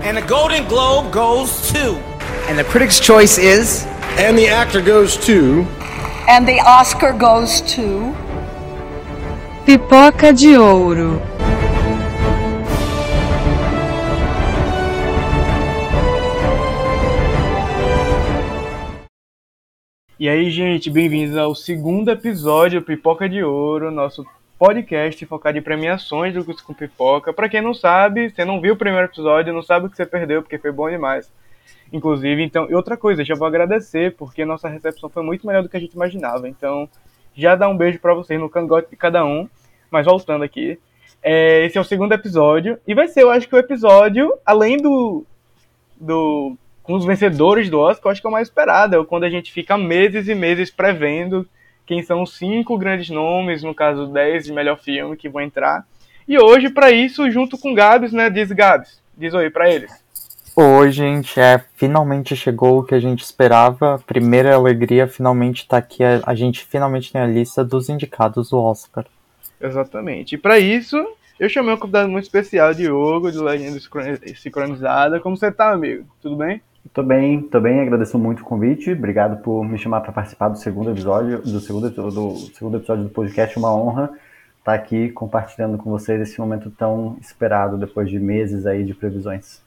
And the Golden Globe goes to. And the Critics' Choice is. And the actor goes to. And the Oscar goes to. Pipoca de Ouro. E aí, gente, bem-vindos ao segundo episódio Pipoca de Ouro, nosso podcast focado em premiações do Curso com Pipoca. Para quem não sabe, você não viu o primeiro episódio, não sabe o que você perdeu, porque foi bom demais. Inclusive, então, e outra coisa, já vou agradecer, porque nossa recepção foi muito melhor do que a gente imaginava. Então, já dá um beijo para vocês no cangote de cada um. Mas voltando aqui, é, esse é o segundo episódio, e vai ser, eu acho que o episódio, além do, do com os vencedores do Oscar, eu acho que é o mais esperado. É quando a gente fica meses e meses prevendo quem são os cinco grandes nomes, no caso 10 de melhor filme que vão entrar. E hoje, para isso, junto com Gabs, né? Diz Gabs, diz oi para eles. Oi, gente, é, finalmente chegou o que a gente esperava. Primeira alegria, finalmente tá aqui. A, a gente finalmente tem a lista dos indicados do Oscar. Exatamente. E para isso, eu chamei um convidado muito especial, Diogo, de Legenda Sincronizada. Como você tá, amigo? Tudo bem? Tô bem, tô bem, agradeço muito o convite. Obrigado por me chamar para participar do segundo episódio, do segundo, do segundo episódio do podcast. Uma honra estar aqui compartilhando com vocês esse momento tão esperado depois de meses aí de previsões.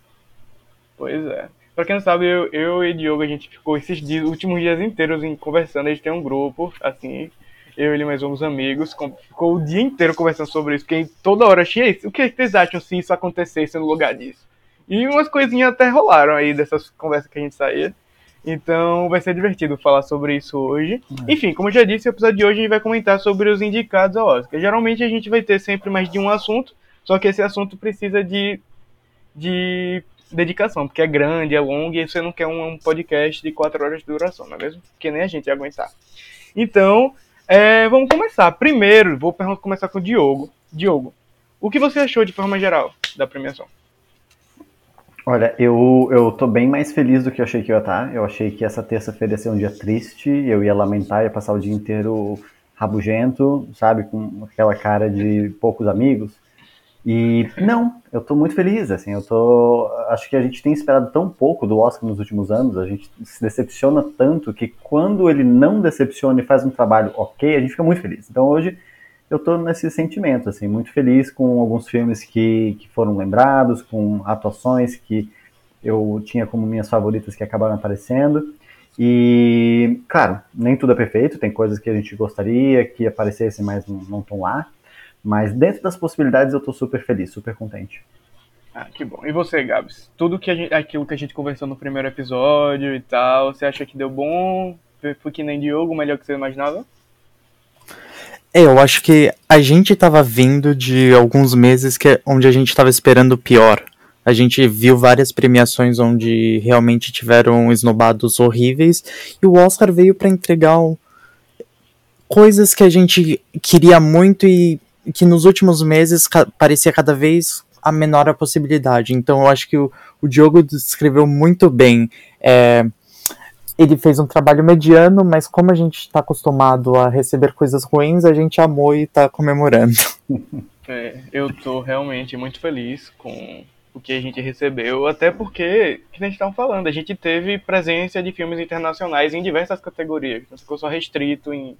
Pois é. Pra quem não sabe, eu, eu e Diogo, a gente ficou esses dias, últimos dias inteiros conversando. A gente tem um grupo, assim, eu e ele mais uns amigos, ficou o dia inteiro conversando sobre isso, porque toda hora isso. O que vocês acham se isso acontecesse no lugar disso? E umas coisinhas até rolaram aí dessas conversas que a gente saía. Então vai ser divertido falar sobre isso hoje. Uhum. Enfim, como eu já disse, o episódio de hoje a gente vai comentar sobre os indicados ao Oscar. Geralmente a gente vai ter sempre mais de um assunto, só que esse assunto precisa de, de dedicação, porque é grande, é longo e você não quer um, um podcast de quatro horas de duração, não é mesmo? Porque nem a gente ia aguentar. Então, é, vamos começar. Primeiro, vou começar com o Diogo. Diogo, o que você achou de forma geral da premiação? Olha, eu, eu tô bem mais feliz do que eu achei que eu ia estar. Eu achei que essa terça-feira ia ser um dia triste, eu ia lamentar, ia passar o dia inteiro rabugento, sabe, com aquela cara de poucos amigos. E não, eu tô muito feliz, assim, eu tô, acho que a gente tem esperado tão pouco do Oscar nos últimos anos, a gente se decepciona tanto que quando ele não decepciona e faz um trabalho ok, a gente fica muito feliz. Então hoje eu tô nesse sentimento, assim, muito feliz com alguns filmes que, que foram lembrados, com atuações que eu tinha como minhas favoritas que acabaram aparecendo. E, claro, nem tudo é perfeito, tem coisas que a gente gostaria que aparecessem, mas não estão lá. Mas dentro das possibilidades eu tô super feliz, super contente. Ah, que bom. E você, Gabs? Tudo que gente, aquilo que a gente conversou no primeiro episódio e tal, você acha que deu bom? Foi que nem Diogo, melhor que você imaginava? É, eu acho que a gente tava vindo de alguns meses que, onde a gente tava esperando o pior. A gente viu várias premiações onde realmente tiveram esnobados horríveis e o Oscar veio para entregar um, coisas que a gente queria muito e que nos últimos meses ca parecia cada vez a menor a possibilidade. Então eu acho que o, o Diogo descreveu muito bem. É, ele fez um trabalho mediano, mas como a gente está acostumado a receber coisas ruins, a gente amou e está comemorando. É, eu estou realmente muito feliz com o que a gente recebeu, até porque, que a gente estava falando, a gente teve presença de filmes internacionais em diversas categorias, não ficou só restrito em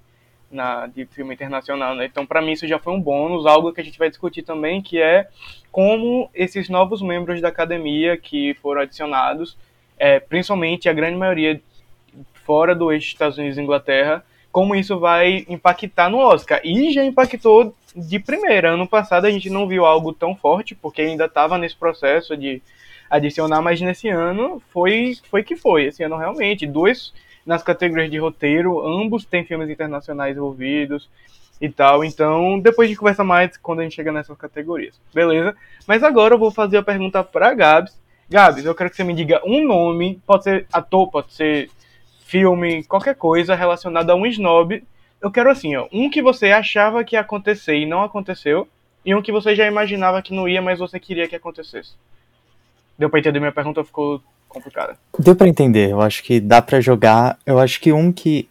na, de filme internacional, né? Então, para mim, isso já foi um bônus, algo que a gente vai discutir também, que é como esses novos membros da academia que foram adicionados, é, principalmente a grande maioria fora do eixo Estados Unidos e Inglaterra, como isso vai impactar no Oscar. E já impactou de primeira. Ano passado a gente não viu algo tão forte, porque ainda estava nesse processo de adicionar, mas nesse ano foi, foi que foi. Esse ano realmente, dois nas categorias de roteiro, ambos têm filmes internacionais envolvidos e tal. Então, depois a gente conversa mais quando a gente chega nessas categorias. Beleza? Mas agora eu vou fazer a pergunta para Gabs. Gabs, eu quero que você me diga um nome, pode ser ator, pode ser filme, qualquer coisa relacionada a um snob. Eu quero assim, ó, um que você achava que ia acontecer e não aconteceu, e um que você já imaginava que não ia, mas você queria que acontecesse. Deu pra entender minha pergunta? Ficou complicada. Deu para entender. Eu acho que dá para jogar. Eu acho que um que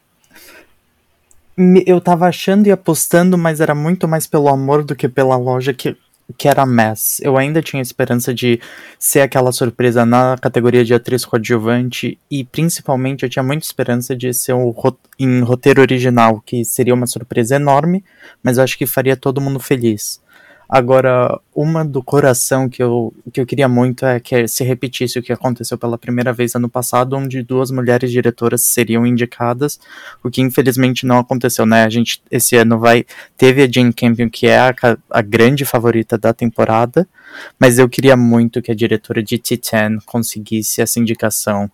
eu tava achando e apostando, mas era muito mais pelo amor do que pela loja que que era Mass. Eu ainda tinha esperança de ser aquela surpresa na categoria de atriz coadjuvante e principalmente eu tinha muita esperança de ser um em roteiro original, que seria uma surpresa enorme, mas eu acho que faria todo mundo feliz. Agora, uma do coração que eu, que eu queria muito é que se repetisse o que aconteceu pela primeira vez ano passado, onde duas mulheres diretoras seriam indicadas, o que infelizmente não aconteceu, né? A gente esse ano vai teve a Jane Campion, que é a, a grande favorita da temporada, mas eu queria muito que a diretora de Titan conseguisse essa indicação.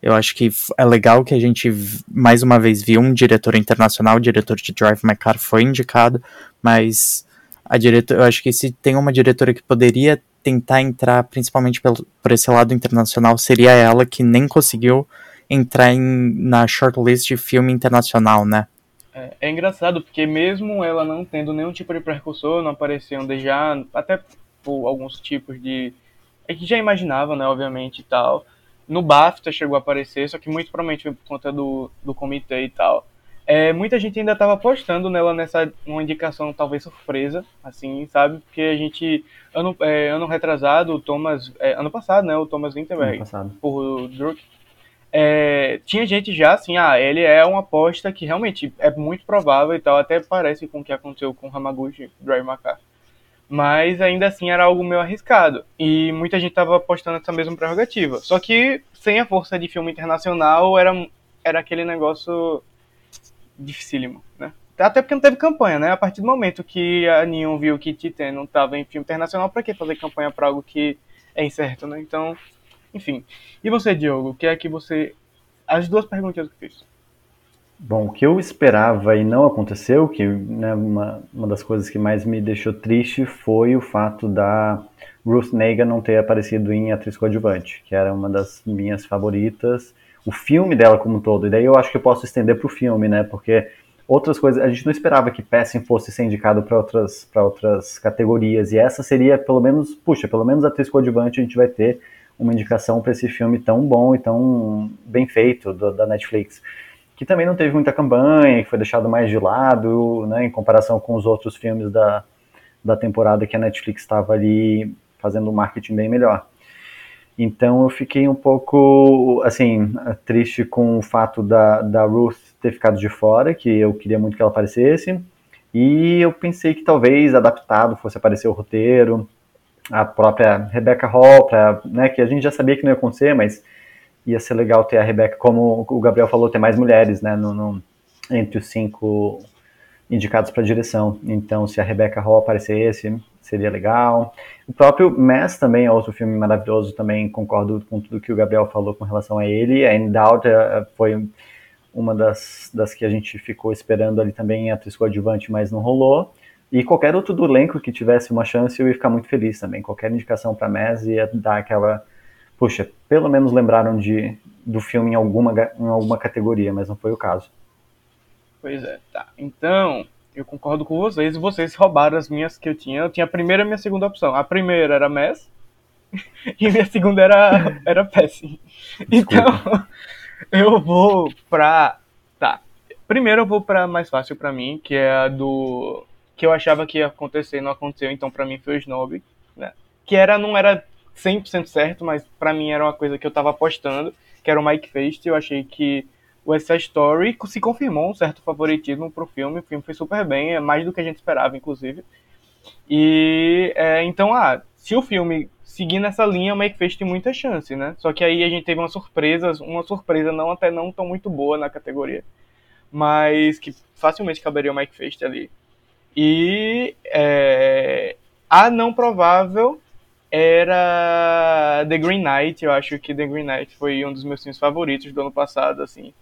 Eu acho que é legal que a gente mais uma vez viu um diretor internacional, o diretor de Drive My Car foi indicado, mas a diretora, eu acho que se tem uma diretora que poderia tentar entrar principalmente pelo, por esse lado internacional, seria ela que nem conseguiu entrar em, na shortlist de filme internacional, né? É, é, engraçado porque mesmo ela não tendo nenhum tipo de precursor, não aparecendo já, até por alguns tipos de... É que já imaginava, né, obviamente, e tal. No BAFTA chegou a aparecer, só que muito provavelmente por conta do, do comitê e tal. É, muita gente ainda estava apostando nela nessa uma indicação talvez surpresa, assim, sabe? Porque a gente ano, é, ano retrasado, o Thomas, é, ano passado, né? O Thomas Winterberg por Druk, é, tinha gente já assim, ah, ele é uma aposta que realmente é muito provável e tal, até parece com o que aconteceu com Hamaguchi, Drive Macar. Mas ainda assim era algo meio arriscado. E muita gente estava apostando nessa mesma prerrogativa. Só que sem a força de filme internacional era, era aquele negócio dificílimo, né? Até porque não teve campanha, né? A partir do momento que a Neon viu que Titan não estava em filme internacional, para que fazer campanha para algo que é incerto, né? Então, enfim. E você, Diogo, o que é que você. As duas perguntas que eu fiz. Bom, o que eu esperava e não aconteceu, que né, uma, uma das coisas que mais me deixou triste foi o fato da Ruth Nega não ter aparecido em Atriz Coadjuvante, que era uma das minhas favoritas o filme dela como um todo. E daí eu acho que eu posso estender para o filme, né? Porque outras coisas, a gente não esperava que Passing fosse ser indicado para outras, outras categorias. E essa seria, pelo menos, puxa, pelo menos atriz coadjuvante a gente vai ter uma indicação para esse filme tão bom e tão bem feito do, da Netflix. Que também não teve muita campanha, que foi deixado mais de lado, né, em comparação com os outros filmes da, da temporada que a Netflix estava ali fazendo um marketing bem melhor. Então eu fiquei um pouco, assim, triste com o fato da, da Ruth ter ficado de fora, que eu queria muito que ela aparecesse. E eu pensei que talvez adaptado fosse aparecer o roteiro, a própria Rebecca Hall, pra, né, que a gente já sabia que não ia acontecer, mas ia ser legal ter a Rebecca, como o Gabriel falou, ter mais mulheres, né, no, no entre os cinco indicados para direção. Então, se a Rebecca Hall aparecesse, seria legal. O próprio Mass também é outro filme maravilhoso, também concordo com tudo que o Gabriel falou com relação a ele. A Endowed eh, foi uma das, das que a gente ficou esperando ali também, atriz coadjuvante, mas não rolou. E qualquer outro do elenco que tivesse uma chance, eu ia ficar muito feliz também. Qualquer indicação para Mass ia dar aquela. Puxa, pelo menos lembraram de, do filme em alguma, em alguma categoria, mas não foi o caso. Pois é, tá. Então, eu concordo com vocês e vocês roubaram as minhas que eu tinha. Eu tinha a primeira e a minha segunda opção. A primeira era Mess e minha segunda era, era Pessim. Então, eu vou pra. Tá. Primeiro eu vou pra mais fácil pra mim, que é a do. Que eu achava que ia acontecer não aconteceu, então pra mim foi o Snob. Né? Que era, não era 100% certo, mas pra mim era uma coisa que eu tava apostando, que era o Mike Feist. Eu achei que West Side Story se confirmou um certo favoritismo pro filme. O filme foi super bem, é mais do que a gente esperava, inclusive. E é, então, ah, se o filme seguir nessa linha, o Make Face tem muita chance, né? Só que aí a gente teve uma surpresa, uma surpresa não até não tão muito boa na categoria, mas que facilmente caberia o Mike Face ali. E é, a não provável era The Green Knight. Eu acho que The Green Knight foi um dos meus filmes favoritos do ano passado, assim.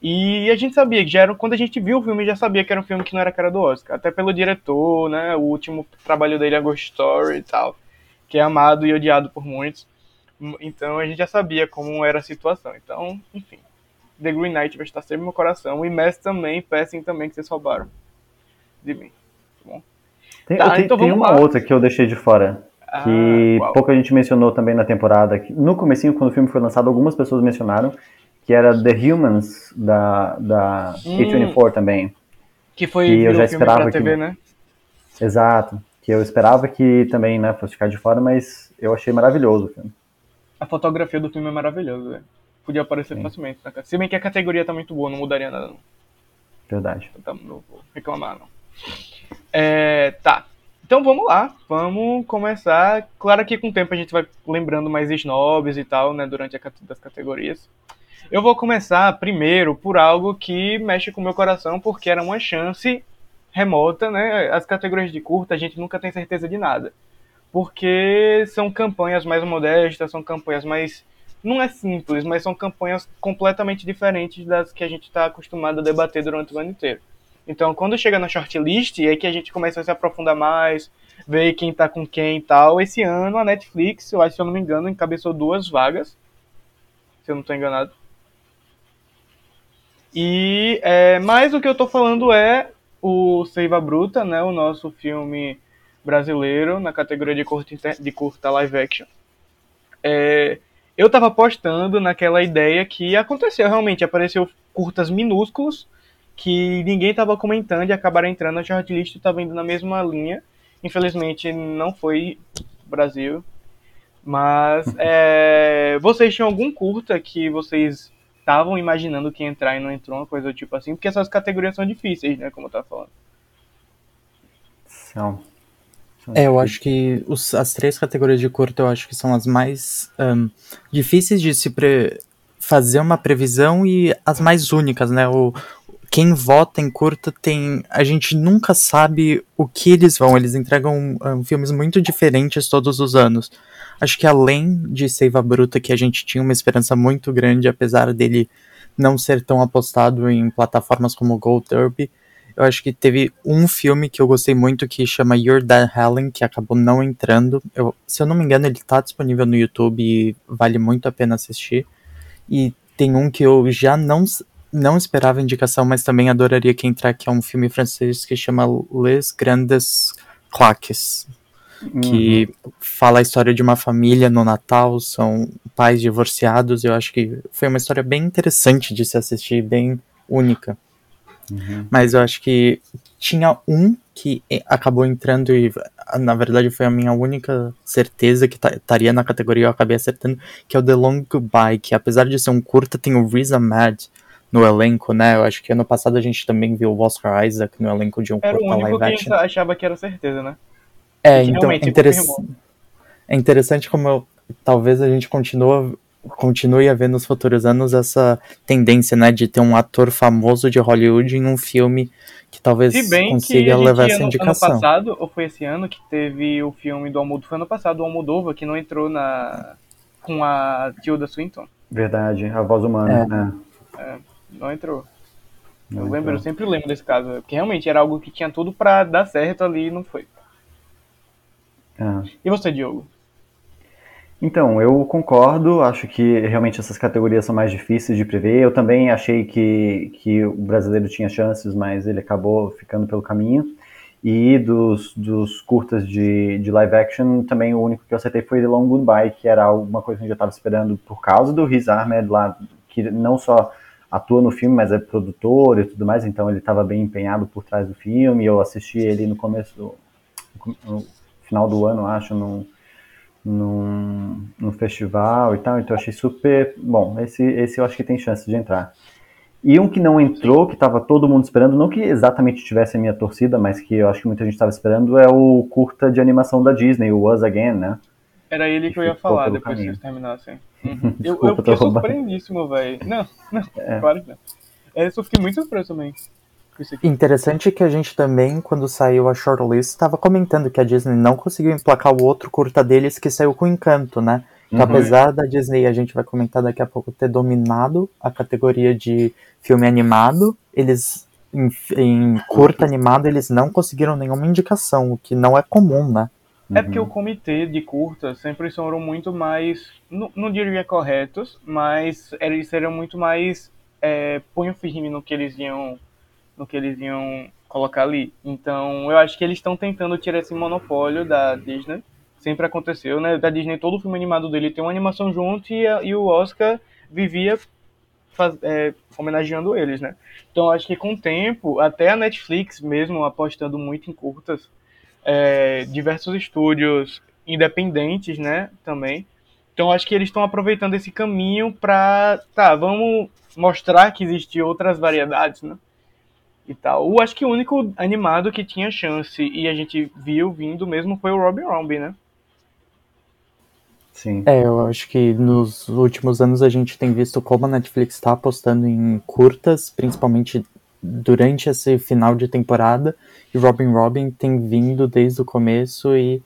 E a gente sabia que já era, quando a gente viu o filme, já sabia que era um filme que não era cara do Oscar, até pelo diretor, né? O último trabalho dele é Ghost Story e tal, que é amado e odiado por muitos. Então a gente já sabia como era a situação. Então, enfim. The Green Knight vai estar sempre no meu coração. E Mass também, Passing também, que vocês roubaram de mim. Tá bom? Tem, tá, tem, então tem uma lá. outra que eu deixei de fora. Ah, que pouca gente mencionou também na temporada. No comecinho, quando o filme foi lançado, algumas pessoas mencionaram que era The Humans da, da hum, A24 também. Que foi que eu já esperava TV, que... né? Exato. que eu esperava que também né, fosse ficar de fora, mas eu achei maravilhoso o filme. A fotografia do filme é maravilhosa, velho. Podia aparecer Sim. facilmente. na ca- Se bem que a categoria tá muito boa, não mudaria nada, não. Verdade. Então, não vou reclamar, não. É, tá. Então vamos lá, vamos começar. Claro que com o tempo a gente vai lembrando mais snobs e tal, né, durante a das categorias. Eu vou começar primeiro por algo que mexe com o meu coração, porque era uma chance remota, né? As categorias de curta a gente nunca tem certeza de nada. Porque são campanhas mais modestas, são campanhas mais. Não é simples, mas são campanhas completamente diferentes das que a gente está acostumado a debater durante o ano inteiro. Então, quando chega na shortlist, é que a gente começa a se aprofundar mais, ver quem tá com quem e tal. Esse ano, a Netflix, eu acho, se eu não me engano, encabeçou duas vagas. Se eu não estou enganado. E, é, mas o que eu tô falando é o Seiva Bruta, né? O nosso filme brasileiro na categoria de curta, de curta live action. É, eu tava apostando naquela ideia que aconteceu realmente, apareceu curtas minúsculos que ninguém tava comentando e acabaram entrando na shortlist tava indo na mesma linha. Infelizmente não foi Brasil. Mas é, vocês tinham algum curta que vocês estavam imaginando que ia entrar e não entrou, uma coisa do tipo assim? Porque essas categorias são difíceis, né? Como eu tava falando. São. são É, eu acho que os- as três categorias de curta eu acho que são as mais ahn, difíceis de se pre- fazer uma previsão e as mais únicas, né? O, quem vota em curta tem. A gente nunca sabe o que eles vão. Eles entregam ahn, filmes muito diferentes todos os anos. Acho que além de Seiva Bruta, que a gente tinha uma esperança muito grande, apesar dele não ser tão apostado em plataformas como Gold Derby, eu acho que teve um filme que eu gostei muito que chama You're Dead Helen, que acabou não entrando. Eu, se eu não me engano, ele tá disponível no YouTube e vale muito a pena assistir. E tem um que eu já não, não esperava indicação, mas também adoraria que entrar, que é um filme francês que chama Les Grandes Claques. Que fala a história de uma família no Natal, são pais divorciados. Eu acho que foi uma história bem interessante de se assistir, bem única. Mas eu acho que tinha um que acabou entrando e, na verdade, foi a minha única certeza que ta- estaria na categoria, eu acabei acertando, que é o The Long Goodbye, que apesar de ser um curta, tem o Riz Ahmed no elenco, né? Eu acho que ano passado a gente também viu o Oscar Isaac no elenco de um Era o curta único live que action. a gente achava que era certeza, né? É, que então, é, interess- é interessante como eu- talvez a gente continua, continue a ver nos futuros anos essa tendência, né, de ter um ator famoso de Hollywood em um filme que talvez Se bem que consiga a gente levar essa ano, ano indicação. passado, ou foi esse ano, que teve o filme do Almodóvar, foi ano passado, o Almodóvar, que não entrou na com a Tilda Swinton. Verdade, a voz humana. né? Não entrou. Não eu lembro, entrou. eu sempre lembro desse caso, porque realmente era algo que tinha tudo pra dar certo ali e não foi. É. E você, Diogo? Então, eu concordo, acho que realmente essas categorias são mais difíceis de prever. Eu também achei que, que o brasileiro tinha chances, mas ele acabou ficando pelo caminho. E dos, dos curtas de, de live action, também o único que eu acertei foi The Long Goodbye, que era alguma coisa que gente já estava esperando por causa do Riz Ahmed lá, que não só atua no filme, mas é produtor e tudo mais, então ele estava bem empenhado por trás do filme. Eu assisti ele no começo, do, no final do ano, acho, num, num, num festival e tal, então eu achei super bom. Esse, esse eu acho que tem chance de entrar. E um que não entrou, que estava todo mundo esperando, não que exatamente tivesse a minha torcida, mas que eu acho que muita gente estava esperando, é o curta de animação da Disney, o Us Again, né? Era ele que eu ia falar depois que vocês terminassem. Uhum. Eu, eu Desculpa, fiquei surpreendíssimo, velho. Não, não, É. claro que não. É, Eu só fiquei muito surpreso também. Interessante que a gente também, quando saiu a shortlist, estava comentando que a Disney não conseguiu emplacar o outro curta deles que saiu com Encanto, né? Que Uhum. apesar da Disney, a gente vai comentar daqui a pouco, ter dominado a categoria de filme animado, eles, em, em curta animado, eles não conseguiram nenhuma indicação, o que não é comum, né? É porque o comitê de curtas sempre foram muito mais, não, não diria corretos, mas eles seriam muito mais é, punho firme no que eles iam, no que eles iam colocar ali. Então, eu acho que eles estão tentando tirar esse monopólio da Disney. Sempre aconteceu, né? Da Disney, todo filme animado dele tem uma animação junto e, a- e o Oscar vivia faz- é, homenageando eles, né? Então, eu acho que com o tempo, até a Netflix mesmo apostando muito em curtas, é, diversos estúdios independentes, né, também. Então acho que eles estão aproveitando esse caminho para, tá, vamos mostrar que existem outras variedades, né? E tal. O acho que o único animado que tinha chance e a gente viu vindo mesmo foi o Robin Robbie, né? Sim. É, eu acho que nos últimos anos a gente tem visto como a Netflix está apostando em curtas, principalmente durante esse final de temporada, e Robin Robin tem vindo desde o começo e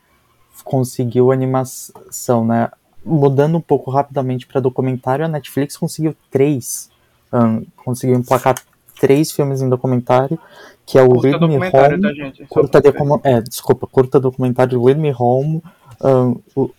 conseguiu animação, né? Mudando um pouco rapidamente para documentário, a Netflix conseguiu três, um, conseguiu emplacar três filmes em documentário, que é o Curta Lead Me Home, tá, gente? Curta de, é, desculpa, curta documentário Lead Me Home, um, o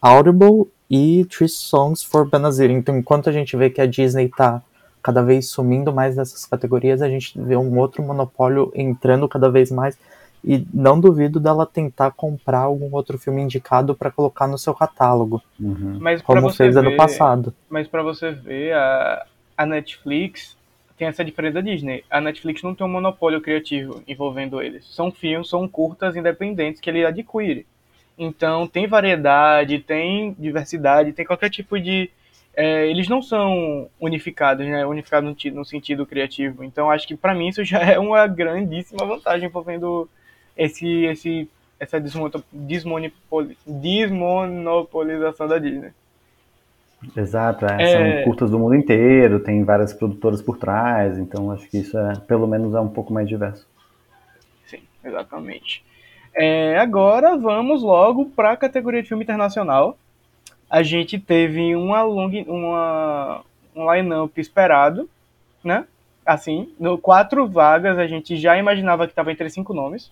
Audible e Three Songs for Benazir. Então, enquanto a gente vê que a Disney tá cada vez sumindo mais nessas categorias, a gente vê um outro monopólio entrando cada vez mais. E não duvido dela tentar comprar algum outro filme indicado para colocar no seu catálogo, Uhum. Como você fez ano ver- passado. Mas pra você ver, a, a Netflix tem essa diferença da Disney. A Netflix não tem um monopólio criativo envolvendo eles. São filmes, são curtas independentes que ele adquire. Então tem variedade, tem diversidade, tem qualquer tipo de. É, eles não são unificados, né? Unificados no, no sentido criativo. Então acho que pra mim isso já é uma grandíssima vantagem envolvendo esse, esse, essa desmono- desmonopoli- desmonopolização da Disney. Exato, é, É. são curtas do mundo inteiro, tem várias produtoras por trás, então acho que isso é, pelo menos, é um pouco mais diverso. Sim, exatamente. É, agora vamos logo para a categoria de filme internacional. A gente teve uma long, uma, um line-up esperado, né? Assim, no quatro vagas a gente já imaginava que estava entre cinco nomes.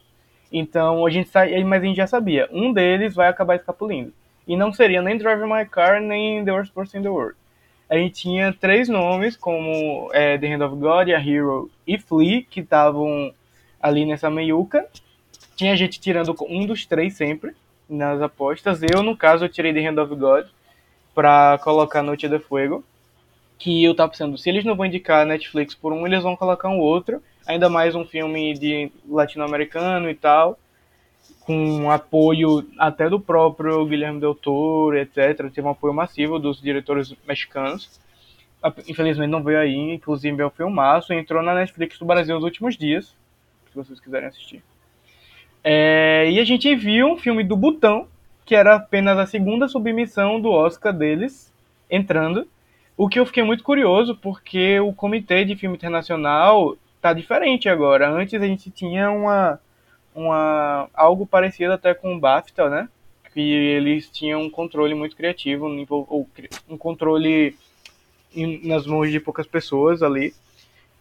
Então a gente sa- mas a gente já sabia, um deles vai acabar escapulindo. E não seria nem Drive My Car nem The Worst Person in the World. A gente tinha três nomes, como é, The Hand of God, A Hero e Flea, que estavam ali nessa meiuca. Tinha gente tirando um dos três sempre nas apostas. Eu, no caso, eu tirei The Hand of God pra colocar Noite de Fuego. Que eu tava pensando, se eles não vão indicar Netflix por um, eles vão colocar um outro. Ainda mais um filme de latino-americano e tal. Com apoio até do próprio Guilherme Del Toro, etc. Teve um apoio massivo dos diretores mexicanos. Infelizmente não veio aí, inclusive é um filmaço. Entrou na Netflix do Brasil nos últimos dias. Se vocês quiserem assistir. É, e a gente viu um filme do Butão, que era apenas a segunda submissão do Oscar deles, entrando. O que eu fiquei muito curioso, porque o comitê de filme internacional tá diferente agora. Antes a gente tinha uma, uma algo parecido até com o BAFTA, né? Que eles tinham um controle muito criativo, ou um controle nas mãos de poucas pessoas ali.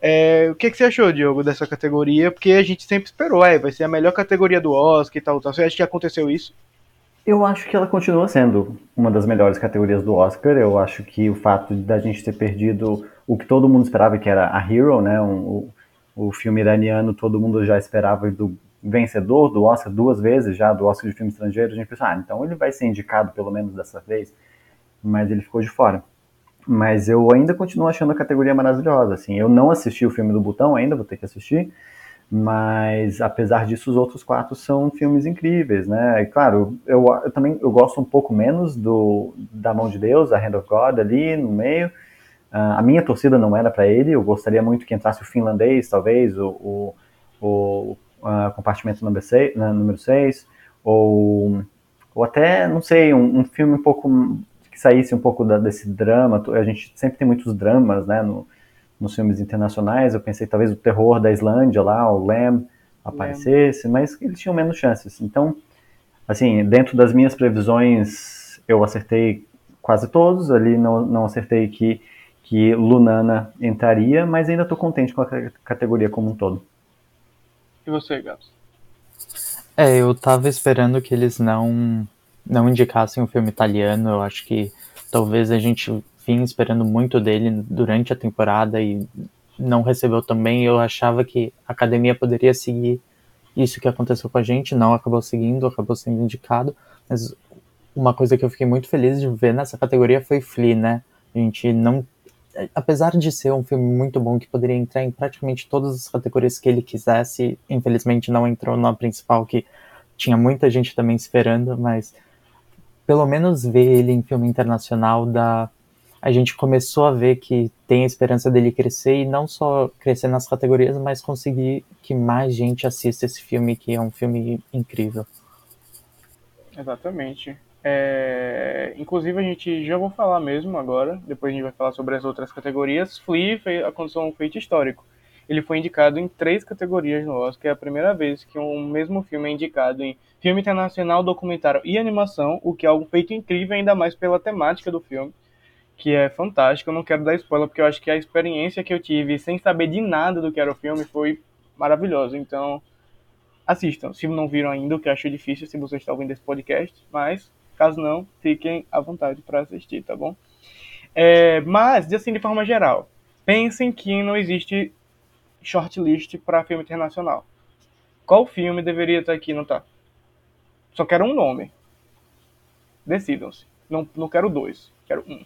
É, o que, que você achou, Diogo, dessa categoria? Porque a gente sempre esperou, é, vai ser a melhor categoria do Oscar e tal, tal. Você acha que aconteceu isso? Eu acho que ela continua sendo uma das melhores categorias do Oscar. Eu acho que o fato da gente ter perdido o que todo mundo esperava, que era a Hero, né? Um, o, o filme iraniano, todo mundo já esperava do vencedor do Oscar duas vezes já, do Oscar de filme estrangeiro. A gente pensou, ah, então ele vai ser indicado pelo menos dessa vez. Mas ele ficou de fora. Mas eu ainda continuo achando a categoria maravilhosa. Assim, eu não assisti o filme do Butão ainda, vou ter que assistir. Mas apesar disso, os outros quatro são filmes incríveis, né? E claro, eu, eu também eu gosto um pouco menos do da Mão de Deus, a Hand of God ali no meio. Uh, a minha torcida não era para ele. Eu gostaria muito que entrasse o finlandês, talvez o, o, o uh, compartimento número 6, né, número 6 ou, ou até, não sei, um, um filme um pouco que saísse um pouco da, desse drama. A gente sempre tem muitos dramas, né? No, nos filmes internacionais. Eu pensei talvez o terror da Islândia lá, o Lamb, aparecesse, Lamb. mas eles tinham menos chances. Então, assim, dentro das minhas previsões, eu acertei quase todos. Ali não, não acertei que, que Lunana entraria, mas ainda estou contente com a categoria como um todo. E você, Gabs? É, eu tava esperando que eles não, não indicassem o um filme italiano. Eu acho que talvez a gente vinha esperando muito dele durante a temporada e não recebeu também. Eu achava que a academia poderia seguir isso que aconteceu com a gente, não acabou seguindo, acabou sendo indicado. Mas uma coisa que eu fiquei muito feliz de ver nessa categoria foi Flea, né? A gente não. Apesar de ser um filme muito bom que poderia entrar em praticamente todas as categorias que ele quisesse, infelizmente não entrou na principal, que tinha muita gente também esperando, mas pelo menos ver ele em filme internacional dá a gente começou a ver que tem a esperança dele crescer e não só crescer nas categorias, mas conseguir que mais gente assista esse filme, que é um filme incrível. Exatamente. É... Inclusive, a gente já vou falar mesmo agora, depois a gente vai falar sobre as outras categorias. Flea aconteceu um feito histórico. Ele foi indicado em três categorias no Oscar, é a primeira vez que um mesmo filme é indicado em filme internacional, documentário e animação, o que é algo feito incrível, ainda mais pela temática do filme que é fantástico. Eu não quero dar spoiler, porque eu acho que a experiência que eu tive sem saber de nada do que era o filme foi maravilhosa. Então, assistam. Se não viram ainda, o que eu acho difícil se você está ouvindo esse podcast, mas caso não, fiquem à vontade para assistir, tá bom? É, mas, assim, de forma geral, pensem que não existe shortlist para filme internacional. Qual filme deveria estar aqui e não tá? Só quero um nome. Decidam-se. Não, não quero dois, quero um.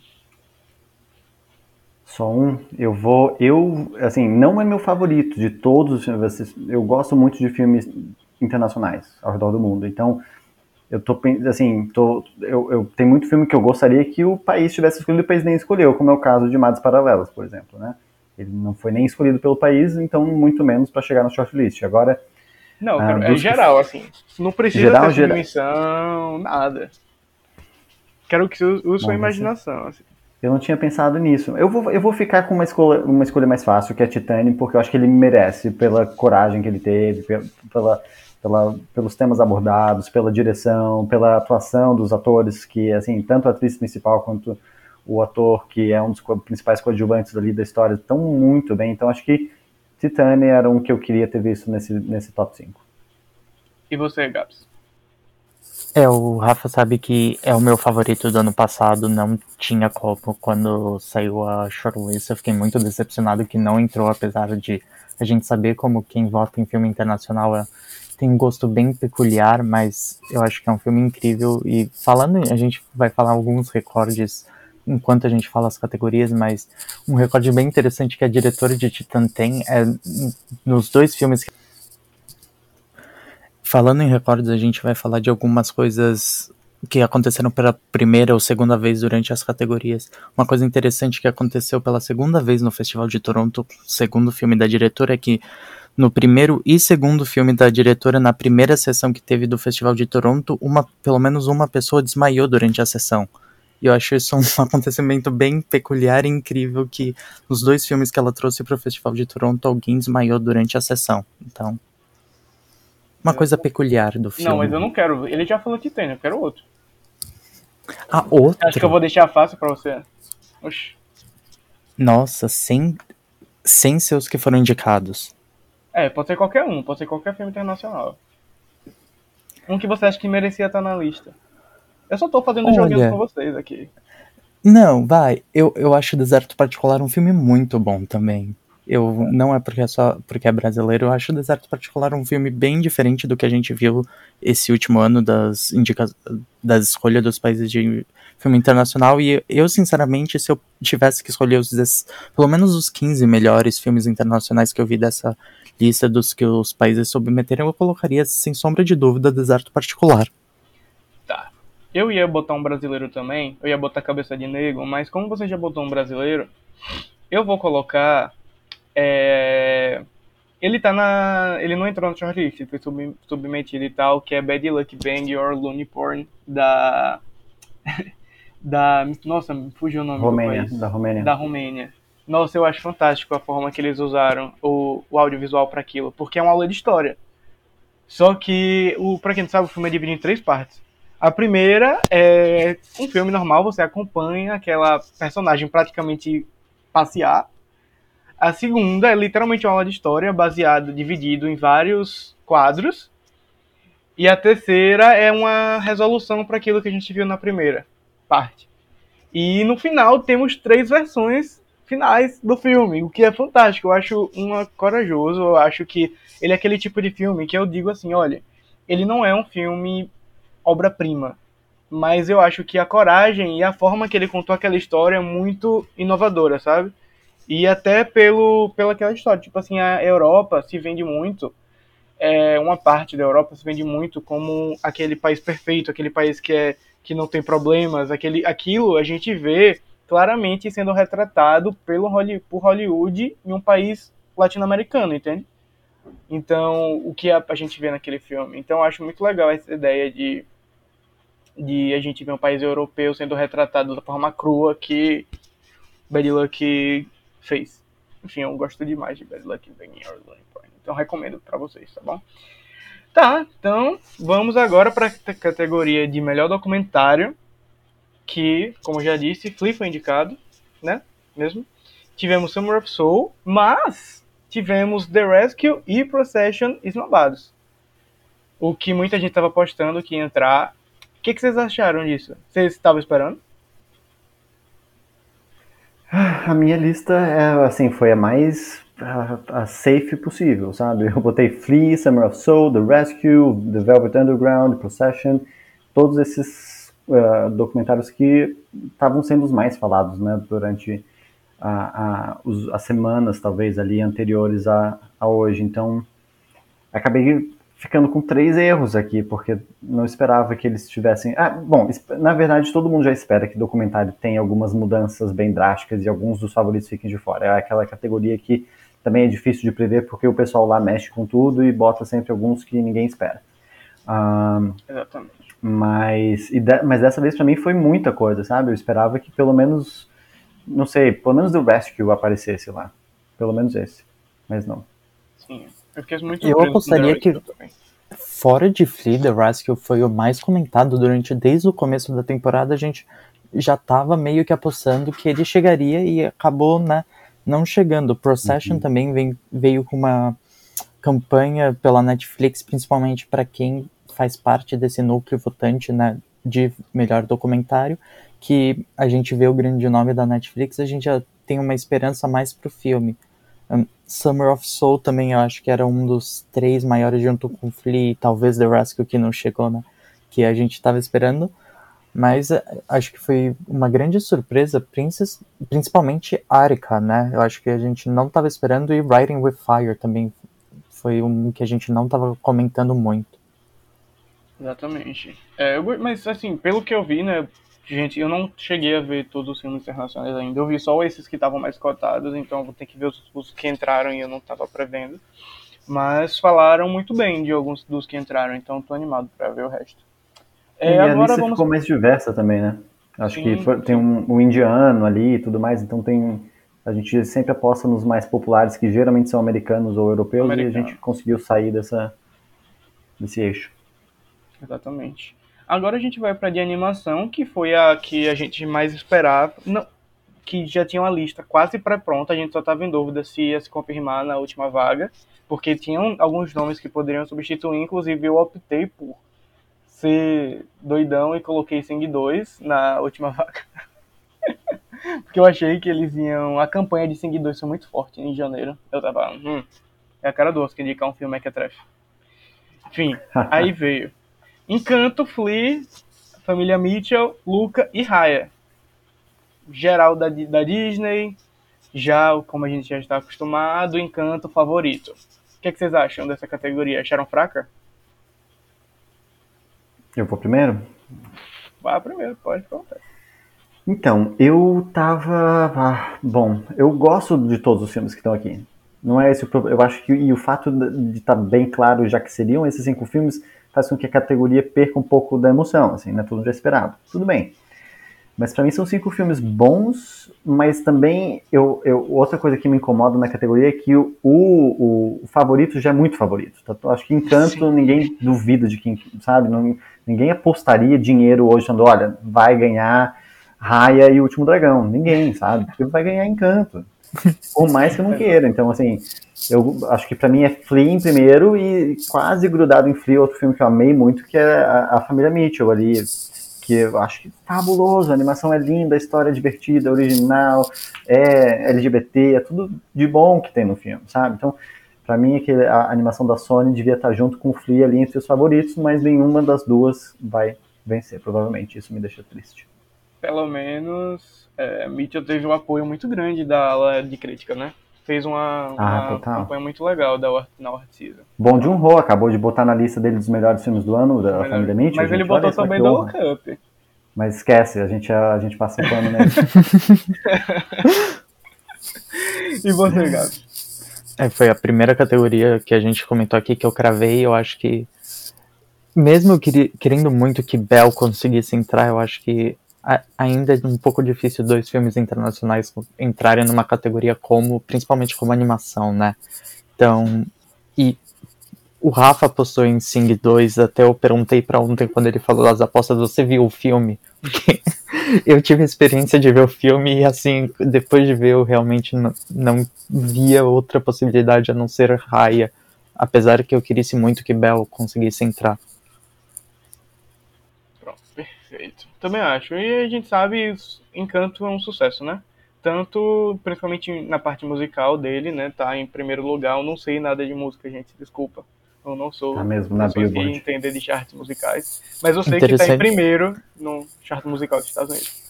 Só um. Eu vou. Eu, assim, não é meu favorito de todos os filmes. Eu gosto muito de filmes internacionais ao redor do mundo. Então, eu tô assim, tô, eu, eu tem muito filme que eu gostaria que o país tivesse escolhido e o país nem escolheu, como é o caso de Madas Paralelas, por exemplo, né? Ele não foi nem escolhido pelo país, então muito menos para chegar no shortlist. Agora, não, ah, é geral, assim. Não precisa geral, ter geral. nada. Quero que você use sua imaginação. Assim. Eu não tinha pensado nisso. Eu vou, eu vou ficar com uma escolha, uma escolha mais fácil, que é Titanic, porque eu acho que ele merece, pela coragem que ele teve, pela, pela, pelos temas abordados, pela direção, pela atuação dos atores, que, assim, tanto a atriz principal quanto o ator, que é um dos principais coadjuvantes ali da história, estão muito bem. Então, acho que Titanic era um que eu queria ter visto nesse, nesse top 5. E você, Gabs? É, o Rafa sabe que é o meu favorito do ano passado, não tinha como quando saiu a shortlist. Eu fiquei muito decepcionado que não entrou, apesar de a gente saber como quem vota em filme internacional é, tem um gosto bem peculiar, mas eu acho que é um filme incrível. E falando, a gente vai falar alguns recordes enquanto a gente fala as categorias, mas um recorde bem interessante que a diretora de Titan tem é nos dois filmes Falando em recordes, a gente vai falar de algumas coisas que aconteceram pela primeira ou segunda vez durante as categorias. Uma coisa interessante que aconteceu pela segunda vez no Festival de Toronto, segundo filme da diretora, é que no primeiro e segundo filme da diretora, na primeira sessão que teve do Festival de Toronto, uma, pelo menos uma pessoa desmaiou durante a sessão. E eu acho isso um acontecimento bem peculiar e incrível que nos dois filmes que ela trouxe para o Festival de Toronto, alguém desmaiou durante a sessão. Então, uma coisa peculiar do filme. Não, mas eu não quero. Ele já falou que tem, eu quero outro. Ah, outro? Acho que eu vou deixar fácil pra você. Oxi. Nossa, sem, sem seus que foram indicados. É, pode ser qualquer um, pode ser qualquer filme internacional. Um que você acha que merecia estar na lista. Eu só tô fazendo Olha, joguinhos com vocês aqui. Não, vai. Eu, eu acho Deserto Particular um filme muito bom também. Eu não é porque é só porque é brasileiro, eu acho o Deserto Particular um filme bem diferente do que a gente viu esse último ano das indica das escolhas dos países de filme internacional e eu sinceramente se eu tivesse que escolher os pelo menos os 15 melhores filmes internacionais que eu vi dessa lista dos que os países submeteram, eu colocaria sem sombra de dúvida Deserto Particular. Tá. Eu ia botar um brasileiro também, eu ia botar Cabeça de Negro, mas como você já botou um brasileiro, eu vou colocar é, ele tá na. Ele não entrou no shortlist, ele foi sub, submetido e tal, que é Bad Luck Bang or Looney Porn da. da. Nossa, me fugiu o nome Romênia, da Romênia. Da Romênia. Nossa, eu acho fantástico a forma que eles usaram o, o audiovisual para aquilo, porque é uma aula de história. Só que, o, pra quem não sabe, o filme é dividido em três partes. A primeira é um filme normal, você acompanha aquela personagem praticamente passear a segunda é literalmente uma aula de história baseada, dividido em vários quadros. E a terceira é uma resolução para aquilo que a gente viu na primeira parte. E no final temos três versões finais do filme, o que é fantástico. Eu acho uma corajoso, eu acho que ele é aquele tipo de filme que eu digo assim, olha, ele não é um filme obra-prima, mas eu acho que a coragem e a forma que ele contou aquela história é muito inovadora, sabe? E até pelo, pela aquela história, tipo assim, a Europa se vende muito é, uma parte da Europa se vende muito como aquele país perfeito, aquele país que é que não tem problemas, aquele, aquilo a gente vê claramente sendo retratado pelo por Hollywood em um país latino-americano, entende? Então, o que a, a gente vê naquele filme. Então, acho muito legal essa ideia de, de a gente ver um país europeu sendo retratado da forma crua que Bad Luck fez. Enfim, eu gosto demais de Bad Luck Banging. Então, recomendo para vocês, tá bom? Tá, então vamos agora para a categoria de melhor documentário, que, como já disse, Flea foi indicado, né? Mesmo. Tivemos Summer of Soul, mas tivemos The Rescue e Procession esnobados. O que muita gente estava apostando que ia entrar. Que, que vocês acharam disso? Vocês estavam esperando? A minha lista é assim, foi a mais a, a, safe possível, sabe? Eu botei Flea, Summer of Soul, The Rescue, The Velvet Underground, Procession, todos esses uh, documentários que estavam sendo os mais falados, né, durante a, a, os, as semanas, talvez, ali anteriores a, a hoje. Então, acabei ficando com três erros aqui, porque não esperava que eles tivessem. Ah, bom, na verdade, todo mundo já espera que o documentário tenha algumas mudanças bem drásticas e alguns dos favoritos fiquem de fora. É aquela categoria que também é difícil de prever porque o pessoal lá mexe com tudo e bota sempre alguns que ninguém espera. Um, Exatamente. Mas, de, mas dessa vez para mim foi muita coisa, sabe? Eu esperava que pelo menos, não sei, pelo menos do Rescue aparecesse lá. Pelo menos esse. Mas não. Sim. Eu fiquei muito Eu apostaria que fora de Flea, The Rescue foi o mais comentado durante desde o começo da temporada. A gente já tava meio que apostando que ele chegaria e acabou, né, não chegando. Procession uhum. também vem, veio com uma campanha pela Netflix, principalmente para quem faz parte desse núcleo votante, né, de melhor documentário, que a gente vê o grande nome da Netflix, a gente já tem uma esperança mais pro filme. Summer of Soul também eu acho que era um dos três maiores junto com Flea, talvez The Rescue que não chegou, né? Que a gente estava esperando. Mas eh, acho que foi uma grande surpresa, principalmente Arika, né? Eu acho que a gente não estava esperando e Riding with Fire também foi um que a gente não estava comentando muito. Exatamente. É, eu, mas assim, pelo que eu vi, né, Gente, eu não cheguei a ver todos os filmes internacionais ainda. Eu vi só esses que estavam mais cotados, então vou ter que ver os, os que entraram e eu não estava prevendo. Mas falaram muito bem de alguns dos que entraram, então estou animado para ver o resto. É, e agora a lista vamos... ficou mais diversa também, né? Acho sim, que foi, tem um, um, indiano ali e tudo mais, então tem. A gente sempre aposta nos mais populares, que geralmente são americanos ou europeus, Americano. e a gente conseguiu sair dessa, desse eixo. Exatamente. Agora a gente vai para de animação, que foi a que a gente mais esperava. Não, que já tinha uma lista quase pré-pronta, a gente só estava em dúvida se ia se confirmar na última vaga, porque tinham alguns nomes que poderiam substituir, inclusive eu optei por ser doidão e coloquei Sing 2 na última vaga. porque eu achei que eles iam. A campanha de Sing 2 foi muito forte em janeiro. Eu tava. Hum, é a cara do Oscar indicar um filme que é trefe. Enfim, aí veio. Encanto, Flea, família Mitchell, Luca e Raya. Geral da, da Disney, já como a gente já está acostumado, Encanto favorito. O que, é que vocês acham dessa categoria? Acharam fraca? Eu vou primeiro? Vá primeiro, pode perguntar. Então, eu tava. Ah, bom, eu gosto de todos os filmes que estão aqui. Não é esse o problema. Eu acho que e o fato de estar tá bem claro, já que seriam esses cinco filmes, faz com que a categoria perca um pouco da emoção, assim, né? Mundo já esperava. Tudo bem. Mas para mim são cinco filmes bons, mas também eu, eu, outra coisa que me incomoda na categoria é que o, o, o favorito já é muito favorito. Tá? acho que Encanto Sim. ninguém duvida de quem, sabe? Não, ninguém apostaria dinheiro hoje falando, olha, vai ganhar Raia e o Último Dragão. Ninguém, sabe? Porque vai ganhar Encanto. Por mais que eu não queira. Então, assim, eu acho que para mim é Flea em primeiro e quase grudado em Flea outro filme que eu amei muito, que é a, a Família Mitchell ali, que eu acho que fabuloso, a animação é linda, a história é divertida, original, é LGBT, é tudo de bom que tem no filme, sabe? Então, para mim, é a animação da Sony devia estar junto com o Flea ali entre os favoritos, mas nenhuma das duas vai vencer, provavelmente. Isso me deixa triste. Pelo menos, é, Mitchell teve um apoio muito grande da ala de crítica, né? fez uma, Ah, uma campanha muito legal da War- na Art Season. Bom Joon-ho acabou de botar na lista dele dos melhores filmes do ano, da família Mitchell. Mas ele gente, olha botou também que do honra. Look Up. Mas esquece, a gente, a, gente passa o pano nele. E você, Gabi? É, foi a primeira categoria que a gente comentou aqui que eu cravei. Eu acho que, mesmo querendo muito que Bell conseguisse entrar, eu acho que a- ainda é um pouco difícil dois filmes internacionais entrarem numa categoria como, principalmente como animação, né? Então, e o Rafa apostou em Sing 2, até eu perguntei pra ontem quando ele falou das apostas, você viu o filme? Porque eu tive a experiência de ver o filme e assim, depois de ver eu realmente não, não via outra possibilidade a não ser Raya, apesar que eu queria muito que Bell conseguisse entrar. Perfeito. Também acho. E a gente sabe, Encanto é um sucesso, né? Tanto, principalmente na parte musical dele, né? Tá em primeiro lugar. Eu não sei nada de música, gente, desculpa. Eu não sou Tá mesmo na Billboard. entender de charts musicais. Mas eu sei que tá em primeiro no chart musical dos Estados Unidos.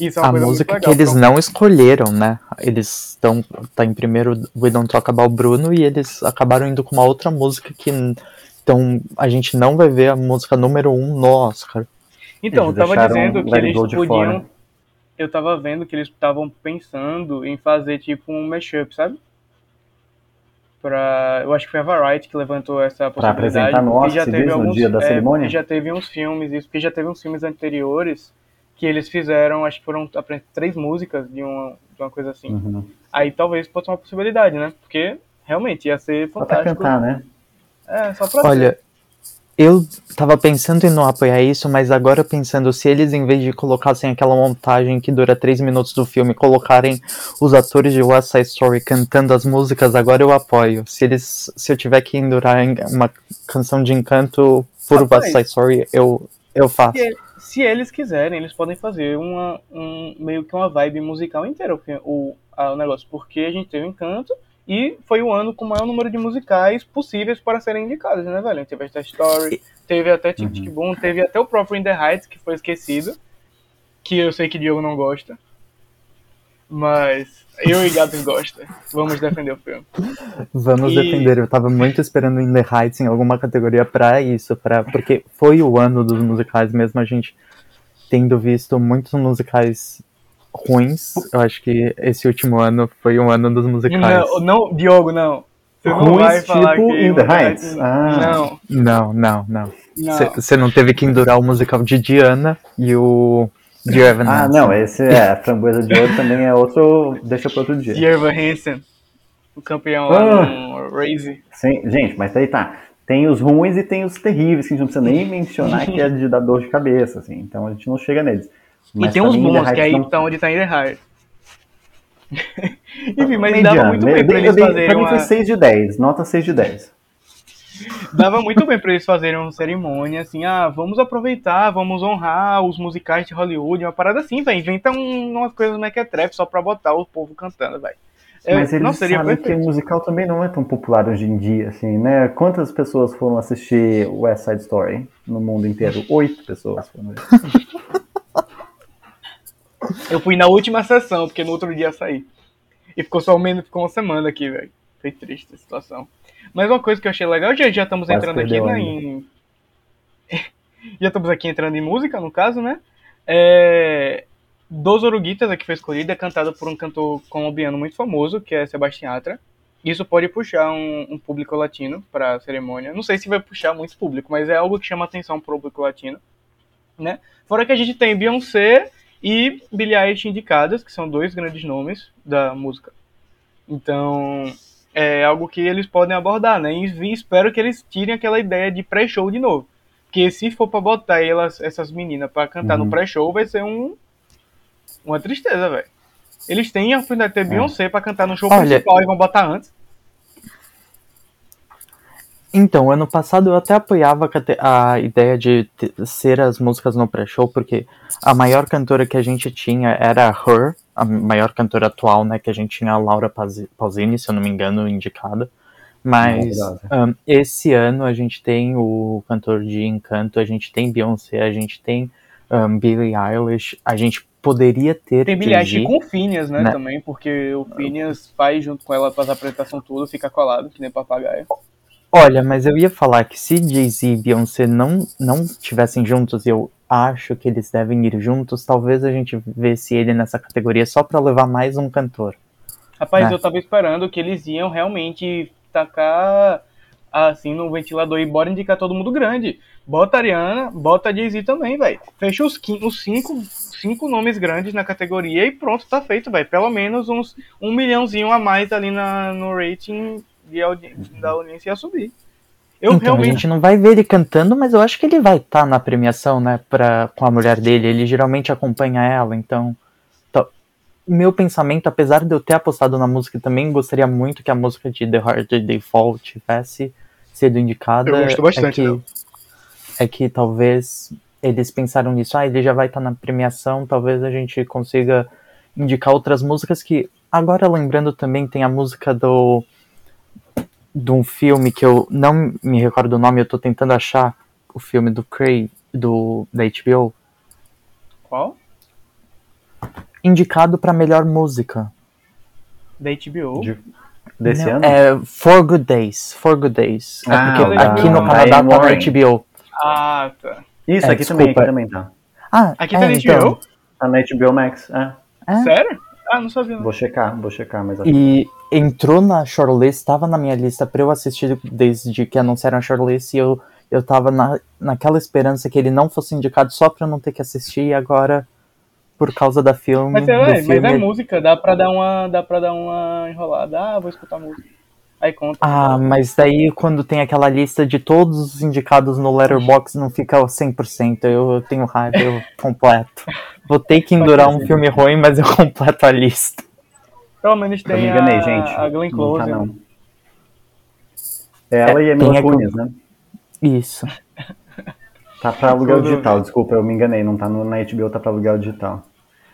Isso é uma a coisa música muito que legal. eles Então, não escolheram, né? Eles estão tá em primeiro We Don't Talk About Bruno e eles acabaram indo com uma outra música que então a gente não vai ver a música número um no Oscar. Então, eu Eles tava deixaram dizendo que eles podiam. fora. Eu tava vendo que eles estavam pensando em fazer tipo um mashup, sabe? Pra, eu acho que foi a Variety que levantou essa Pra possibilidade. apresentar no Oscar, você diz, no dia da é, cerimônia? porque já teve uns filmes, isso, porque já teve uns filmes anteriores que eles fizeram, acho que foram três músicas de uma, de uma coisa assim. Uhum. Aí talvez fosse uma possibilidade, né? Porque realmente ia ser Só pra fantástico. cantar, né? É, só pra ser. Eu tava pensando em não apoiar isso, mas agora pensando, se eles, em vez de colocassem aquela montagem que dura três minutos do filme, colocarem os atores de West Side Story cantando as músicas, agora eu apoio. Se eles, se eu tiver que endurar uma canção de encanto por Rapaz, West Side Story, eu, eu faço. Se, se eles quiserem, eles podem fazer uma, um, meio que uma vibe musical inteira, o, o, o negócio, porque a gente teve Encanto e foi o ano com o maior número de musicais possíveis para serem indicados, né, velho? Teve a Story, teve até Tic Tic Boom, teve até o próprio In The Heights, que foi esquecido, que eu sei que Diogo não gosta, mas eu e Gabs gosta. Vamos defender o filme. Vamos E- defender. Eu tava muito esperando In The Heights em alguma categoria pra isso, pra, porque foi o ano dos musicais, mesmo a gente tendo visto muitos musicais ruins. Eu acho que esse último ano foi um ano dos musicais. Não, não, Diogo, não. Você não Ruins, vai falar tipo que In The Heights? Ah. Não, Não, não, não. não. Você não teve que endurar o musical de Diana e o de Evan Ah, Hansen. não, esse é, a framboesa de ouro também é outro, deixa para outro dia. de Evan Hansen, o campeão Ah. lá no Raze. Sim, gente, mas aí tá. Tem os ruins e tem os terríveis, que a gente não precisa nem mencionar que é de dar dor de cabeça, assim. Então a gente não chega neles. E Mas tem uns bons, que aí não- tá onde tá High. Enfim, mas Mediano, dava muito bem pra eles dei- fazerem Pra mim uma... foi 6 de 10, nota 6 de 10. Dava muito bem pra eles fazerem uma cerimônia, assim, ah, vamos aproveitar, vamos honrar os musicais de Hollywood, uma parada assim, velho. Inventa um, umas coisas mequetrefe só pra botar o povo cantando, velho. É, Mas eles não, seria sabem que o perfeito. musical também não é tão popular hoje em dia, assim, né? Quantas pessoas foram assistir West Side Story no mundo inteiro? Oito pessoas foram. Eu fui na última sessão, porque no outro dia eu saí. E ficou só um menos, ficou uma semana aqui, velho. Foi triste a situação. Mas uma coisa que eu achei legal, já, já estamos entrando aqui né, em. já estamos aqui entrando em música, no caso, né? É... Dos Oruguitas, a que foi escolhida, é cantada por um cantor colombiano muito famoso, que é Sebastián Yatra. Isso pode puxar um, um público latino para a cerimônia. Não sei se vai puxar muito público, mas é algo que chama atenção para o público latino. Né? Fora que a gente tem Beyoncé e Billie Eilish indicadas, que são dois grandes nomes da música. Então, é algo que eles podem abordar, né? E espero que eles tirem aquela ideia de pré-show de novo. Porque se for pra botar elas, essas meninas pra cantar Uhum. no pré-show, vai ser um uma tristeza, velho. Eles têm a oportunidade de ter Beyoncé pra cantar no show Olha- principal e vão botar antes. Então, ano passado eu até apoiava a a ideia de ser as músicas no pré-show, porque a maior cantora que a gente tinha era a Her, a maior cantora atual, né? Que a gente tinha a Laura Pausini, se eu não me engano, indicada. Mas Maravilhosa. um, esse ano a gente tem o cantor de Encanto, a gente tem Beyoncé, a gente tem um, Billie Eilish, a gente poderia ter Tem Billie Eilish Jay-Z. com o Phineas, né, Né? também, porque o Phineas vai junto com ela para as apresentações tudo, fica colado, que nem papagaio. Olha, mas eu ia falar que se Jay-Z e Beyoncé não, não tivessem juntos, eu acho que eles devem ir juntos, talvez a gente visse ele nessa categoria só pra levar mais um cantor. Rapaz, Né? eu tava esperando que eles iam realmente tacar assim no ventilador e bora indicar todo mundo grande. Bota a Ariana, bota a Jay-Z também, velho. Fecha os, os cinco, cinco nomes grandes na categoria e pronto, tá feito, velho. Pelo menos uns um milhãozinho a mais ali na, no rating de audi da audiência ia subir. Eu então, a realmente. gente não vai ver ele cantando, mas eu acho que ele vai estar na premiação, né, pra, com a mulher dele. Ele geralmente acompanha ela, então. O meu pensamento, apesar de eu ter apostado na música e também gostaria muito que a música de The Hard Default tivesse sido indicada. Eu gosto bastante é que, é que talvez eles pensaram nisso, ah, ele já vai estar na premiação, talvez a gente consiga indicar outras músicas que. Agora lembrando também tem a música do de um filme que eu não me recordo o nome, eu tô tentando achar o filme do Cray, do da HBO, Qual? indicado pra melhor música. Da HBO. De- desse Não, ano? É For Good Days, For Good Days. É Ah, porque aqui no Canadá tá na. HBO. Ah, tá. Isso, É, aqui também, aqui também tá. Ah, Aqui é, tá na então, HBO? Tá na HBO Max, é. é. Sério? Ah, não sabia. não. Vou checar, vou checar, mas E entrou na shortlist, tava na minha lista pra eu assistir desde que anunciaram a shortlist e eu, eu tava na, naquela esperança que ele não fosse indicado só pra eu não ter que assistir e agora, por causa da filme, Mas do é, mas filme... é música, dá pra dar uma, dá pra dar uma enrolada. Ah, vou escutar música. Aí conta. Ah, mas daí quando tem aquela lista de todos os indicados no Letterboxd não fica 100%, eu, eu tenho raiva, eu completo. Vou ter que endurar um filme ruim, mas eu completo a lista. Pelo menos Eu me tem enganei, a, gente. a Glenn Não Close. tá, né? não. Ela É, e a tem Mila a- Kunis, né? Isso. Tá pra aluguel Tudo digital, desculpa, eu me enganei, não tá no, na HBO, tá pra aluguel digital.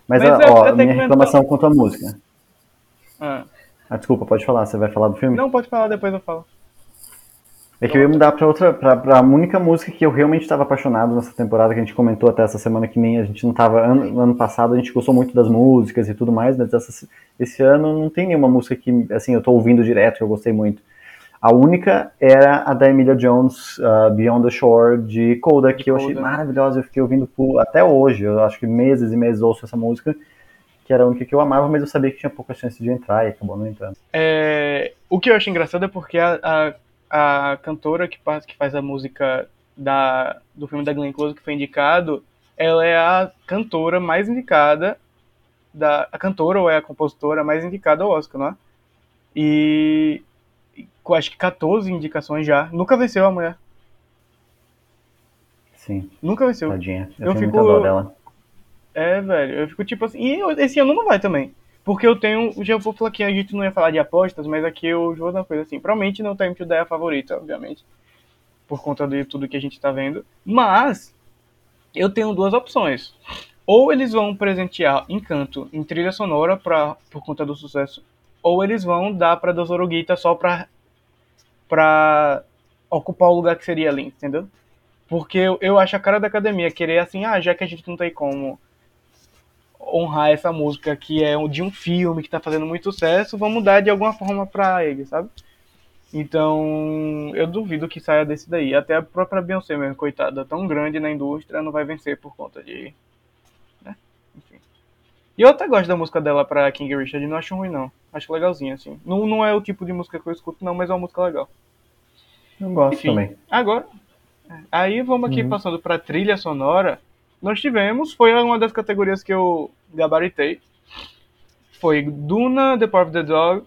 Mas, Mas ó, eu- ó, minha reclamação quanto à música. Ah. Ah, desculpa, pode falar, você vai falar do filme? Não, pode falar, depois eu falo. É que eu ia mudar pra outra, pra, pra única música que eu realmente estava apaixonado nessa temporada, que a gente comentou até essa semana, que nem a gente não tava. Ano, ano passado a gente gostou muito das músicas e tudo mais, mas essa- esse ano não tem nenhuma música que, assim, eu tô ouvindo direto, que eu gostei muito. A única era a da Emilia Jones, uh, Beyond the Shore, de Coda, que eu achei maravilhosa, eu fiquei ouvindo por, até hoje, eu acho que meses e meses ouço essa música, que era a única que eu amava, mas eu sabia que tinha pouca chance de entrar e acabou não entrando. É, o que eu acho engraçado é porque a, a, a cantora que faz, que faz a música da, do filme da Glenn Close que foi indicado, ela é a cantora mais indicada da a cantora ou é a compositora mais indicada ao Oscar, não é? E com acho que 14 indicações já. Nunca venceu a mulher. Sim, Nunca venceu. tadinha. Eu, Eu fico- dó dela. É, velho, eu fico tipo assim. E esse ano não vai também. Porque eu tenho. Já vou falar que a gente não ia falar de apostas, mas aqui eu vou dar uma coisa assim. Provavelmente não tem ideia favorita, obviamente. Por conta de tudo que a gente tá vendo. Mas eu tenho duas opções. Ou eles vão presentear Encanto em trilha sonora pra, por conta do sucesso. Ou eles vão dar pra Dozoroguita só pra, pra ocupar o lugar que seria ali, entendeu? Porque eu, eu acho a cara da academia querer assim, ah, já que a gente não tem como honrar essa música que é de um filme que tá fazendo muito sucesso, vamos dar de alguma forma pra ele, sabe? Então, eu duvido que saia desse daí. Até a própria Beyoncé mesmo, coitada, tão grande na indústria, não vai vencer por conta de. Né? Enfim. E eu até gosto da música dela pra King Richard, não acho ruim não. Acho legalzinho, assim. Não, não é o tipo de música que eu escuto, não, mas é uma música legal. Eu gosto Enfim, também. agora. Aí vamos aqui Uhum. passando pra trilha sonora. Nós tivemos, foi uma das categorias que eu gabaritei. Foi Duna, The Power of the Dog,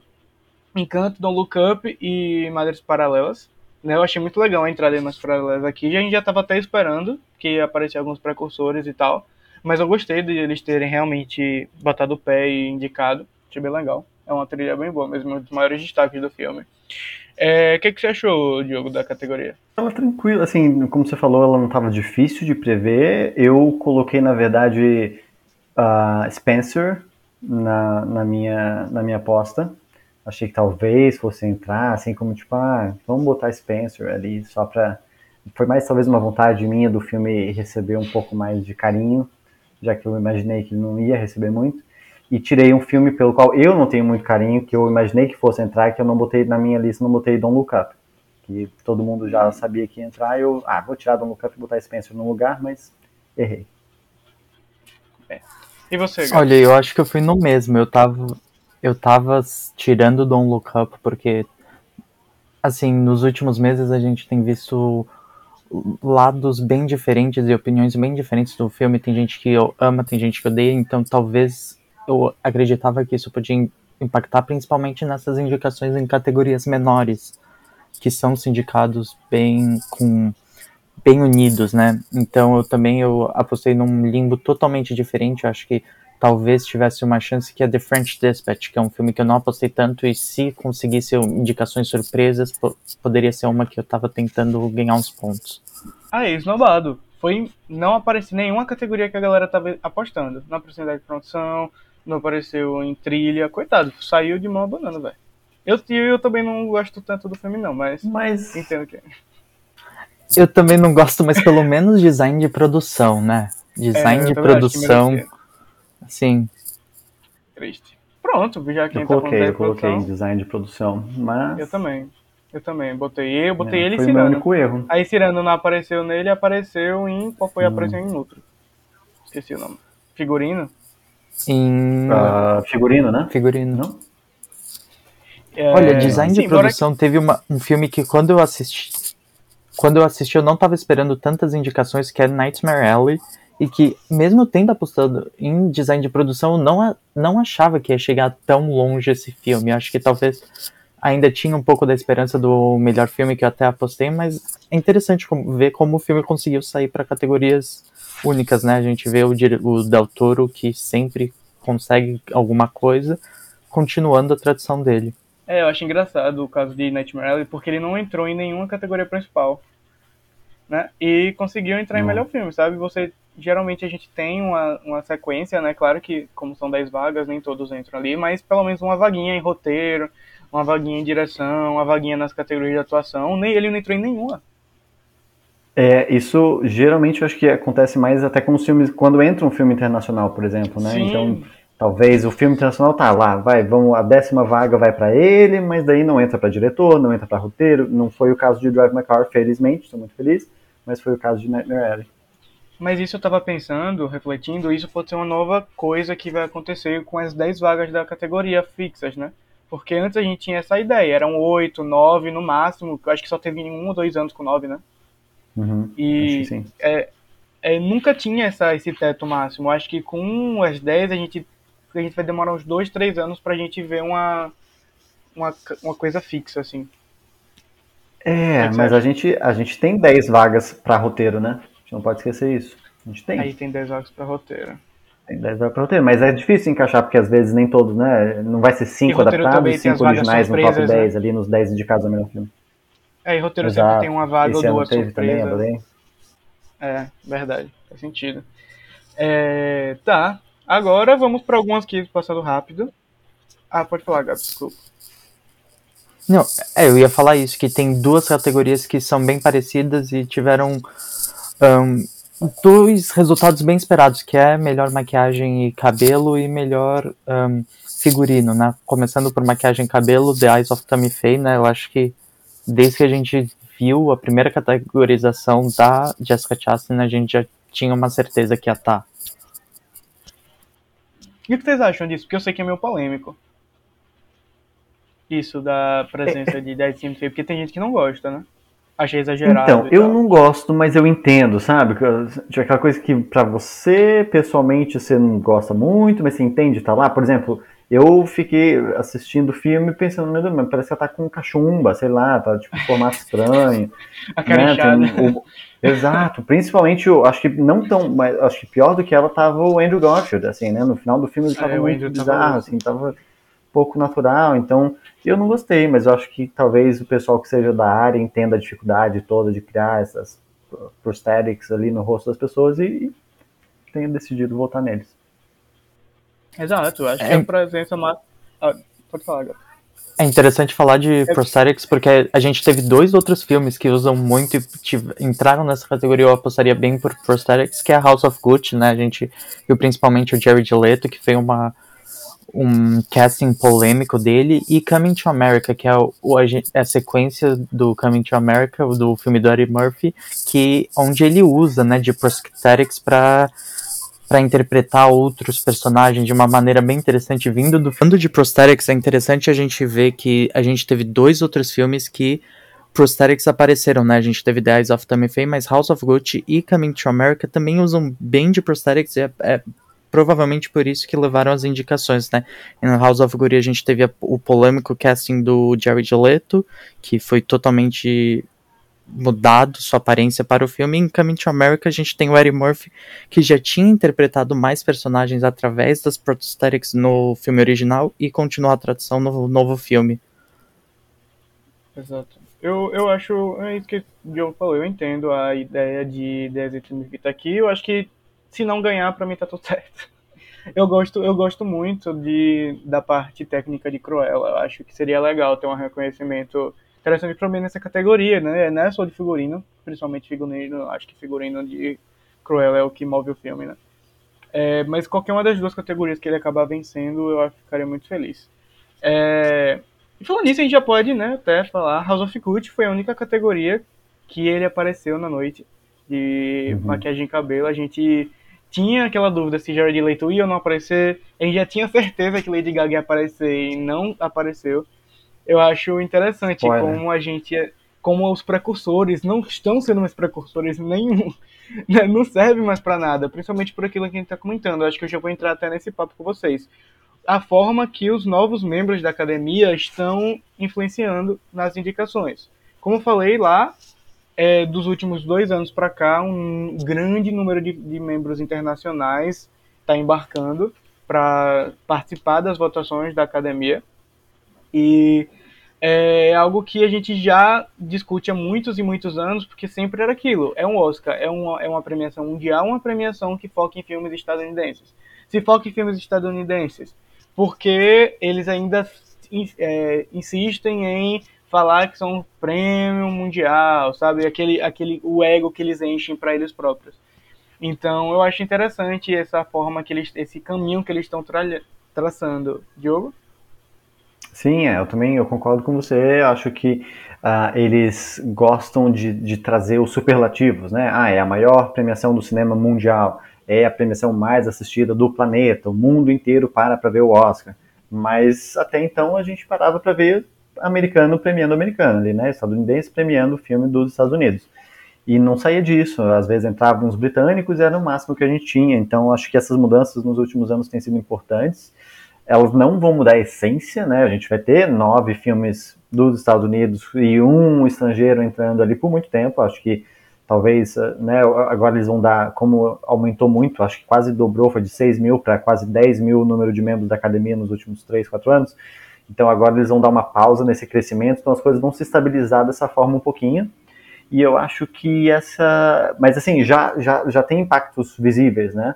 Encanto, Don't Look Up e Madres Paralelas. Né, eu achei muito legal a entrada em Madres Paralelas aqui. A gente já tava até esperando que aparecer alguns precursores e tal. Mas eu gostei de eles terem realmente botado o pé e indicado. Achei bem legal. É uma trilha bem boa mesmo, um dos maiores destaques do filme. É, O que, que você achou, Diogo, da categoria? Ela tranquila, assim, como você falou, ela não estava difícil de prever. Eu coloquei, na verdade, a Spencer na, na, minha, na minha aposta. Achei que talvez fosse entrar, assim como tipo, ah, vamos botar Spencer ali só pra Foi mais talvez uma vontade minha do filme receber um pouco mais de carinho, já que eu imaginei que não ia receber muito. E tirei um filme pelo qual eu não tenho muito carinho, que eu imaginei que fosse entrar, que eu não botei na minha lista, não botei Don't Look Up. Que todo mundo já sabia que ia entrar, eu, ah, vou tirar Don't Look Up e botar Spencer no lugar, mas errei. E você, Gabi? Olha, eu acho que eu fui no mesmo. Eu tava, eu tava tirando Don't Look Up porque, assim, nos últimos meses a gente tem visto lados bem diferentes e opiniões bem diferentes do filme. Tem gente que ama, tem gente que odeia, então talvez eu acreditava que isso podia impactar principalmente nessas indicações em categorias menores, que são sindicados bem com bem unidos, né? Então eu também eu apostei num limbo totalmente diferente. Eu acho que talvez tivesse uma chance que é The French Dispatch, que é um filme que eu não apostei tanto e se conseguisse indicações surpresas, po poderia ser uma que eu tava tentando ganhar uns pontos. Ah, é esnobado. Foi não apareceu nenhuma categoria que a galera tava apostando. Não apareceu de produção, não apareceu em trilha. Coitado, saiu de mão abanando, velho. Eu, eu também não gosto tanto do filme não, mas, Mas entendo que é. Eu também não gosto, mas pelo menos design de produção, né? Design É, eu de produção, assim, Triste. Pronto, já que eu tá falando coloquei, eu coloquei produção, design de produção, mas eu também. Eu também. Botei eu, botei é, ele e foi o Cirano. único erro. Aí Cirano não apareceu nele, apareceu em. Qual foi? Hum. Apareceu em outro. Esqueci o nome. Figurino? Em Ah, figurino, né? figurino. Não? É, Olha, design sim, de produção teve uma, um filme que quando eu assisti, quando eu assisti eu não estava esperando tantas indicações que é Nightmare Alley e que mesmo tendo apostado em design de produção, eu não, a- não achava que ia chegar tão longe esse filme. Eu acho que talvez ainda tinha um pouco da esperança do melhor filme que eu até apostei, mas é interessante como- ver como o filme conseguiu sair para categorias únicas, né? A gente vê o, o Del Toro que sempre consegue alguma coisa, continuando a tradição dele. É, eu acho engraçado o caso de Nightmare Alley, porque ele não entrou em nenhuma categoria principal. Né? E conseguiu entrar em melhor filme, sabe? Você geralmente a gente tem uma, uma sequência, né? Claro que, como são 10 vagas, nem todos entram ali, mas pelo menos uma vaguinha em roteiro, uma vaguinha em direção, uma vaguinha nas categorias de atuação. Nem ele não entrou em nenhuma. É, isso geralmente eu acho que acontece mais até com os filmes, quando entra um filme internacional, por exemplo, né? Sim. Então, talvez o filme internacional tá lá, vai, vamos, a décima vaga vai pra ele, mas daí não entra pra diretor, não entra pra roteiro. Não foi o caso de Drive My Car, felizmente, estou muito feliz, mas foi o caso de Nightmare Alley. Mas isso eu tava pensando, refletindo, isso pode ser uma nova coisa que vai acontecer com as 10 vagas da categoria fixas, né? Porque antes a gente tinha essa ideia, eram 8, 9 no máximo, eu acho que só teve um ou dois anos com 9, né? Uhum, E é, é, nunca tinha essa, esse teto máximo. Acho que com as 10 a gente, a gente vai demorar uns 2, 3 anos pra gente ver uma, uma, uma coisa fixa, assim. É, você mas a gente, a gente tem 10 vagas pra roteiro, né? A gente não pode esquecer isso. A gente tem. Aí tem 10 vagas pra roteiro. Tem 10 vagas pra roteiro, mas é difícil encaixar, porque às vezes nem todos, né? Não vai ser 5 E roteiro também adaptados, tem as 5 vagas originais no top surpresas, né? 10, ali nos 10 indicados ao melhor filme. É, e roteiro Exato. sempre tem uma vaga Esse ou duas teve também. É, verdade, faz sentido. É, tá, agora vamos para algumas aqui passando rápido. Ah, pode falar, Gabi, desculpa. Não, é, eu ia falar isso, que tem duas categorias que são bem parecidas e tiveram ahn, dois resultados bem esperados, que é melhor maquiagem e cabelo e melhor ahn, figurino, né? Começando por maquiagem e cabelo, The Eyes of Tammy Faye, né? Eu acho que desde que a gente viu a primeira categorização da Jessica Chastain, a gente já tinha uma certeza que ia tá. estar. E o que vocês acham disso? Porque eu sei que é meio polêmico. Isso da presença de Dead Team Faye, porque tem gente que não gosta, né? Achei exagerado. Então, eu tal. não gosto, mas eu entendo, sabe? Aquela coisa que pra você, pessoalmente, você não gosta muito, mas você entende, tá lá. Por exemplo, eu fiquei assistindo o filme pensando, meu Deus, mas parece que ela tá com cachumba, sei lá, tá tipo um formato estranho. A né? Tem o- Exato, principalmente, eu acho que não tão, mas acho que pior do que ela tava o Andrew Garfield, assim, né? No final do filme ele tava É, muito tava bizarro, louco. assim, tava pouco natural, então eu não gostei, mas eu acho que talvez o pessoal que seja da área entenda a dificuldade toda de criar essas prosthetics ali no rosto das pessoas e, e tenha decidido votar neles. Exato, acho que É. a presença mais. Ah, pode falar, Gabi. É interessante falar de prosthetics porque a gente teve dois outros filmes que usam muito e entraram nessa categoria, eu apostaria bem por prosthetics, que é House of Gucci, né? A gente viu principalmente o Jared Leto, que foi uma um casting polêmico dele, e Coming to America, que é o, a, a sequência do Coming to America, do filme do Eddie Murphy, que onde ele usa, né, de prosthetics para para interpretar outros personagens de uma maneira bem interessante. Vindo do fundo de prosthetics, é interessante a gente ver que a gente teve dois outros filmes que prosthetics apareceram, né? A gente teve The Eyes of Tammy Faye, mas House of Gucci e Coming to America também usam bem de prosthetics. É, é provavelmente por isso que levaram as indicações, né? Em House of Gucci a gente teve a, o polêmico casting do Jared Leto, que foi totalmente mudado sua aparência para o filme. Em Coming to America, a gente tem o Eddie Murphy, que já tinha interpretado mais personagens através das prosthetics no filme original e continua a tradução no novo filme. Exato. Eu, eu acho, é isso que o Diogo falou, eu entendo a ideia de Desert tá aqui, eu acho que se não ganhar, para mim tá tudo certo. Eu gosto, eu gosto muito de, da parte técnica de Cruella, eu acho que seria legal ter um reconhecimento interessante para mim nessa categoria, né? Não é só de figurino, principalmente figurino, acho que figurino de Cruella é o que move o filme, né? É, mas qualquer uma das duas categorias que ele acabar vencendo, eu ficaria muito feliz. É, e falando nisso, a gente já pode né, até falar, House of Gucci foi a única categoria que ele apareceu na noite de uhum. maquiagem e cabelo. A gente tinha aquela dúvida se Jared Leto ia ou não aparecer. A gente já tinha certeza que Lady Gaga ia aparecer e não apareceu eu acho interessante Olha. como a gente é, como os precursores não estão sendo mais precursores nenhum, né, não serve mais para nada, principalmente por aquilo que a gente está comentando. Eu acho que eu já vou entrar até nesse papo com vocês. A forma que os novos membros da academia estão influenciando nas indicações. Como eu falei lá, é, dos últimos dois anos para cá, um grande número de, de membros internacionais está embarcando para participar das votações da academia. E é algo que a gente já discute há muitos e muitos anos, porque sempre era aquilo. É um Oscar, é uma, é uma premiação mundial, uma premiação que foca em filmes estadunidenses. Se foca em filmes estadunidenses, porque eles ainda é, insistem em falar que são um prêmio mundial, sabe? Aquele, aquele, o ego que eles enchem para eles próprios. Então, eu acho interessante essa forma que eles, esse caminho que eles estão tra traçando. Diogo? Sim, é, eu também eu concordo com você. Acho que uh, eles gostam de, de trazer os superlativos, né? Ah, é a maior premiação do cinema mundial, é a premiação mais assistida do planeta, o mundo inteiro para para ver o Oscar. Mas até então a gente parava para ver americano premiando americano ali, né? Estadunidense premiando o filme dos Estados Unidos. E não saía disso. Às vezes entravam os britânicos e era o máximo que a gente tinha. Então acho que essas mudanças nos últimos anos têm sido importantes elas não vão mudar a essência, né? A gente vai ter nove filmes dos Estados Unidos e um estrangeiro entrando ali por muito tempo. Acho que talvez, né? Agora eles vão dar, como aumentou muito, acho que quase dobrou, foi de 6 mil para quase 10 mil o número de membros da academia nos últimos 3, 4 anos. Então agora eles vão dar uma pausa nesse crescimento, então as coisas vão se estabilizar dessa forma um pouquinho. E eu acho que essa. Mas assim, já, já, já tem impactos visíveis, né?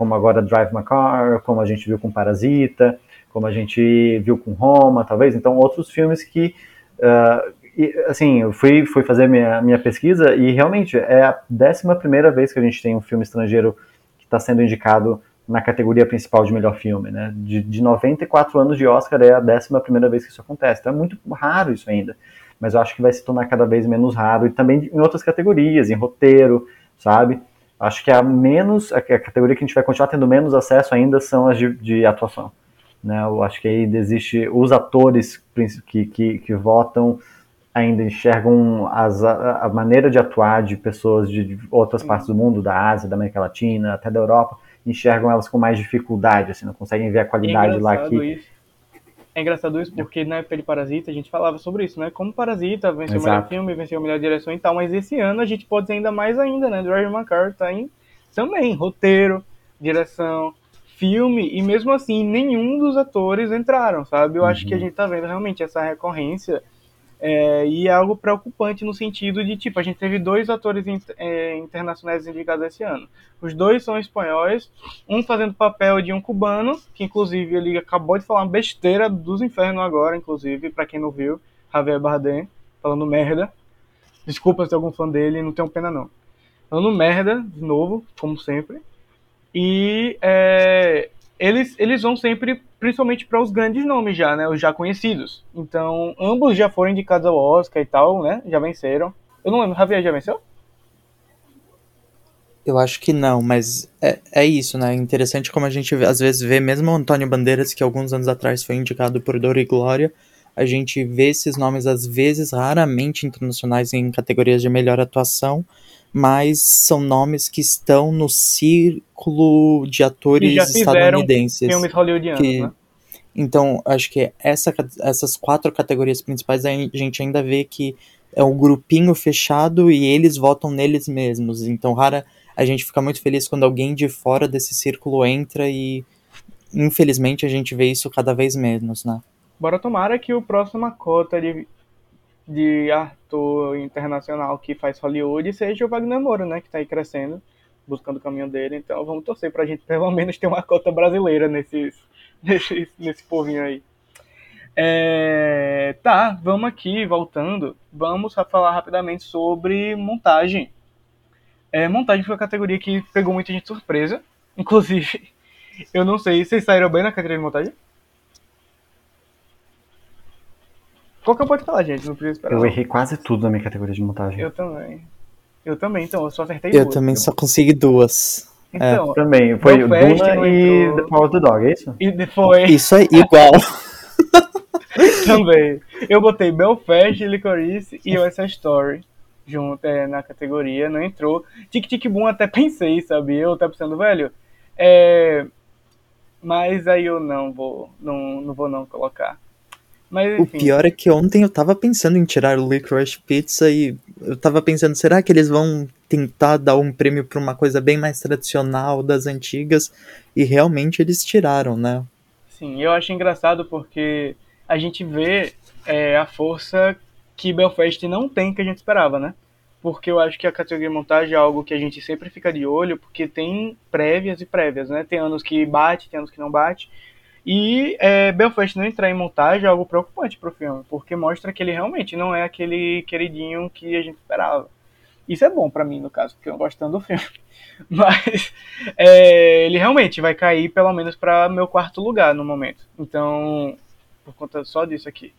Como agora Drive My Car, como a gente viu com Parasita, como a gente viu com Roma, talvez. Então, outros filmes que, uh, e, assim, eu fui, fui fazer minha, minha pesquisa e realmente é a décima primeira vez que a gente tem um filme estrangeiro que está sendo indicado na categoria principal de melhor filme, né? De, de 94 anos de Oscar é a décima primeira vez que isso acontece. Então é muito raro isso ainda. Mas eu acho que vai se tornar cada vez menos raro e também em outras categorias, em roteiro, sabe? Acho que a menos, a categoria que a gente vai continuar tendo menos acesso ainda são as de, de atuação. Né? Eu acho que aí existe os atores que, que, que votam ainda enxergam as, a, a, maneira de atuar de pessoas de outras partes do mundo, da Ásia, da América Latina, até da Europa, enxergam elas com mais dificuldade, assim, não conseguem ver a qualidade é lá que isso. É engraçado isso porque na época de Parasita a gente falava sobre isso, né? Como Parasita venceu Exato. o melhor filme, venceu a melhor direção e tal, mas esse ano a gente pode ser ainda mais ainda, né? Drive McCarthy tá em também roteiro, direção, filme e mesmo assim nenhum dos atores entraram, sabe? Eu uhum. acho que a uhum. gente tá vendo realmente essa recorrência É, e é algo preocupante no sentido de, tipo, a gente teve dois atores in, é, internacionais indicados esse ano. Os dois são espanhóis, um fazendo papel de um cubano, que inclusive ele acabou de falar uma besteira dos infernos agora, inclusive, para quem não viu, Javier Bardem, falando merda. Desculpa se tem algum fã dele, não tenho pena não. Falando merda, de novo, como sempre. E é, eles, eles vão sempre, principalmente para os grandes nomes já, né? Os já conhecidos. Então, ambos já foram indicados ao Oscar e tal, né? Já venceram. Eu não lembro, Javier já venceu? Eu acho que não, mas é, é isso, né? Interessante como a gente às vezes vê, mesmo o Antônio Bandeiras, que alguns anos atrás foi indicado por Dor e Glória, a gente vê esses nomes às vezes raramente internacionais em categorias de melhor atuação, mas são nomes que estão no círculo de atores estadunidenses. Filmes hollywoodianos, que, né? Então, acho que essa, essas quatro categorias principais a gente ainda vê que é um grupinho fechado e eles votam neles mesmos. Então, rara a gente fica muito feliz quando alguém de fora desse círculo entra e infelizmente a gente vê isso cada vez menos, né? Bora tomara que o próximo cota de de ator internacional que faz Hollywood seja o Wagner Moura, né? Que tá aí crescendo, buscando o caminho dele. Então vamos torcer pra gente pelo menos ter uma cota brasileira nesses, nesse, nesse povinho aí. É, tá, vamos aqui, voltando. Vamos falar rapidamente sobre montagem. É, montagem foi uma categoria que pegou muita gente surpresa. Inclusive, eu não sei, vocês saíram bem na categoria de montagem? Qualquer pode falar, gente, não precisa esperar. Eu errei quase tudo na minha categoria de montagem. Eu também. Eu também, então, eu só acertei Eu duas. também só consegui duas. Então, Também, foi Duna e entrou. The Power of the Dog, é isso? e foi Isso é igual. também. Eu botei Belfast, Licorice e West Side Story junto é, na categoria, não entrou. Tic Tic Boom até pensei, sabia? Eu tava pensando, velho, é... mas aí eu não vou, não, não vou não colocar. Mas O pior é que ontem eu tava pensando em tirar o Licorice Pizza e eu tava pensando, será que eles vão tentar dar um prêmio pra uma coisa bem mais tradicional das antigas? E realmente eles tiraram, né? Sim, eu acho engraçado porque a gente vê é, a força que Belfast não tem que a gente esperava, né? Porque eu acho que a categoria de montagem é algo que a gente sempre fica de olho, porque tem prévias e prévias, né? Tem anos que bate, tem anos que não bate. E é, Belfast não entrar em montagem é algo preocupante pro filme, porque mostra que ele realmente não é aquele queridinho que a gente esperava. Isso é bom pra mim, no caso, porque eu gosto tanto do filme. Mas é, ele realmente vai cair pelo menos para meu quarto lugar no momento. Então, por conta só disso aqui.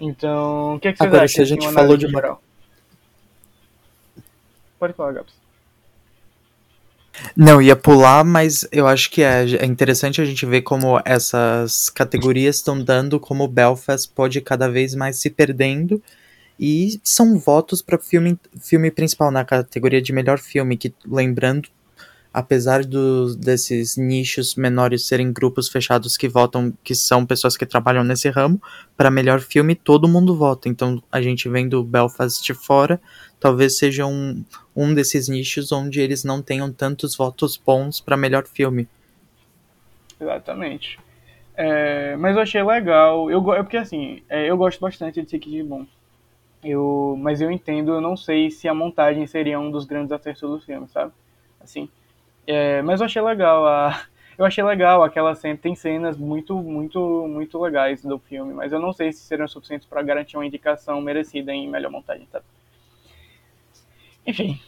Então, o que, é que vocês Agora, acham? se a gente assim, falou de geral? Pode falar, Gabs. Não, ia pular, mas eu acho que é, é interessante a gente ver como essas categorias estão dando, como Belfast pode cada vez mais se perdendo. E são votos para filme, filme principal na categoria de melhor filme, que lembrando, apesar dos desses nichos menores serem grupos fechados que votam, que são pessoas que trabalham nesse ramo, para melhor filme todo mundo vota. Então a gente vendo Belfast de fora, talvez seja um, um desses nichos onde eles não tenham tantos votos bons para melhor filme. Exatamente. É, mas eu achei legal. Eu, é porque assim, é, eu gosto bastante de Tic de Bom. Eu, mas eu entendo, eu não sei se a montagem seria um dos grandes acertos do filme, sabe? Assim. É, mas eu achei legal a. Eu achei legal aquela cena. Tem cenas muito, muito, muito legais do filme, mas eu não sei se seriam suficientes para garantir uma indicação merecida em melhor montagem, sabe? Enfim.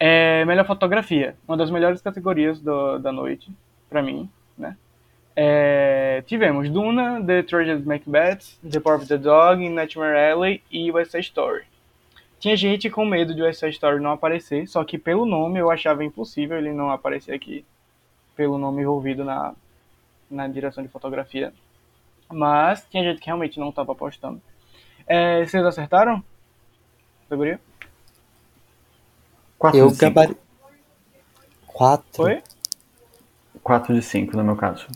É, melhor fotografia. Uma das melhores categorias do, da noite, pra mim, né? É, tivemos Duna, The Tragedy of Macbeth, The Power of the Dog, Nightmare Alley e West Side Story. Tinha gente com medo de Side Story não aparecer, só que pelo nome eu achava impossível ele não aparecer aqui, pelo nome envolvido na, na direção de fotografia. Mas tinha gente que realmente não estava apostando. É, vocês acertaram? Categoria? 4 Eu de 5. gabari... Quatro? Foi? 4 de 5 no meu caso.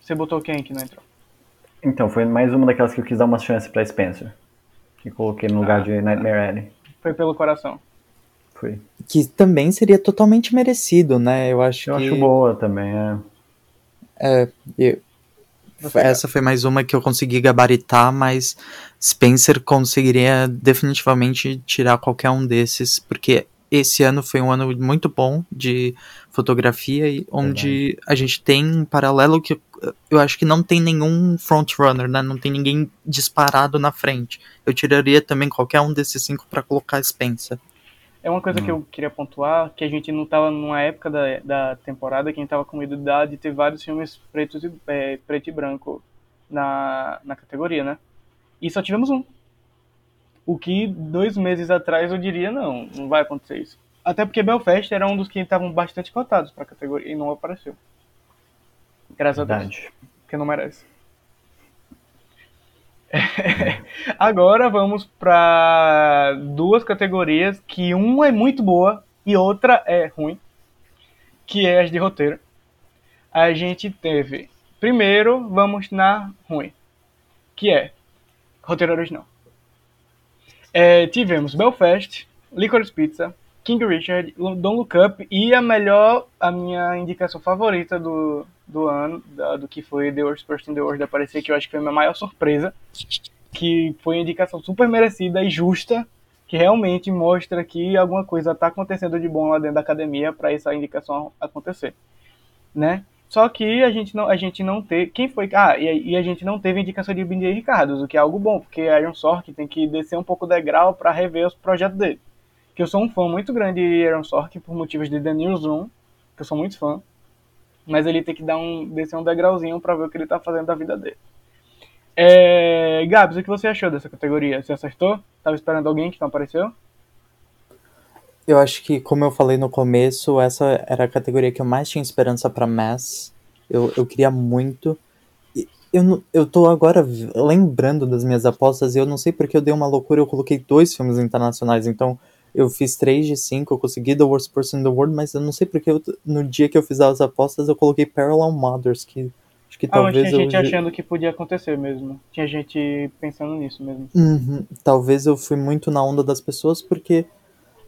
Você botou quem que não entrou? Então, foi mais uma daquelas que eu quis dar uma chance pra Spencer. Que coloquei no lugar Ah, de Nightmare Alley. Foi pelo coração. Foi. Que também seria totalmente merecido, né? Eu acho Eu que. acho boa também, é. É, eu- essa foi mais uma que eu consegui gabaritar, mas Spencer conseguiria definitivamente tirar qualquer um desses, porque esse ano foi um ano muito bom de fotografia, e onde a gente tem um paralelo que eu acho que não tem nenhum frontrunner, né? Não tem ninguém disparado na frente. Eu tiraria também qualquer um desses cinco para colocar Spencer. É uma coisa que eu queria pontuar, que a gente não estava numa época da, da temporada que a gente estava com medo de ter vários filmes pretos e, é, preto e branco na, na categoria, né? E só tivemos um. O que dois meses atrás eu diria, não, não vai acontecer isso. Até porque Belfast era um dos que estavam bastante cotados para a categoria e não apareceu. Graças a Deus. Verdade. Porque não merece. Agora vamos para duas categorias que uma é muito boa e outra é ruim, que é as de roteiro. A gente teve, primeiro, vamos na ruim, que é roteiro original. É, tivemos Belfast, Licorice Pizza, King Richard, Don't Look Up e a melhor, a minha indicação favorita do, do ano, da, do que foi The Worst Person in the World aparecer, que eu acho que foi a minha maior surpresa, que foi uma indicação super merecida e justa, que realmente mostra que alguma coisa está acontecendo de bom lá dentro da academia para essa indicação acontecer, né? Só que a gente não, a gente não teve. Quem foi? Ah, e, e a gente não teve indicação de BJ Ricardo, o que é algo bom, porque Iron Sork tem que descer um pouco o degrau para rever os projetos dele. Que eu sou um fã muito grande de Aaron Sorkin por motivos de The Newsroom, que eu sou muito fã. Mas ele tem que dar um, descer um degrauzinho para ver o que ele tá fazendo da vida dele. É, Gabs, o que você achou dessa categoria? Você acertou? Tava esperando alguém que não apareceu? Eu acho que, como eu falei no começo, essa era a categoria que eu mais tinha esperança para Mass. Eu, eu queria muito. Eu, eu tô agora lembrando das minhas apostas e eu não sei porque eu dei uma loucura. Eu coloquei dois filmes internacionais, então eu fiz 3 de 5, eu consegui The Worst Person in the World, mas eu não sei porque eu, no dia que eu fiz as apostas eu coloquei Parallel Mothers, que acho que ah, talvez tinha gente eu... achando que podia acontecer mesmo. Tinha gente pensando nisso mesmo. Uhum. Talvez eu fui muito na onda das pessoas, porque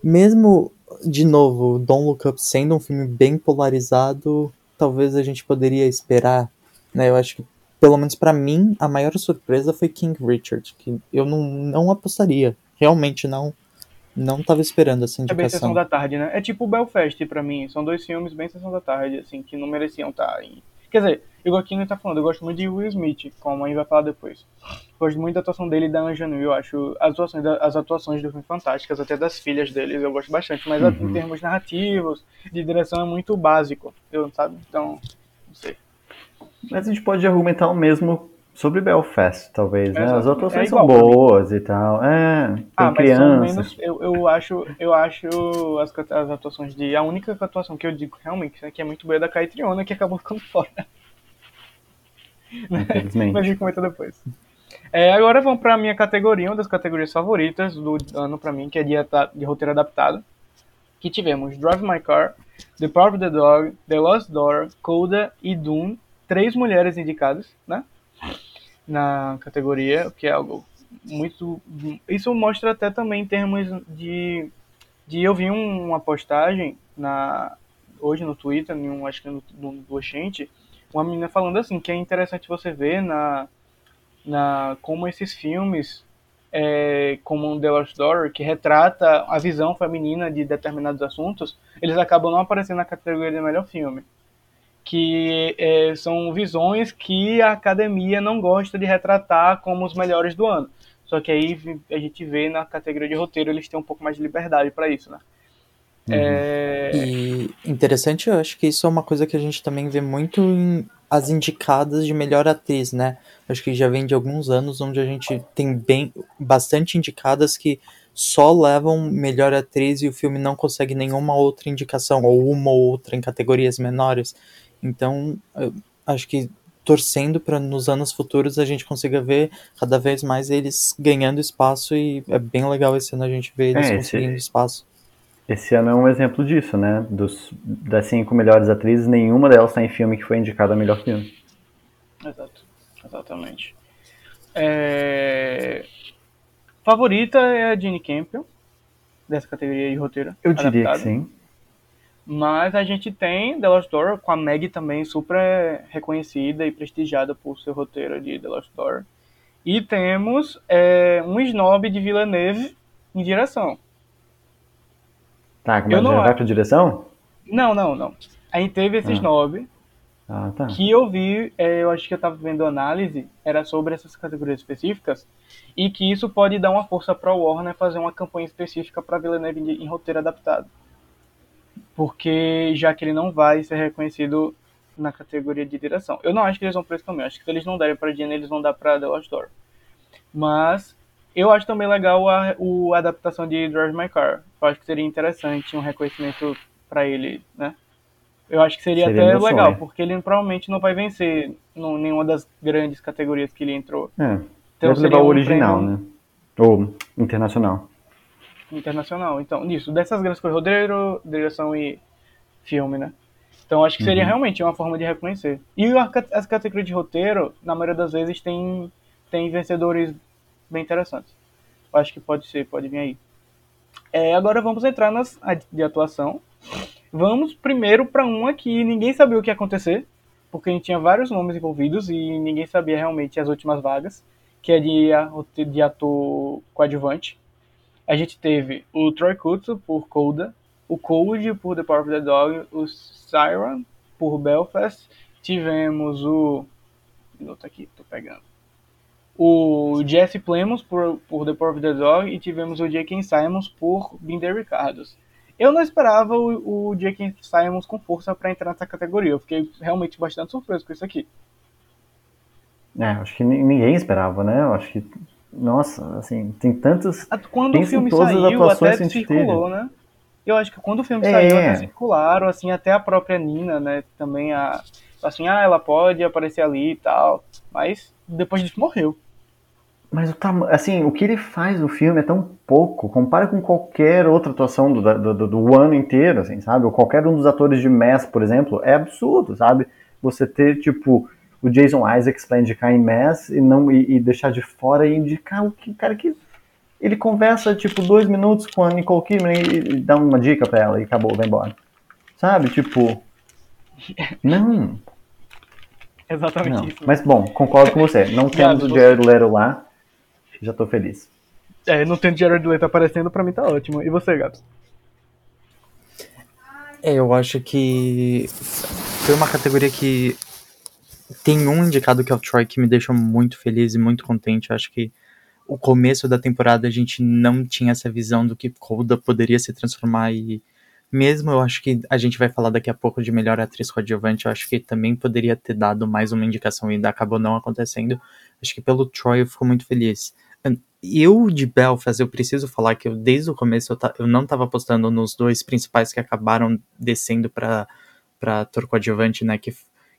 mesmo, de novo, Don't Look Up sendo um filme bem polarizado, talvez a gente poderia esperar, né? Eu acho que, pelo menos para mim, a maior surpresa foi King Richard, que eu não, não apostaria. Realmente não não tava esperando essa indicação. É bem Sessão da Tarde, né? É tipo Belfast pra mim. São dois filmes bem Sessão da Tarde, assim, que não mereciam estar em... Quer dizer, igual aqui não tá falando, eu gosto muito de Will Smith, como a gente vai falar depois. Gosto muito da atuação dele e da Anjanu. Eu acho as atuações, as atuações do filme fantásticas, até das filhas deles, eu gosto bastante. Mas uhum. em termos narrativos, de direção, é muito básico, eu, sabe? Então, não sei. Mas a gente pode argumentar o mesmo Sobre Belfast, talvez, né? As atuações é são boas e tal. É, tem ah, criança. Menos, eu, eu acho, eu acho as, as atuações de. A única atuação que eu digo realmente que é muito boa é da Caitriona, que acabou ficando fora. Infelizmente. Mas a gente comenta depois. É, agora vamos para minha categoria, uma das categorias favoritas do ano para mim, que é de, de roteiro adaptado. Que tivemos Drive My Car, The Power of the Dog, The Lost Door, Coda e Dune. Três mulheres indicadas, né? Na categoria, que é algo muito. Isso mostra até também em termos de. de eu vi um, uma postagem na, hoje no Twitter, em um, acho que no, no, do Oxente, uma menina falando assim, que é interessante você ver na, na como esses filmes, é, como The Lost Door, que retrata a visão feminina de determinados assuntos, eles acabam não aparecendo na categoria de melhor filme que é, são visões que a academia não gosta de retratar como os melhores do ano. Só que aí a gente vê na categoria de roteiro eles têm um pouco mais de liberdade para isso, né? Uhum. É... E interessante, eu acho que isso é uma coisa que a gente também vê muito em as indicadas de melhor atriz, né? Acho que já vem de alguns anos onde a gente tem bem bastante indicadas que só levam melhor atriz e o filme não consegue nenhuma outra indicação ou uma ou outra em categorias menores. Então, acho que torcendo para nos anos futuros a gente consiga ver cada vez mais eles ganhando espaço e é bem legal esse ano a gente ver eles é, conseguindo esse, espaço. Esse ano é um exemplo disso, né? Dos, das cinco melhores atrizes, nenhuma delas está em filme que foi indicada a melhor filme. Exato, exatamente. É... Favorita é a Jeanne Campbell, dessa categoria de roteiro. Eu diria adaptado. que sim. Mas a gente tem The Lost Door com a Meg também super reconhecida e prestigiada por seu roteiro de The Lost Door. E temos é, um snob de Villeneuve em direção. Tá, mas Eu já não vai acho. pra direção? Não, não, não. A gente teve esse Ah. snob Ah, tá. que eu vi, é, eu acho que eu tava vendo análise, era sobre essas categorias específicas, e que isso pode dar uma força para o Warner fazer uma campanha específica para Villeneuve em roteiro adaptado. Porque já que ele não vai ser reconhecido na categoria de direção. Eu não acho que eles vão por esse caminho, acho que se eles não derem para Disney, eles vão dar para The Lost Door. Mas eu acho também legal a, o, a adaptação de Drive My Car. Eu acho que seria interessante um reconhecimento para ele, né? Eu acho que seria, Seria até legal, sonho. porque ele provavelmente não vai vencer em nenhuma das grandes categorias que ele entrou. É, Então deve levar o um original, prêmio né? Ou internacional. Internacional. Então, nisso, dessas grandes coisas, roteiro, direção e filme, né? Então acho que seria Uhum. realmente uma forma de reconhecer. E as categorias de roteiro, na maioria das vezes, tem, tem vencedores bem interessantes. Eu acho que pode ser, pode vir aí. É, agora vamos entrar nas de atuação. Vamos primeiro para uma que ninguém sabia o que ia acontecer, porque a gente tinha vários nomes envolvidos e ninguém sabia realmente as últimas vagas, que é de, a- de ator coadjuvante. A gente teve o Troy Kutsu por Coda, o Cold por The Power of the Dog, o Siren por Belfast, tivemos o. Minuto aqui, tô pegando. O Jesse Plemons por, por The Power of the Dog e tivemos o J.K. Simons por Binder Ricardos. Eu não esperava o, o J.K. Simons com força para entrar nessa categoria. Eu fiquei realmente bastante surpreso com isso aqui. É, acho que ni- ninguém esperava, né? Eu acho que. Nossa, assim, tem tantos. Quando Pensa o filme saiu, até circulou, né? Eu acho que quando o filme É. saiu, até circularam, assim, até a própria Nina, né? Também a. Assim, ah, ela pode aparecer ali e tal. Mas depois disso morreu. Mas o assim, o que ele faz no filme é tão pouco, compara com qualquer outra atuação do, do, do- do ano inteiro, assim, sabe? Ou qualquer um dos atores de Mass, por exemplo, é absurdo, sabe? Você ter, tipo, o Jason Isaacs pra indicar em Mass e, não, e, e deixar de fora e indicar o que, cara, que ele conversa, tipo, dois minutos com a Nicole Kidman e, e dá uma dica pra ela e acabou, vai embora. Sabe? Tipo, não, Exatamente não. isso. Mas, bom, concordo com você. Não temos o Jared Leto lá, já tô feliz. É, não tendo Jared Leto aparecendo, pra mim tá ótimo. E você, Gabs? É, eu acho que foi uma categoria que tem um indicado que é o Troy que me deixou muito feliz e muito contente. Eu acho que o começo da temporada a gente não tinha essa visão do que Coda poderia se transformar e mesmo eu acho que a gente vai falar daqui a pouco de melhor atriz coadjuvante, eu acho que também poderia ter dado mais uma indicação e ainda acabou não acontecendo. Acho que pelo Troy eu fico muito feliz. Eu de Belfast, eu preciso falar que eu desde o começo eu, eu não tava apostando nos dois principais que acabaram descendo para para ator coadjuvante, né, que,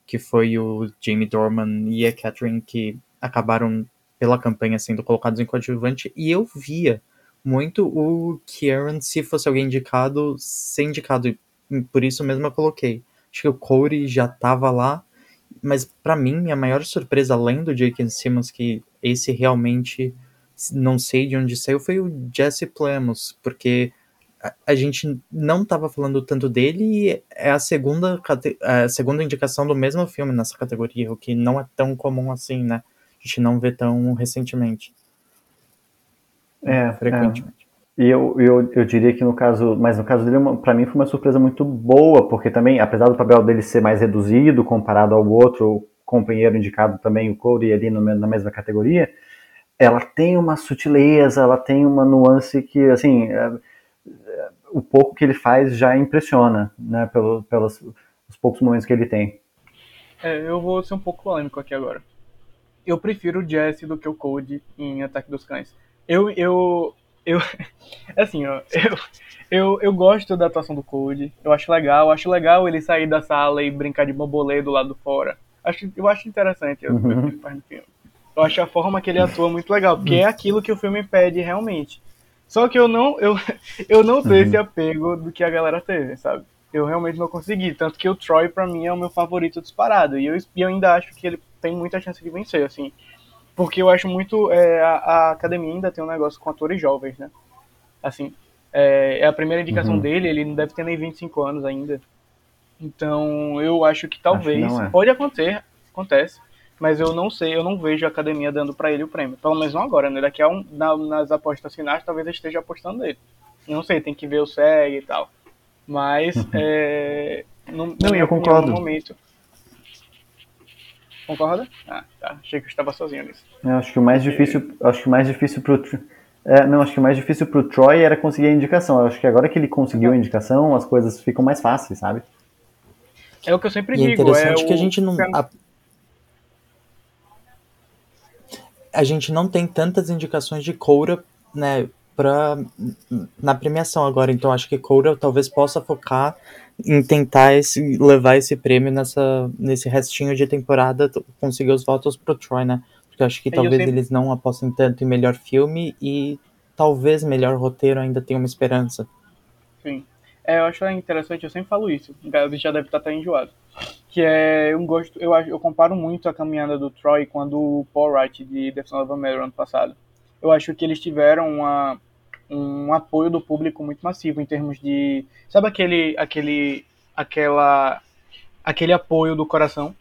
que foi o Jamie Dorman e a Catherine que acabaram pela campanha sendo colocados em coadjuvante e eu via muito o Kieran se fosse alguém indicado ser indicado por isso mesmo eu coloquei. Acho que o Corey já tava lá, mas pra mim minha maior surpresa além do J.K. Simmons que esse realmente não sei de onde saiu foi o Jesse Plemons, porque a, gente não tava falando tanto dele e é a segunda, é a segunda indicação do mesmo filme nessa categoria, o que não é tão comum assim, né? A gente não vê tão recentemente, É, frequentemente. E eu, eu, eu diria que no caso, mas no caso dele, uma- pra mim foi uma surpresa muito boa, porque também, apesar do papel dele ser mais reduzido comparado ao outro companheiro indicado também, o Cody, ali no na mesma categoria, ela tem uma sutileza, ela tem uma nuance que, assim, é, é, o pouco que ele faz já impressiona, né, pelo, pelos os poucos momentos que ele tem. É, eu vou ser um pouco polêmico aqui agora. Eu prefiro o Jesse do que o Code em Ataque dos Cães. Eu, eu, eu, assim, ó, eu, eu, eu gosto da atuação do Code. Eu acho legal, acho legal ele sair da sala e brincar de bambolê do lado de fora. Acho, eu acho interessante o que ele faz no filme. Eu acho a forma que ele atua muito legal, porque é aquilo que o filme pede realmente. Só que eu não, eu, eu não tenho esse apego do que a galera teve, sabe? Eu realmente não consegui. Tanto que o Troy, pra mim, é o meu favorito disparado. E eu, e eu ainda acho que ele tem muita chance de vencer, assim. Porque eu acho muito. é, a, a academia ainda tem um negócio com atores jovens, né? Assim. É, é a primeira indicação Uhum. dele, ele não deve ter nem 25 anos ainda. Então, eu acho que talvez. não é. Pode acontecer, acontece. Mas eu não sei, eu não vejo a academia dando pra ele o prêmio. Pelo menos não agora, né? Daqui a um. na- nas apostas finais, talvez eu esteja apostando nele. Não sei, tem que ver o SEG e tal. Mas. É, no, na Não, eu concordo. No momento. Concorda? Ah, tá. Achei que eu estava sozinho nisso. Eu acho que o mais difícil, eu acho que o mais difícil pro é, não, acho que o mais difícil pro Troy era conseguir a indicação. Eu acho que agora que ele conseguiu a indicação, as coisas ficam mais fáceis, sabe? É o que eu sempre E é digo. interessante é que a o- gente não. A, a gente não tem tantas indicações de Coura, né, pra, na premiação agora. Então acho que Coura talvez possa focar em tentar esse, levar esse prêmio nessa, nesse restinho de temporada, conseguir os votos pro Troy, né? Porque acho que eu talvez sempre- eles não apostem tanto em melhor filme e talvez melhor roteiro ainda tenha uma esperança. Sim. É, eu acho interessante, eu sempre falo isso. O Gabi já deve estar até enjoado. Que é um gosto, eu, eu comparo muito a caminhada do Troy quando o Paul Wright de The Son of a Mary ano passado. Eu acho que eles tiveram uma, um apoio do público muito massivo em termos de. Sabe aquele. aquele. aquela. aquele apoio do coração?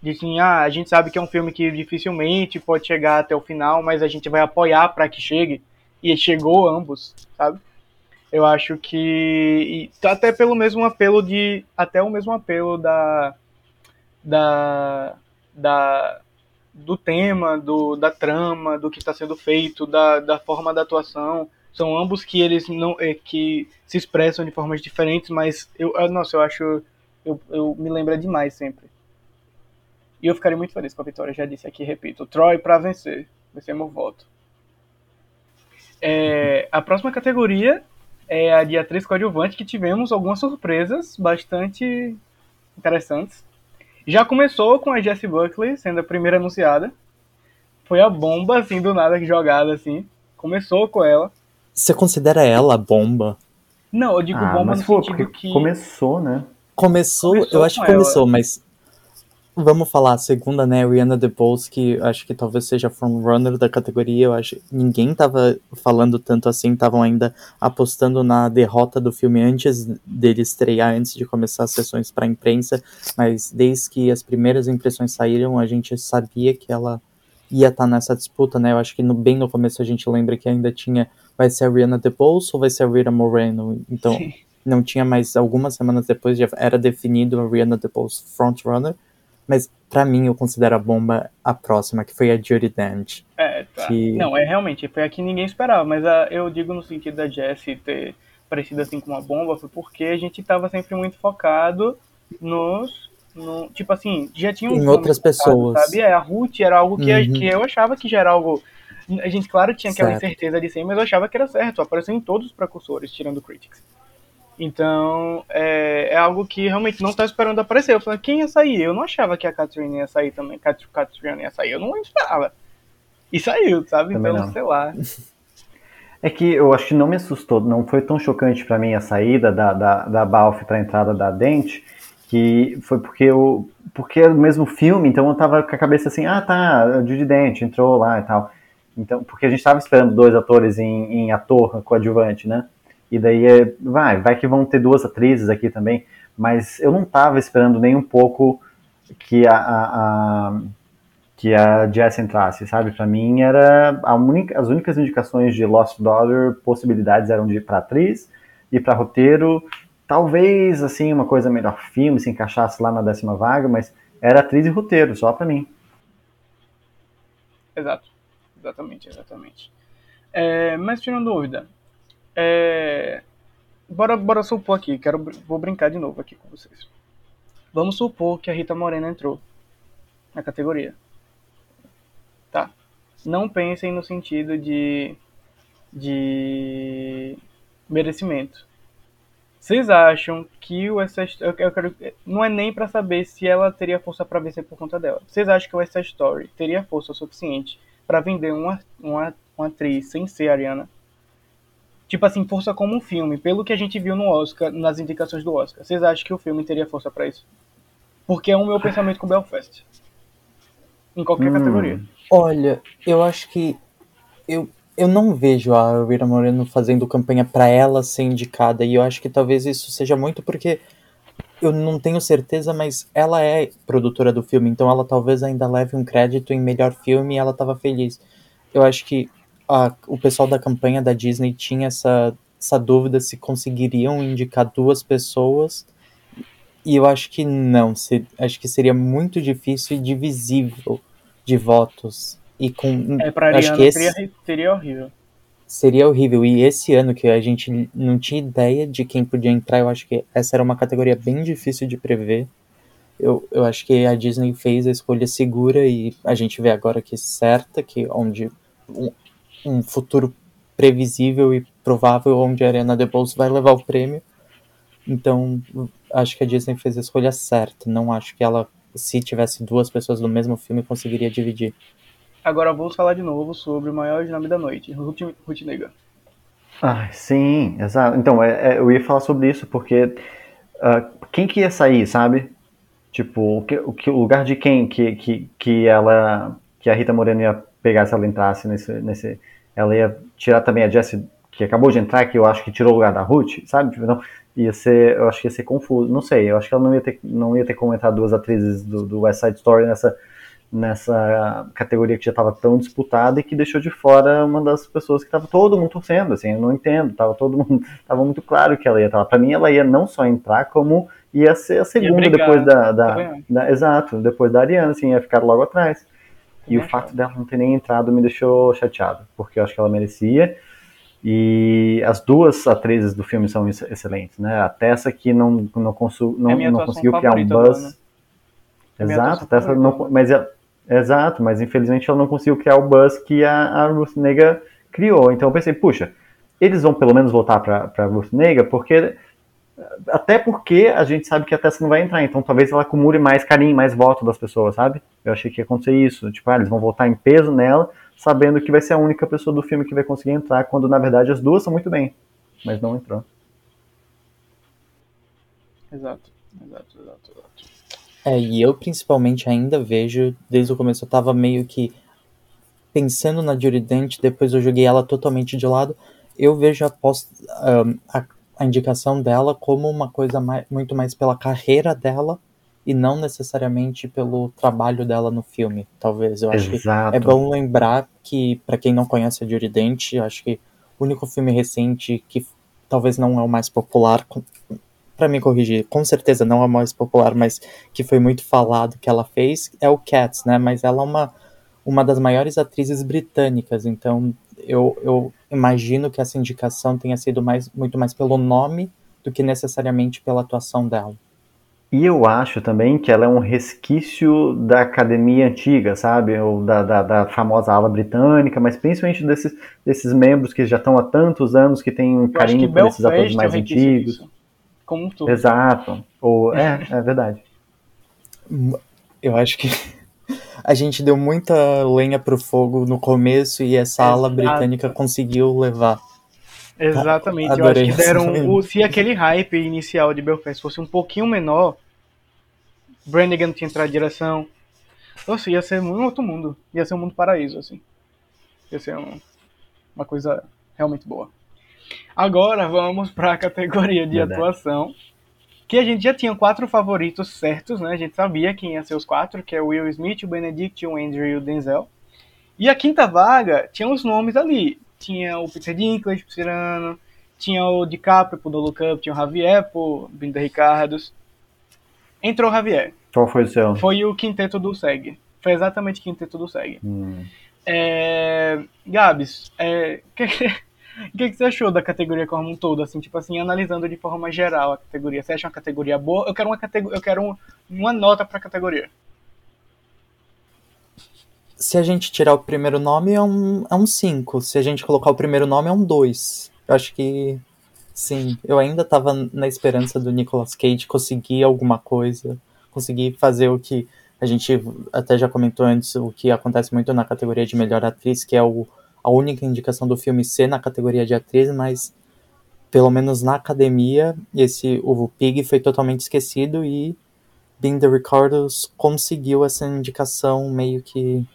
De assim, ah, a gente sabe que é um filme que dificilmente pode chegar até o final, mas a gente vai apoiar para que chegue. E chegou ambos, sabe? Eu acho que até pelo mesmo apelo de até o mesmo apelo da da, da do tema, do, da trama, do que está sendo feito, da, da forma da atuação. São ambos que eles não é, que se expressam de formas diferentes, mas eu, eu- nossa, eu acho eu, eu me lembro demais sempre. E eu ficaria muito feliz com a vitória, já disse aqui, repito, Troy para vencer, vai ser meu voto. É, a próxima categoria é a de atriz coadjuvante, que tivemos algumas surpresas bastante interessantes. Já começou com a Jessie Buckley sendo a primeira anunciada. Foi a bomba, assim, do nada jogada, assim. Começou com ela. Você considera ela a bomba? Não, eu digo Ah, bomba mas no sentido porque que. começou, né? Começou, Começou eu acho que ela. começou, mas vamos falar, a segunda, né, Rihanna DeBose, que acho que talvez seja frontrunner da categoria, eu acho ninguém tava falando tanto assim, estavam ainda apostando na derrota do filme antes dele estrear, antes de começar as sessões para imprensa, mas desde que as primeiras impressões saíram, a gente sabia que ela ia estar nessa disputa, né, eu acho que no, bem no começo a gente lembra que ainda tinha, vai ser a Rihanna DeBose ou vai ser a Rita Moreno, então não tinha mais algumas semanas depois já era definido a Rihanna DeBose frontrunner, mas pra mim eu considero a bomba a próxima, que foi a Dench. É, tá. que- Não, é realmente, foi a que ninguém esperava, mas a, eu digo no sentido da Jessie ter parecido assim com uma bomba, foi porque a gente tava sempre muito focado nos. No, tipo assim, já tinha um Em outras focado, pessoas. Sabe? É, a Ruth era algo que, Uhum. que eu achava que já era algo. A gente, claro, tinha aquela Certo. incerteza de ser, mas eu achava que era certo. Apareceu em todos os precursores, tirando o Critics. Então, é, é algo que realmente não estava esperando aparecer. Eu falei, quem ia sair? Eu não achava que a Catherine ia sair também. Cat- Catherine ia sair, eu não esperava. E saiu, sabe? Também então, não. sei lá. É que eu acho que não me assustou, não foi tão chocante pra mim a saída da, da, da Balf pra entrada da Dente, que foi porque eu. Porque era o mesmo filme, então eu tava com a cabeça assim, ah tá, a Judy Dent entrou lá e tal. Então, porque a gente tava esperando dois atores em, em ator coadjuvante, né? E daí é, vai, vai que vão ter duas atrizes aqui também, mas eu não tava esperando nem um pouco que a, a, a- que a Jess entrasse, sabe? Pra mim era única, as únicas indicações de Lost Daughter possibilidades eram de para atriz e para roteiro, talvez assim uma coisa melhor filme se encaixasse lá na décima vaga, mas era atriz e roteiro só pra mim. Exato. Exatamente, exatamente. É, mas tirando dúvida, é, bora, bora supor aqui, quero, vou brincar de novo aqui com vocês. Vamos supor que a Rita Moreno entrou na categoria. Tá. Não pensem no sentido de, de merecimento. Vocês acham que o Side eu, quero, não é nem pra saber se ela teria força pra vencer por conta dela. Vocês acham que o Side Story teria força suficiente pra vender uma, uma, uma atriz sem ser Ariana? Tipo assim, força como um filme, pelo que a gente viu no Oscar, nas indicações do Oscar. Vocês acham que o filme teria força pra isso? Porque é o meu pensamento com Belfast. Em qualquer Hum. categoria. Olha, eu acho que eu, eu não vejo a Rita Moreno fazendo campanha para ela ser indicada, e eu acho que talvez isso seja muito porque eu não tenho certeza, mas ela é produtora do filme, então ela talvez ainda leve um crédito em melhor filme e ela estava feliz. Eu acho que a, o pessoal da campanha da Disney tinha essa, essa dúvida se conseguiriam indicar duas pessoas, e eu acho que não, se, acho que seria muito difícil e divisível de votos. E com, É, pra acho Ariana que esse, seria, seria horrível. Seria horrível. E esse ano que a gente não tinha ideia de quem podia entrar, eu acho que essa era uma categoria bem difícil de prever. Eu, eu acho que a Disney fez a escolha segura e a gente vê agora que certa, que onde um, futuro previsível e provável onde a Ariana DeBose vai levar o prêmio. Então, acho que a Disney fez a escolha certa. Não acho que ela, se tivesse duas pessoas no mesmo filme, conseguiria dividir. Agora vamos falar de novo sobre o maior nome da noite, Negga. Ah, sim, exato. Então, é, é, eu ia falar sobre isso porque uh, quem que ia sair, sabe? Tipo, o, que, o, que, o lugar de quem que, que, que ela, que a Rita Moreno ia pegar se ela entrasse nesse, nesse, ela ia tirar também a Jessie que acabou de entrar, que eu acho que tirou o lugar da Ruth, sabe? Tipo, não, ia ser, eu acho que ia ser confuso, não sei, eu acho que ela não ia ter, não ia ter comentado duas atrizes do, do West Side Story nessa nessa categoria que já estava tão disputada e que deixou de fora uma das pessoas que estava todo mundo torcendo, assim, eu não entendo, tava todo mundo, tava muito claro que ela ia estar. Para mim, ela ia não só entrar, como ia ser a segunda brigar, depois da, da, tá da, exato, depois da Ariana, assim, ia ficar logo atrás. E o fato dela não ter nem entrado me deixou chateado, porque eu acho que ela merecia. E as duas atrizes do filme são excelentes, né? A Tessa que não não, consu, não, é não conseguiu criar um buzz. Né? É Exato, Tessa não, mas ela, Exato, mas infelizmente ela não conseguiu criar o buzz que a, a Ruth Nega criou. Então eu pensei, puxa, eles vão pelo menos voltar para Ruth Nega, porque até porque a gente sabe que a Tessa não vai entrar, então talvez ela acumule mais carinho, mais voto das pessoas, sabe? Eu achei que ia acontecer isso. Tipo, ah, eles vão voltar em peso nela, sabendo que vai ser a única pessoa do filme que vai conseguir entrar, quando na verdade as duas são muito bem, mas não entrou. Exato, exato, exato, exato. É, e eu principalmente ainda vejo, desde o começo eu tava meio que pensando na Judy Dent, depois eu joguei ela totalmente de lado. Eu vejo a, post, um, a, a, indicação dela como uma coisa mais, muito mais pela carreira dela e não necessariamente pelo trabalho dela no filme, talvez. Eu acho Exato. que é bom lembrar que, para quem não conhece a Judy Dent, acho que o único filme recente que talvez não é o mais popular, para me corrigir, com certeza não é a mais popular, mas que foi muito falado que ela fez, é o Cats, né? Mas ela é uma, uma das maiores atrizes britânicas, então eu, eu imagino que essa indicação tenha sido mais, muito mais pelo nome do que necessariamente pela atuação dela. E eu acho também que ela é um resquício da academia antiga, sabe? Ou da, da, da famosa ala britânica, mas principalmente desses, desses membros que já estão há tantos anos, que têm um carinho por esses atores mais antigos. Isso como um todo. Exato. Ou, é, é verdade. Eu acho que a gente deu muita lenha pro fogo no começo e essa Exato. ala britânica conseguiu levar. Exatamente. Eu acho que deram. O, se aquele hype inicial de Belfast fosse um pouquinho menor, Brannigan tinha entrado em direção. Nossa, ia ser um outro mundo. Ia ser um mundo paraíso, assim. Ia ser um, uma coisa realmente boa. Agora vamos para a categoria de Verdade. atuação. Que a gente já tinha quatro favoritos certos, né? A gente sabia quem ia ser os quatro, que é o Will Smith, o Benedict, o Andrew e o Denzel. E a quinta vaga tinha os nomes ali. Tinha o Peter Dinklage pro Cirano, tinha o DiCaprio pro Dolo Cup, tinha o Javier pro Binda Ricardos. Entrou o Javier. Qual foi o seu? Foi o quinteto do SEG. Foi exatamente o quinteto do SEG. Hum. É... Gabs, é... O que, que, você achou da categoria como um todo, assim, tipo assim, analisando de forma geral a categoria? Você acha uma categoria boa? Eu quero uma categoria, eu quero um, uma nota para a categoria. Se a gente tirar o primeiro nome é um é um 5. Se a gente colocar o primeiro nome é um 2. Eu acho que sim, eu ainda tava na esperança do Nicolas Cage conseguir alguma coisa, conseguir fazer o que a gente até já comentou antes, o que acontece muito na categoria de melhor atriz, que é o a única indicação do filme ser na categoria de atriz, mas pelo menos na academia, esse o Pig foi totalmente esquecido e the Ricardos conseguiu essa indicação meio que,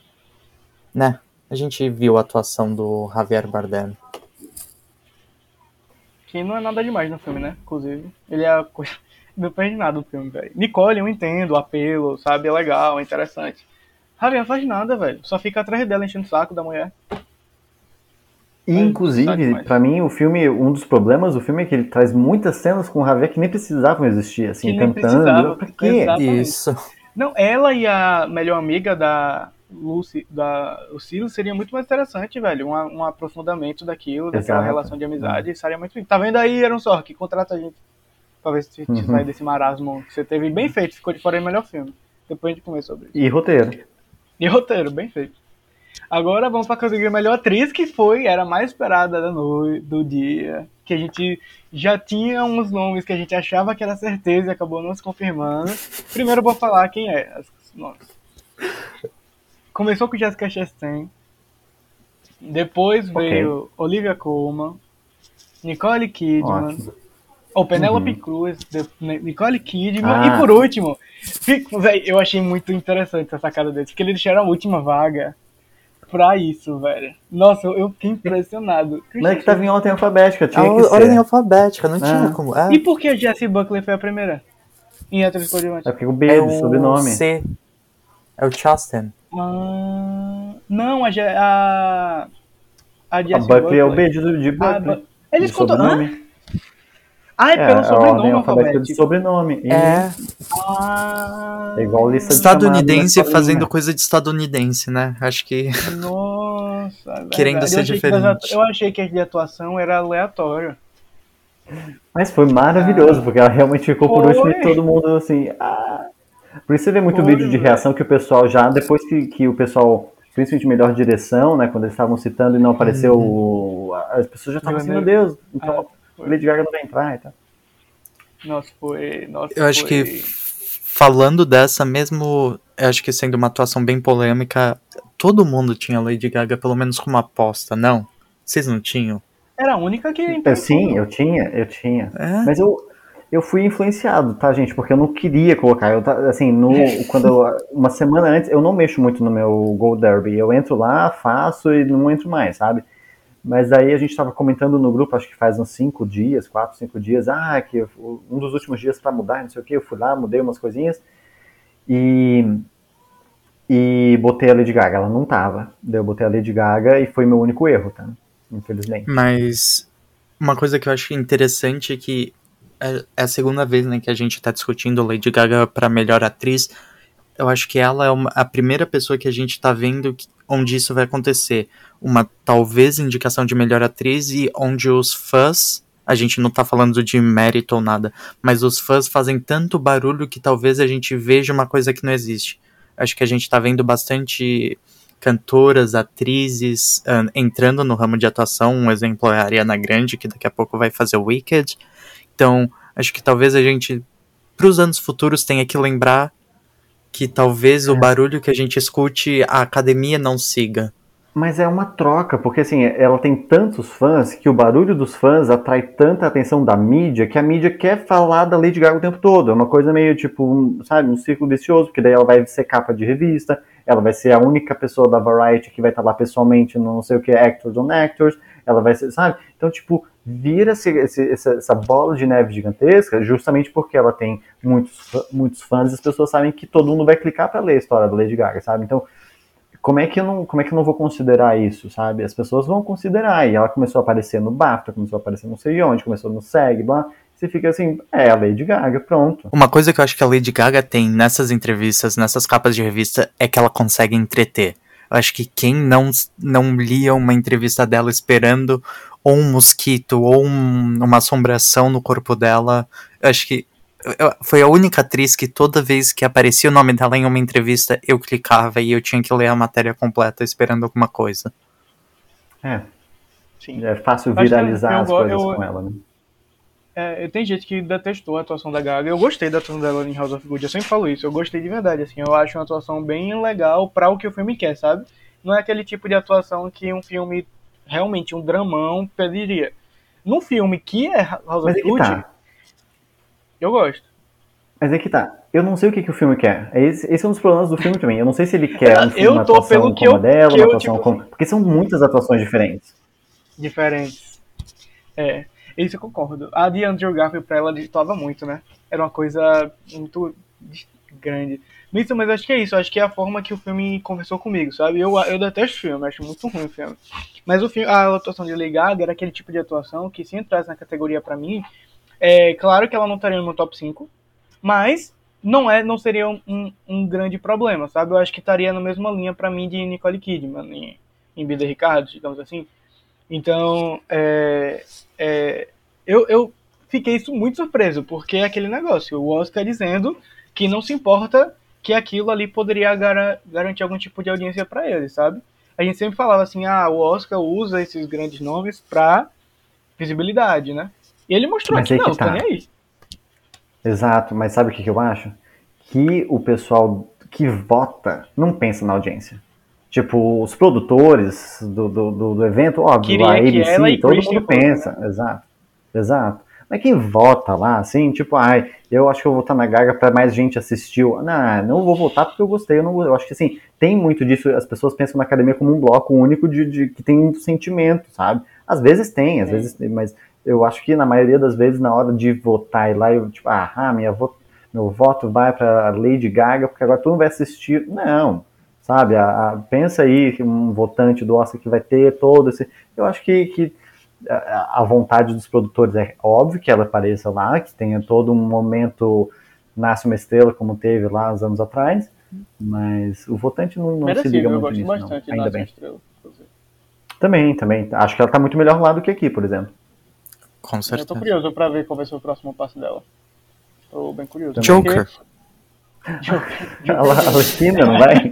né, a gente viu a atuação do Javier Bardem. Que não é nada demais no filme, né? Inclusive, ele é a coisa. Não perde nada do filme, velho. Nicole, eu entendo o apelo, sabe? É legal, é interessante. Javier não faz nada, velho. Só fica atrás dela enchendo o saco da mulher. E, inclusive, pra mim, o filme, um dos problemas do filme é que ele traz muitas cenas com o Javier que nem precisavam existir, assim, Que nem cantando. precisava, Por quê? exatamente. Isso. Não, ela e a melhor amiga da Lucy, da o Silas, seria muito mais interessante, velho. Um, um aprofundamento daquilo, daquela Exato. relação de amizade. Seria muito. Tá vendo aí, Aaron Sork? Contrata a gente. Pra ver se te Uhum. sai desse marasmo que você teve bem feito. Ficou de fora do melhor filme. Depois a gente começa sobre isso. E roteiro. E roteiro, bem feito. Agora vamos pra categoria melhor atriz, que foi, era a mais esperada da noite, do dia. Que a gente já tinha uns nomes que a gente achava que era certeza e acabou não se confirmando. Primeiro eu vou falar quem é. As nomes. Começou com Jessica Chastain. Depois Ok. veio Olivia Colman. Nicole Kidman. Ótimo. Ou Penélope Uhum. Cruz, de- Ne- Nicole Kidman Ah. e por último, eu achei muito interessante essa sacada deles, porque eles deixaram a última vaga pra isso, velho. Nossa, eu eu fiquei impressionado. Não é que tava em ordem alfabética, tinha A que ordem ser. alfabética, não tinha Ah. como. É, E por que a Jessie Buckley foi a primeira? Em atriz coadjuvante? É porque o B é do o sobrenome. C. É o Chasten. Ah, não, a, a, a A Buckley é o Buckley. B de, de Ah, Buckley. Bu- Eles de contam. Sobrenome. Ah, é É, pelo é sobrenome alfabética de sobrenome. E É, Ah, É igual lista de estadunidense chamada na fazendo coisa de estadunidense, né? Acho que. Nossa, é Querendo verdade. ser eu diferente. eu achei que a de atuação era aleatório. Mas foi maravilhoso, porque ela realmente ficou por Foi. último e todo mundo assim. Ah. Por isso você vê muito vídeo de reação que o pessoal já, depois que, que o pessoal, principalmente melhor direção, né? Quando eles estavam citando e não apareceu o. As pessoas já estavam assim, meu. Deus, então Ah. Lady Gaga não vai entrar e tal. Nossa, foi. Nossa, Eu acho foi- que falando dessa, mesmo eu acho que sendo uma atuação bem polêmica, todo mundo tinha Lady Gaga pelo menos como aposta, não? Vocês não tinham? Era a única que. Sim, eu tinha, eu tinha. É? Mas eu, eu fui influenciado, tá, gente? Porque eu não queria colocar. Eu, assim, no, quando eu- uma semana antes, eu não mexo muito no meu Gold Derby. Eu entro lá, faço e não entro mais, sabe? Mas aí a gente estava comentando no grupo, acho que faz uns cinco dias, quatro, cinco dias, ah, que eu- um dos últimos dias para mudar, não sei o que, eu fui lá, mudei umas coisinhas e e botei a Lady Gaga. Ela não tava. Daí eu botei a Lady Gaga e foi meu único erro, tá? Infelizmente. Mas uma coisa que eu acho interessante é que é é a segunda vez né, que a gente tá discutindo Lady Gaga para melhor atriz. Eu acho que ela é uma- a primeira pessoa que a gente tá vendo que- onde isso vai acontecer. Uma talvez indicação de melhor atriz e onde os fãs. A gente não tá falando de mérito ou nada, mas os fãs fazem tanto barulho que talvez a gente veja uma coisa que não existe. Acho que a gente tá vendo bastante cantoras, atrizes ah, entrando no ramo de atuação. Um exemplo é a Ariana Grande, que daqui a pouco vai fazer Wicked. Então, acho que talvez a gente, para os anos futuros, tenha que lembrar que talvez o barulho que a gente escute, a academia não siga. Mas é uma troca, porque assim, ela tem tantos fãs que o barulho dos fãs atrai tanta atenção da mídia que a mídia quer falar da Lady Gaga o tempo todo. É uma coisa meio tipo, um, sabe, um círculo vicioso, porque daí ela vai ser capa de revista, ela vai ser a única pessoa da Variety que vai estar lá pessoalmente no não sei o que, Actors on Actors, ela vai ser, sabe? Então, tipo, vira essa, essa bola de neve gigantesca justamente porque ela tem muitos, muitos fãs as pessoas sabem que todo mundo vai clicar pra ler a história da Lady Gaga, sabe? Então, como é que eu não, como é que eu não vou considerar isso, sabe? As pessoas vão considerar. E ela começou a aparecer no BAFTA, começou a aparecer não sei onde, começou no SEG, blá. Você fica assim, é a Lady Gaga, pronto. Uma coisa que eu acho que a Lady Gaga tem nessas entrevistas, nessas capas de revista, é que ela consegue entreter. Eu acho que quem não, não lia uma entrevista dela esperando ou um mosquito ou um- uma assombração no corpo dela, eu acho que eu- foi a única atriz que toda vez que aparecia o nome dela em uma entrevista, eu clicava e eu tinha que ler a matéria completa esperando alguma coisa. É, Sim. é fácil viralizar eu as coisas eu- com ela, né? É, tem gente que detestou a atuação da Gaga. Eu gostei da atuação dela em House of Good. Eu sempre falo isso. Eu gostei de verdade. Assim, eu acho uma atuação bem legal pra o que o filme quer, sabe? Não é aquele tipo de atuação que um filme realmente um dramão pediria. Num filme que é House Mas of é Good, tá. eu gosto. Mas é que tá. Eu não sei o que, que o filme quer. Esse, esse é um dos problemas do filme também. Eu não sei se ele quer um filme, Eu uma tô atuação pelo que como eu- dela, que eu, atuação tipo, como... Porque são muitas atuações diferentes. diferentes. É, isso eu concordo. A de Andrew Garfield pra ela destoava muito, né? Era uma coisa muito grande. Mas, mas acho que é isso, acho que é a forma que o filme conversou comigo, sabe? Eu, eu detesto filme, acho muito ruim o filme. Mas o filme, a atuação de Gaga era aquele tipo de atuação que se entrasse na categoria pra mim, é claro que ela não estaria no top 5, mas não é, não seria um, um, um grande problema, sabe? Eu acho que estaria na mesma linha pra mim de Nicole Kidman em, em Bida Ricardo, digamos assim. Então, é, é, eu, eu fiquei muito surpreso, porque é aquele negócio, o Oscar dizendo que não se importa que aquilo ali poderia gara- garantir algum tipo de audiência pra ele, sabe? A gente sempre falava assim, ah, o Oscar usa esses grandes nomes pra visibilidade, né? E ele mostrou Mas que aí que não, tá tá. nem aí. Exato, mas sabe o que, que eu acho? Que o pessoal que vota não pensa na audiência. Tipo, os produtores do, do, do, do evento, óbvio, Queria a e ABC, todo Kristen mundo fossem, pensa. Exato, exato. Mas quem vota lá, assim, tipo, ai, eu acho que eu vou votar na Gaga pra mais gente assistir. Não, não vou votar porque eu gostei. Eu, não, eu acho que, assim, tem muito disso. As pessoas pensam na academia como um bloco único de, de que tem um sentimento, sabe? Às vezes tem, às É. vezes tem, mas eu acho que na maioria das vezes, na hora de votar e lá, eu, tipo, ah, minha vo meu voto vai pra Lady Gaga porque agora todo mundo vai assistir. Não, sabe? A, a- pensa aí que um votante do Oscar que vai ter todo esse. Eu acho que, que a, a vontade dos produtores é óbvio que ela apareça lá, que tenha todo um momento nasce uma estrela como teve lá uns anos atrás, mas o votante não, não se liga Merecido, eu muito gosto nisso, não. bastante de Ainda Nasce bem. uma Estrela. Também, também. Acho que ela tá muito melhor lá do que aqui, por exemplo. Com Eu tô certeza. curioso pra ver qual vai ser o próximo passo dela. Tô bem curioso. Joker. Porque- A La- a Latina, não vai?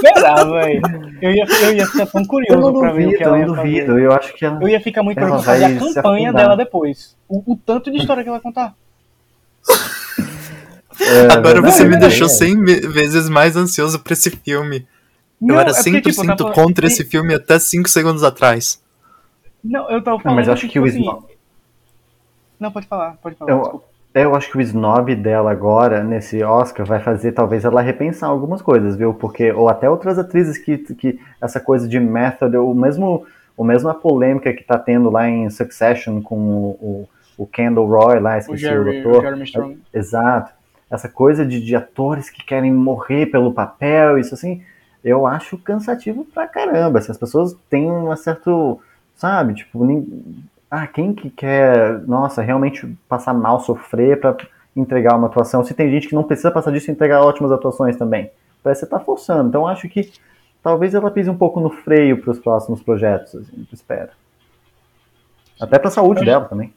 Será, velho? Eu ia, eu ia ficar tão Eu curioso não pra ver o que ela eu ia não fazer. duvido. Eu acho que ela. Eu ia ficar muito curioso pra vai a campanha dela depois. O, o tanto de história que ela vai contar. É, Agora você me verdade, deixou é. 100 me- vezes mais ansioso pra esse filme. eu Não, era é porque, 100% tipo, tá falando- contra e- esse filme até 5 segundos atrás. Não, eu tava Não, falando mas eu acho que o tipo assim, Snob. Não, pode falar, pode falar, Eu, desculpa. Eu acho que o snob dela agora, nesse Oscar, vai fazer talvez ela repensar algumas coisas, viu? Porque, ou até outras atrizes que, que essa coisa de method, o mesmo, o mesmo a polêmica que tá tendo lá em Succession com o, o, o Kendall Roy lá, O esqueci o, Jeremy, doutor. o Strong. Exato. Essa coisa de, de atores que querem morrer pelo papel, isso assim, eu acho cansativo pra caramba. Assim, as pessoas têm um certo, sabe, tipo, ah, quem que quer, nossa, realmente passar mal, sofrer pra entregar uma atuação? Se tem gente que não precisa passar disso e entregar ótimas atuações também. Parece que você tá forçando. Então acho que talvez ela pise um pouco no freio pros próximos projetos, assim, eu espero. Até pra saúde dela também.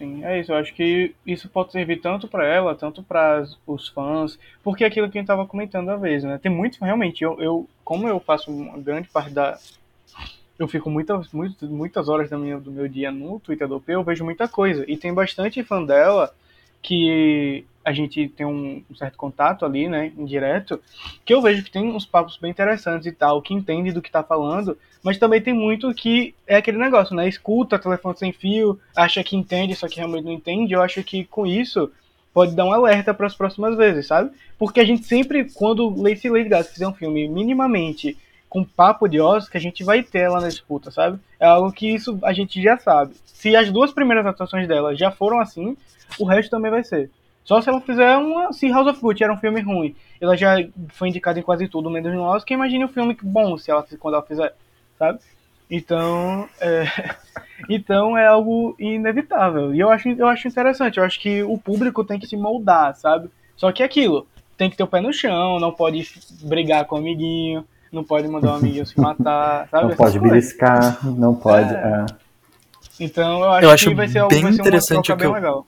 Sim, é isso. Eu acho que isso pode servir tanto pra ela, tanto para os fãs, porque é aquilo que a gente tava comentando a vez, né? Tem muito, realmente, eu, eu como eu faço uma grande parte da. Eu fico muitas, muitas, muitas horas da minha, do meu dia no Twitter do P, eu vejo muita coisa. E tem bastante fã dela que a gente tem um, um certo contato ali, né, indireto, que eu vejo que tem uns papos bem interessantes e tal, que entende do que tá falando, mas também tem muito que é aquele negócio, né? Escuta telefone sem fio, acha que entende, só que realmente não entende. Eu acho que com isso pode dar um alerta para as próximas vezes, sabe? Porque a gente sempre, quando Lacey Lady Gaga fizer um filme minimamente com papo de Oscar, a gente vai ter ela na disputa, sabe? É algo que isso a gente já sabe. Se as duas primeiras atuações dela já foram assim, o resto também vai ser. Só se ela fizer uma. Se House of Gucci era um filme ruim, ela já foi indicada em quase tudo, menos no Oscar, imagine um filme bom se ela, quando ela fizer, sabe? Então, é, então é algo inevitável. E eu acho, eu acho interessante, eu acho que o público tem que se moldar, sabe? Só que é aquilo, tem que ter o pé no chão, não pode brigar com o amiguinho, não pode mandar o amiguinho se matar, sabe? Não Essas pode coisas. beliscar, não pode. É. é. Então eu acho, Eu acho que vai ser, algo, bem vai ser uma interessante troca que bem eu- legal.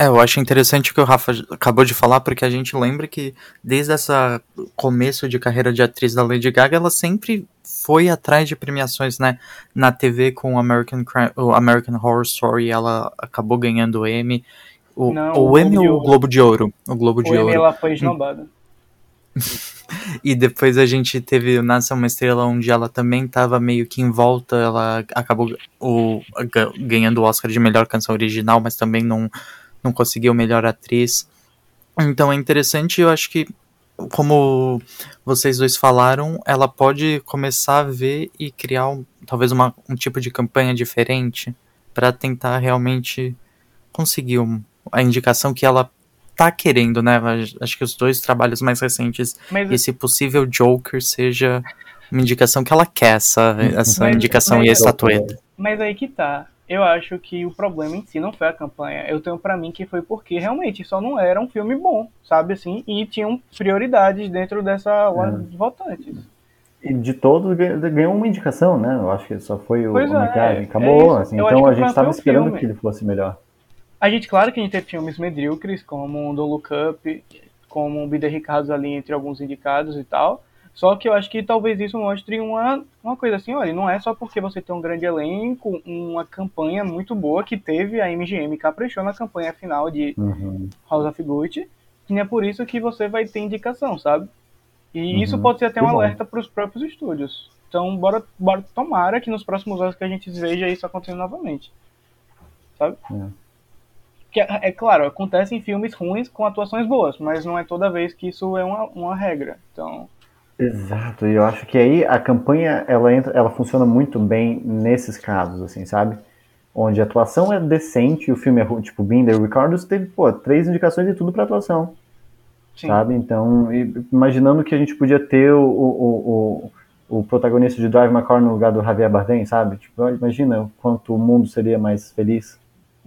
É, eu acho interessante o que o Rafa acabou de falar, porque a gente lembra que desde essa começo de carreira de atriz da Lady Gaga, ela sempre foi atrás de premiações, né? Na TV com o American, o American Horror Story, ela acabou ganhando o Emmy. O, Não, o o Emmy Globo de ou o Ouro. Globo de Ouro? O Globo de O Emmy Ouro. ela foi esnobada. E depois a gente teve o Nasce uma Estrela, onde ela também estava meio que em volta. Ela acabou o, ga- ganhando o Oscar de melhor canção original, mas também não, não conseguiu melhor atriz. Então é interessante, eu acho que como vocês dois falaram, ela pode começar a ver e criar um, talvez uma, um tipo de campanha diferente para tentar realmente conseguir um, a indicação que ela tá querendo, né? Acho que os dois trabalhos mais recentes, Mas- esse possível Joker seja uma indicação que ela quer, essa, essa Mas- indicação mas- e a estatueta. Mas aí que tá. Eu acho que o problema em si não foi a campanha. Eu tenho pra mim que foi porque realmente só não era um filme bom, sabe assim? E tinham prioridades dentro dessa ordem de votantes. E de todos ganhou uma indicação, né? Eu acho que só foi o Pois é, maquiagem. é Acabou, isso. assim. Então a o gente estava o esperando filme. que ele fosse melhor. A gente, claro que a gente teve filmes medíocres, como Don't Look Up, como Bida Ricardo ali entre alguns indicados e tal. Só que eu acho que talvez isso mostre uma, uma coisa assim, olha, não é só porque você tem um grande elenco, uma campanha muito boa que teve, a MGM caprichou na campanha final de Uhum. House of Gucci, que não é por isso que você vai ter indicação, sabe? E Uhum. isso pode ser até Que um bom. alerta para os próprios estúdios. Então, bora, bora tomara que nos próximos anos que a gente veja isso acontecendo novamente. Sabe? É. Que é, claro, acontece em filmes ruins com atuações boas, mas não é toda vez que isso é uma, uma regra. Então, Exato, e eu acho que aí a campanha ela entra, ela funciona muito bem nesses casos, assim, sabe? Onde a atuação é decente e o filme é ruim, tipo Binder Ricardo teve, pô, três indicações de tudo pra atuação, sim. sabe? Então, e- imaginando que a gente podia ter o, o, o, o protagonista de Drive My Car no lugar do Javier Bardem, sabe? Tipo, imagina o quanto o mundo seria mais feliz.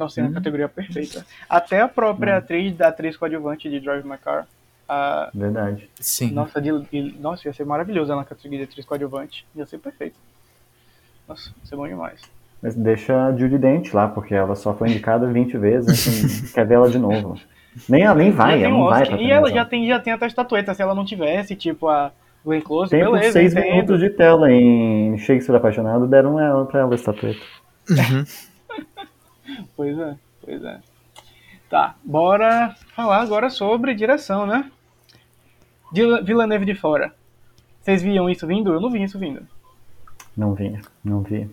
Nossa, é uma categoria perfeita. Até a própria atriz da atriz coadjuvante de Drive My Car. A, Verdade. Sim. nossa, de, de- nossa, ia ser maravilhoso ela na categoria de atriz coadjuvante. Ia ser perfeito. Nossa, ia ser bom demais. Mas deixa a Judy Dent lá, porque ela só foi indicada 20 vezes, assim, quer ver ela de novo. Nem, ela nem vai, ela um não vai E ela já tem, já tem até a estatueta. Se ela não tivesse, tipo, a Glenn Close, Tem por beleza, seis entendo. minutos de tela em Shakespeare Apaixonado, deram ela pra ela a estatueta. Pois é, pois é. Tá, bora falar agora sobre direção, né? Vila Villeneuve de fora. Vocês viam isso vindo? Eu não vi isso vindo. Não vinha, não vi.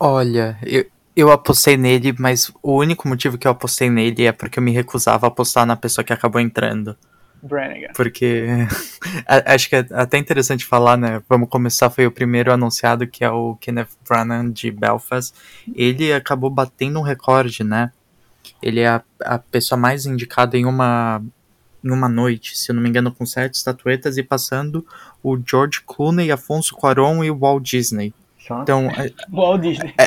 Olha, eu, eu apostei nele, mas o único motivo que eu apostei nele é porque eu me recusava a apostar na pessoa que acabou entrando. Brannigan. Porque acho que é até interessante falar, né? Vamos começar, foi o primeiro anunciado, que é o Kenneth Branagh de Belfast. Ele acabou batendo um recorde, né? Ele é a, a pessoa mais indicada em uma, em uma noite, se eu não me engano, com sete estatuetas e passando o George Clooney, Afonso Cuarón e o Walt Disney. Então, é- Walt Disney.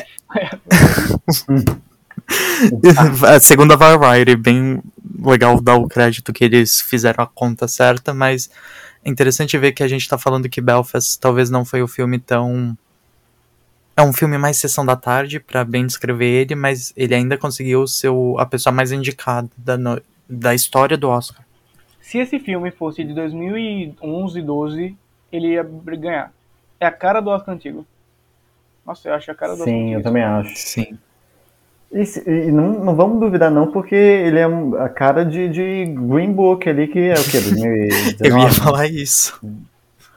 a segunda Variety, bem legal dar o crédito que eles fizeram a conta certa, mas é interessante ver que a gente tá falando que Belfast talvez não foi o filme tão. É um filme mais sessão da tarde, pra bem descrever ele, mas ele ainda conseguiu ser a pessoa mais indicada da, no- da história do Oscar. Se esse filme fosse de 2011, 12, ele ia ganhar. É a cara do Oscar antigo. Nossa, eu acho a cara do Oscar Sim, antigo. eu também acho. Sim. E, se- e não, não vamos duvidar não, porque ele é um- a cara de, de Green Book ali, que é o quê? 2019? Eu ia falar isso.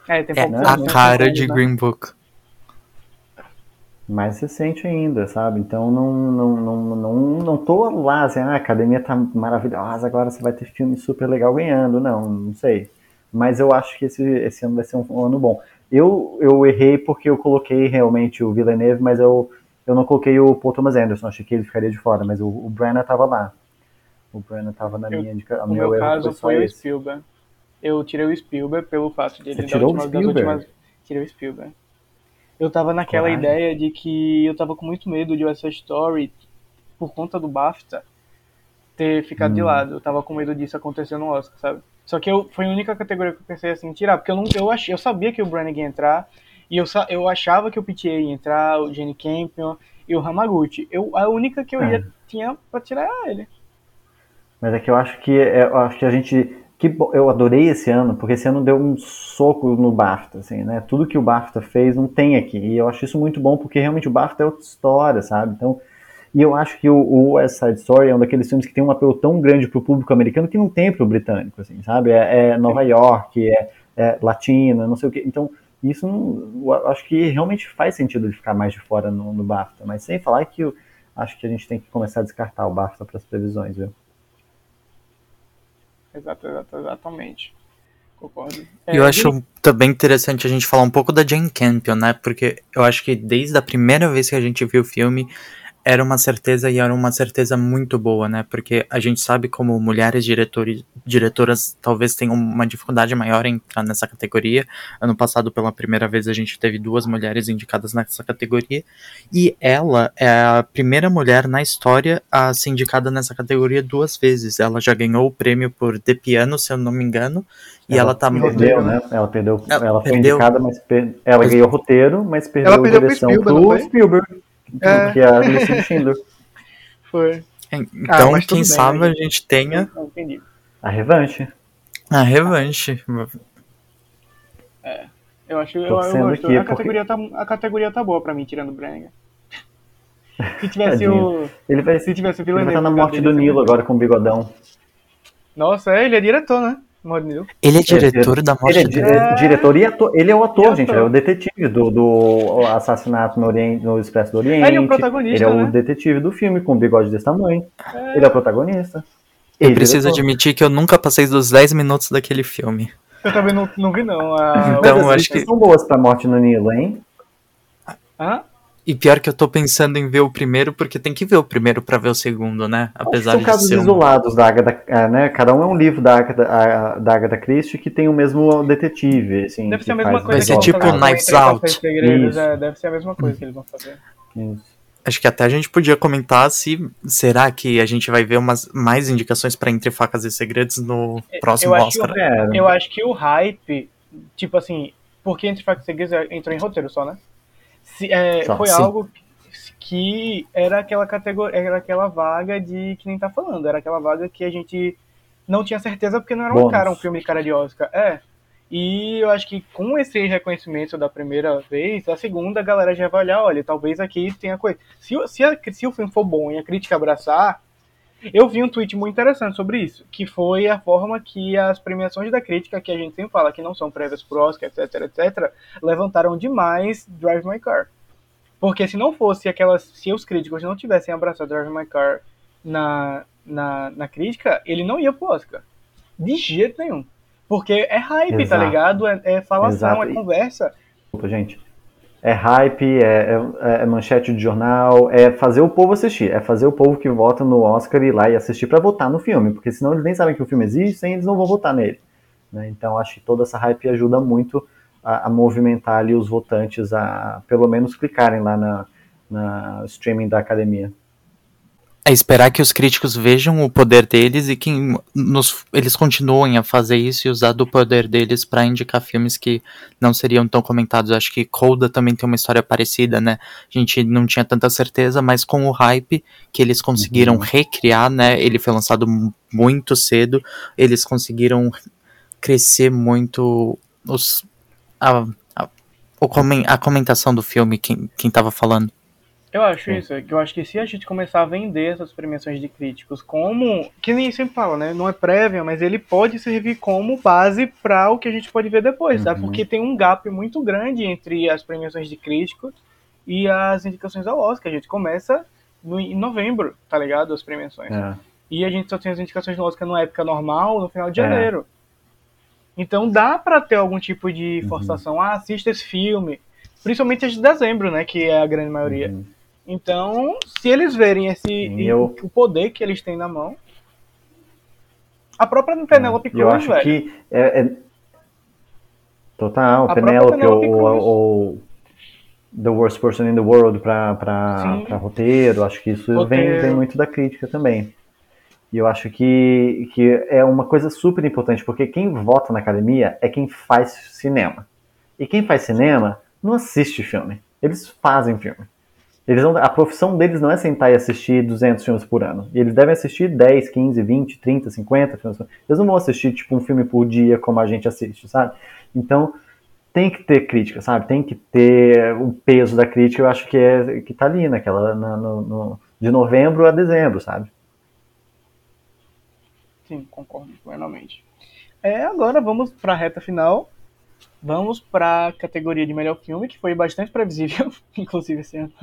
É, tem É poucos a anos, cara né? de Green Book. mais recente ainda, sabe? Então não, não, não, não, não tô lá, assim, ah, a academia tá maravilhosa, agora você vai ter filme super legal ganhando. Não, não sei. Mas eu acho que esse, esse ano vai ser um, um ano bom. Eu, eu errei porque eu coloquei realmente o Villeneuve, mas eu, eu não coloquei o Paul Thomas Anderson, achei que ele ficaria de fora, mas o, o Branagh tava lá. O Branagh tava na Eu- minha indicação. No meu caso só foi o. Spielberg. Eu tirei o Spielberg pelo fato de ele Você o Spielberg? últimas. Tirei o Spielberg. Eu tava naquela Coragem. ideia de que eu tava com muito medo de Side Story, por conta do BAFTA, ter ficado de Hum. lado. Eu tava com medo disso acontecer no Oscar, sabe? Só que eu, foi a única categoria que eu pensei assim, tirar, porque eu, não, eu, achei, eu sabia que o Brannigan ia entrar, e eu, eu achava que o PTA ia entrar, o Jenny Campion e o Hamaguchi. Eu, a única que eu É. ia, tinha pra tirar era ele. Mas é que eu acho que é, eu acho que a gente que eu adorei esse ano, porque esse ano deu um soco no BAFTA, assim, né? Tudo que o BAFTA fez não tem aqui. E eu acho isso muito bom, porque realmente o BAFTA é outra história, sabe? Então, e eu acho que o, o West Side Story é um daqueles filmes que tem um apelo tão grande pro público americano que não tem pro britânico, assim, sabe? É, é Nova York, é, é latina, não sei o quê. Então, isso não, eu acho que realmente faz sentido de ficar mais de fora no, no BAFTA. Mas sem falar que eu acho que a gente tem que começar a descartar o BAFTA para as previsões, viu? exato, exato, exatamente. Concordo. E eu É, acho também interessante a gente falar um pouco da Jane Campion, né? Porque eu acho que desde a primeira vez que a gente viu o filme, era uma certeza e era uma certeza muito boa, né? Porque a gente sabe como mulheres diretores, diretoras talvez tenham uma dificuldade maior em entrar nessa categoria. Ano passado, pela primeira vez, a gente teve duas mulheres indicadas nessa categoria. E ela é a primeira mulher na história a ser indicada nessa categoria duas vezes. Ela já ganhou o prêmio por The Piano, se eu não me engano. E ela, tá perdeu, né? Ela perdeu. Ela Ela, foi perdeu. indicada, mas per- ela ganhou roteiro, mas perdeu, Ela perdeu a pro direção Spielberg, pro? Spielberg, É. que é a lista Schindler. Foi. Então, mas tudo quem bem, sabe né? a gente tenha Não, entendi. A revanche. a revanche. Eu acho eu, eu gosto. aqui, a, porque- categoria tá, a categoria tá boa pra mim, tirando o Brenner. Se tivesse Tadinho. o. Ele vai, Se tivesse o ele vai estar na no morte do Nilo agora com o bigodão. Nossa, é, ele é diretor, né? Ele é diretor da morte Ele é, é diretor e ator. Ele é o ator, gente. ator. Ele é o detetive do, do assassinato no, Oriente, no Expresso do Oriente. Ele é o protagonista, Ele é o né? detetive do filme, com um bigode desse tamanho. Ele é o protagonista. E Preciso diretor. admitir que eu nunca passei dos 10 minutos daquele filme. Eu também não, não vi, não. A... Então, Mas as acho que- são boas pra morte no Nilo, hein? Hã? E pior que eu tô pensando em ver o primeiro, porque tem que ver o primeiro pra ver o segundo, né? Apesar São de casos ser um... isolados da Agatha, ah, né? Cada um é um livro da Agatha, da Agatha Christie que tem o mesmo detetive, assim. Deve ser a mesma coisa Vai ser tipo eles vão fazer Knives Out. Faces e Segredos, Isso. é, deve ser a mesma coisa que eles vão fazer. Isso. Acho que até a gente podia comentar se será que a gente vai ver umas mais indicações pra Entre Facas e Segredos no próximo eu Oscar. É, Eu acho que o hype, tipo assim, porque Entre Factos e Segredos entrou em roteiro só, né? Se- é, Só, foi sim. algo que era aquela categoria, era aquela vaga de que nem tá falando, era aquela vaga que a gente não tinha certeza porque não era um Bônus. cara, um filme de cara de Oscar. É. E eu acho que com esse reconhecimento da primeira vez, a segunda a galera já vai olhar, olha, talvez aqui tenha coisa. Se, se, a- se o filme for bom e a crítica abraçar, eu vi um tweet muito interessante sobre isso, que foi a forma que as premiações da crítica, que a gente sempre fala que não são prévias pro Oscar, etc, etc, levantaram demais Drive My Car. Porque se não fosse aquelas. Se os críticos não tivessem abraçado Drive My Car na, na, na crítica, ele não ia pro Oscar. De jeito nenhum. Porque é hype, tá Exato. ligado? É, é falação, Exato. é conversa. Desculpa, gente. É hype, é, é- é manchete de jornal, é fazer o povo assistir. É fazer o povo que vota no Oscar ir lá e assistir pra votar no filme. Porque senão eles nem sabem que o filme existe e eles não vão votar nele. né? Então acho que toda essa hype ajuda muito a, a movimentar ali os votantes a pelo menos clicarem lá na, na streaming da academia. É esperar que os críticos vejam o poder deles e que nos- eles continuem a fazer isso e usar do poder deles pra indicar filmes que não seriam tão comentados. Eu acho que Coda também tem uma história parecida, né? A gente não tinha tanta certeza, mas com o hype que eles conseguiram recriar, né? Ele foi lançado mu- muito cedo, eles conseguiram crescer muito os, a, a, a comentação do filme, quem, quem tava falando. Eu acho isso, é que eu acho que se a gente começar a vender essas premiações de críticos como. Que nem sempre fala, né? Não é prévia, mas ele pode servir como base para o que a gente pode ver depois, sabe? Uhum. Porque tem um gap muito grande entre as premiações de críticos e as indicações ao Oscar. A gente começa no, em novembro, tá ligado? As premiações. É. E a gente só tem as indicações do Oscar na época normal, no final de É. janeiro. Então dá pra ter algum tipo de Uhum. forçação. Ah, assista esse filme. Principalmente as de dezembro, né? Que é a grande maioria. Uhum. Então, se eles verem esse o poder que eles têm na mão. A própria Penelope E eu Cruz, acho velho. que é, é- total, A Penélope ou, Penélope Cruz. ou The Worst Person in the World pra roteiro, acho que isso vem, vem muito da crítica também. E eu acho que, que é uma coisa super importante, porque quem vota na academia é quem faz cinema. E quem faz cinema não assiste filme, eles fazem filme. Eles não, a profissão deles não é sentar e assistir 200 filmes por ano. Eles devem assistir 10, 15, 20, 30, 50 filmes. Eles não vão assistir tipo um filme por dia como a gente assiste, sabe? Então tem que ter crítica, sabe? Tem que ter o peso da crítica. Eu acho que é que tá ali naquela na- no, no- de novembro a dezembro, sabe? Sim, concordo plenamente. É, agora vamos pra reta final. Vamos pra categoria de melhor filme, que foi bastante previsível, inclusive esse ano.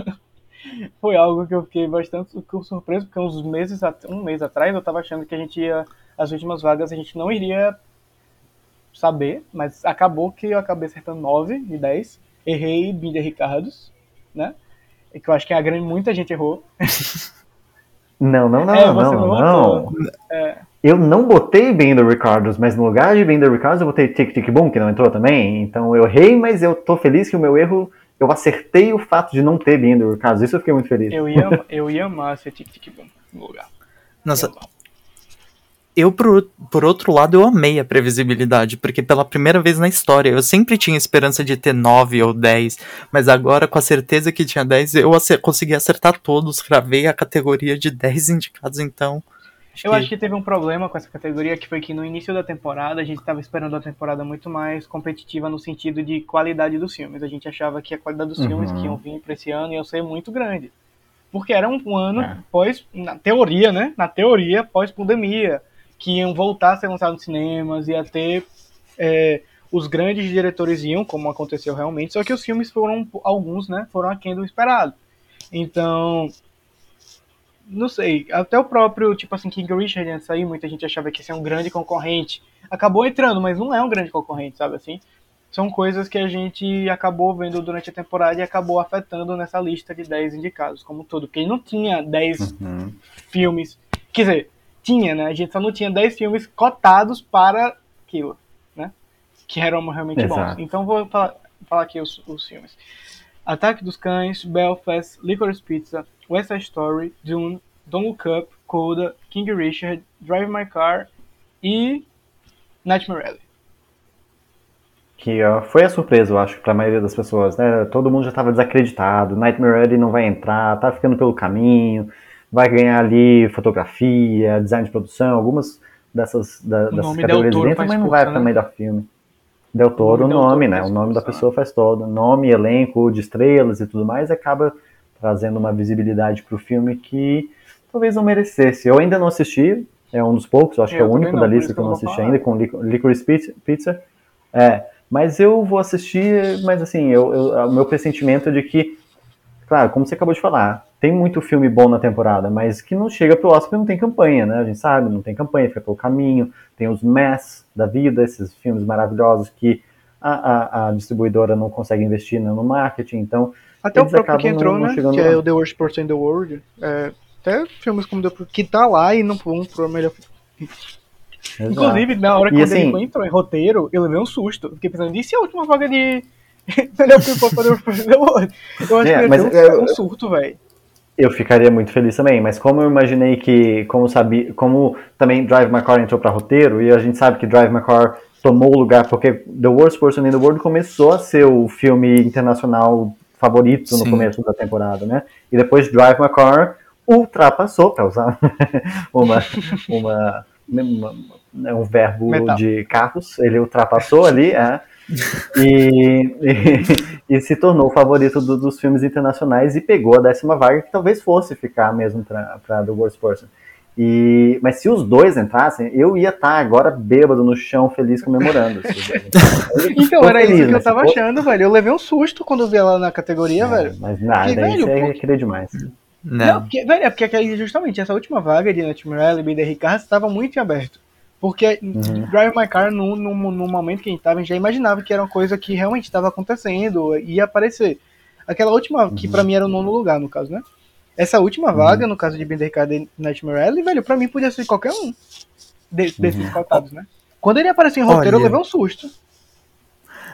Foi algo que eu fiquei bastante surpreso, porque uns meses, um mês atrás eu tava achando que a gente ia as últimas vagas a gente não iria saber, mas acabou que eu acabei acertando 9 de 10. Errei Binder Ricardos, né? Que eu acho que a grande muita gente errou. Não, não, não, É, não, não, não. É. Eu não botei Bender Ricardos, mas no lugar de Bender Ricardos eu botei Tic Tic Boom, que não entrou também. Então eu errei, mas eu tô feliz que o meu erro, eu acertei o fato de não ter Bender Ricardos. Isso eu fiquei muito feliz. Eu ia, eu ia amar ser Tic Tic Boom no lugar. Nossa, Eu por, por outro lado, eu amei a previsibilidade, porque pela primeira vez na história, eu sempre tinha esperança de ter 9 ou 10, mas agora, com a certeza que tinha 10, eu acer- consegui acertar todos, cravei a categoria de 10 indicados, então. Eu acho que teve um problema com essa categoria, que foi que no início da temporada a gente estava esperando a temporada muito mais competitiva no sentido de qualidade dos filmes. A gente achava que a qualidade dos Uhum. filmes que iam vir para esse ano ia ser muito grande. Porque era um ano É. pós, na teoria, né? Na teoria, pós-pandemia, que iam voltar a ser lançados nos cinemas, ia ter. é, os grandes diretores iam, como aconteceu realmente, só que os filmes foram, alguns, né? Foram aquém do esperado. Então, não sei, até o próprio, tipo assim, King Richard antes de sair, muita gente achava que ia ser um grande concorrente. Acabou entrando, mas não é um grande concorrente, sabe assim? São coisas que a gente acabou vendo durante a temporada e acabou afetando nessa lista de 10 indicados, como todo. Porque não tinha 10 Uhum. filmes. Quer dizer, tinha, né? A gente só não tinha 10 filmes cotados para aquilo, né? Que eram realmente bons. Exato. Então vou falar, falar aqui os, os filmes. Ataque dos Cães, Belfast, Licorice Pizza, West Side Story, Dune, Don't Look Up, Coda, King Richard, Drive My Car e Nightmare Alley. Que foi a surpresa, eu acho, pra maioria das pessoas, né? Todo mundo já estava desacreditado, Nightmare Alley não vai entrar, tá ficando pelo caminho, vai ganhar ali fotografia, design de produção, algumas dessas, da, dessas categorias dentro, mas não vai para né? melhor filme. Del Toro, O o nome nome, né? O nome da pessoa faz todo. Nome, elenco, de estrelas e tudo mais, acaba trazendo uma visibilidade pro filme que talvez não merecesse. Eu ainda não assisti, é um dos poucos, acho Eu que é o único não, da lista que eu não assisti falar. ainda, com Lic- Licorice Pizza-. É, mas eu vou assistir, mas assim, eu, eu- o meu pressentimento é de que, claro, como você acabou de falar, tem muito filme bom na temporada, mas que não chega pro Oscar porque não tem campanha, né? A gente sabe, não tem campanha, fica pelo caminho, tem os mess da vida, esses filmes maravilhosos que a, a, a distribuidora não consegue investir né, no marketing, então Até Eles o próprio que entrou, não- não né? Que lá. é o The Worst Person in the World. É, até filmes como The que tá lá e não vão pro melhor exato. Inclusive, na hora E que assim- ele entrou em roteiro, eu levei um susto. Fiquei pensando, e se a última vaga de. melhor filme pra fazer o The World? Eu acho É, que mas ele deu eu- um surto, velho. Eu ficaria muito feliz também, mas como eu imaginei que, como sabia, como também Drive My Car entrou para roteiro, e a gente sabe que Drive My Car tomou o lugar, porque The Worst Person in the World começou a ser o filme internacional favorito no Sim. começo da temporada, né? E depois Drive My Car ultrapassou, para usar uma, uma, uma- né, um verbo Metáfora. de carros, ele ultrapassou ali, é, e, e, e se tornou o favorito do- dos filmes internacionais e pegou a décima vaga, que talvez fosse ficar mesmo para The Worst Person. E, mas se os dois entrassem, eu ia estar agora bêbado no chão, feliz, comemorando. entrassem. Então, era feliz, isso que eu tava fosse- achando, velho. Eu levei um susto quando vi ela na categoria, velho. Mas nada, velho, isso aí pô- é querer demais. Né? Não, porque, velho, é porque justamente essa última vaga de Nightmare Alley e Binder Ricardo estava muito em aberto. Porque Uhum. Drive My Car, no, no, no momento que a gente tava, a gente já imaginava que era uma coisa que realmente estava acontecendo, ia aparecer. Aquela última, que Uhum. pra mim era o nono lugar, no caso, né? Essa última vaga, no caso de Binder Ricardo e Nightmare Alley, velho, pra mim podia ser qualquer um de- desses cotados, né? Quando ele apareceu em roteiro, eu Olha. levei um susto.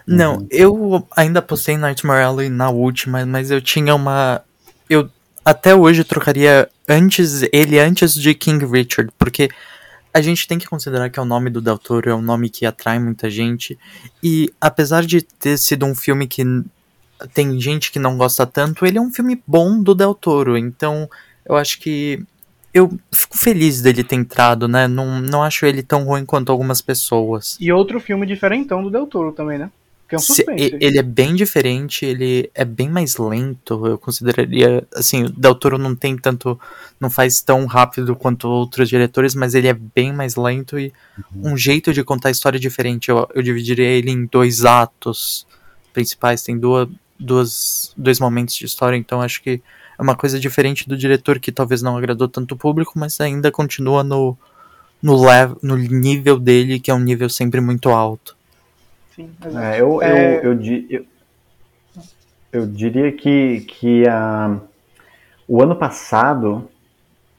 Não, eu ainda postei Nightmare Alley na última, mas eu tinha uma. Eu até hoje trocaria antes ele antes de King Richard, porque a gente tem que considerar que é o nome do Del Toro, é um nome que atrai muita gente. E apesar de ter sido um filme que tem gente que não gosta tanto, ele é um filme bom do Del Toro. Então eu acho que. Eu fico feliz dele ter entrado, né? Não, não acho ele tão ruim quanto algumas pessoas. E outro filme diferentão do Del Toro também, né? Que é um Se- suspense. e- ele é bem diferente, ele é bem mais lento, eu consideraria, assim, o Del Toro não tem tanto, não faz tão rápido quanto outros diretores, mas ele é bem mais lento e um jeito de contar a história diferente, eu, eu dividiria ele em dois atos principais, tem duas, duas, dois momentos de história, então acho que é uma coisa diferente do diretor que talvez não agradou tanto o público, mas ainda continua no, no, lev no nível dele, que é um nível sempre muito alto. Sim, exato. É, eu, É, eu, eu, eu, eu diria que, que a, o ano passado,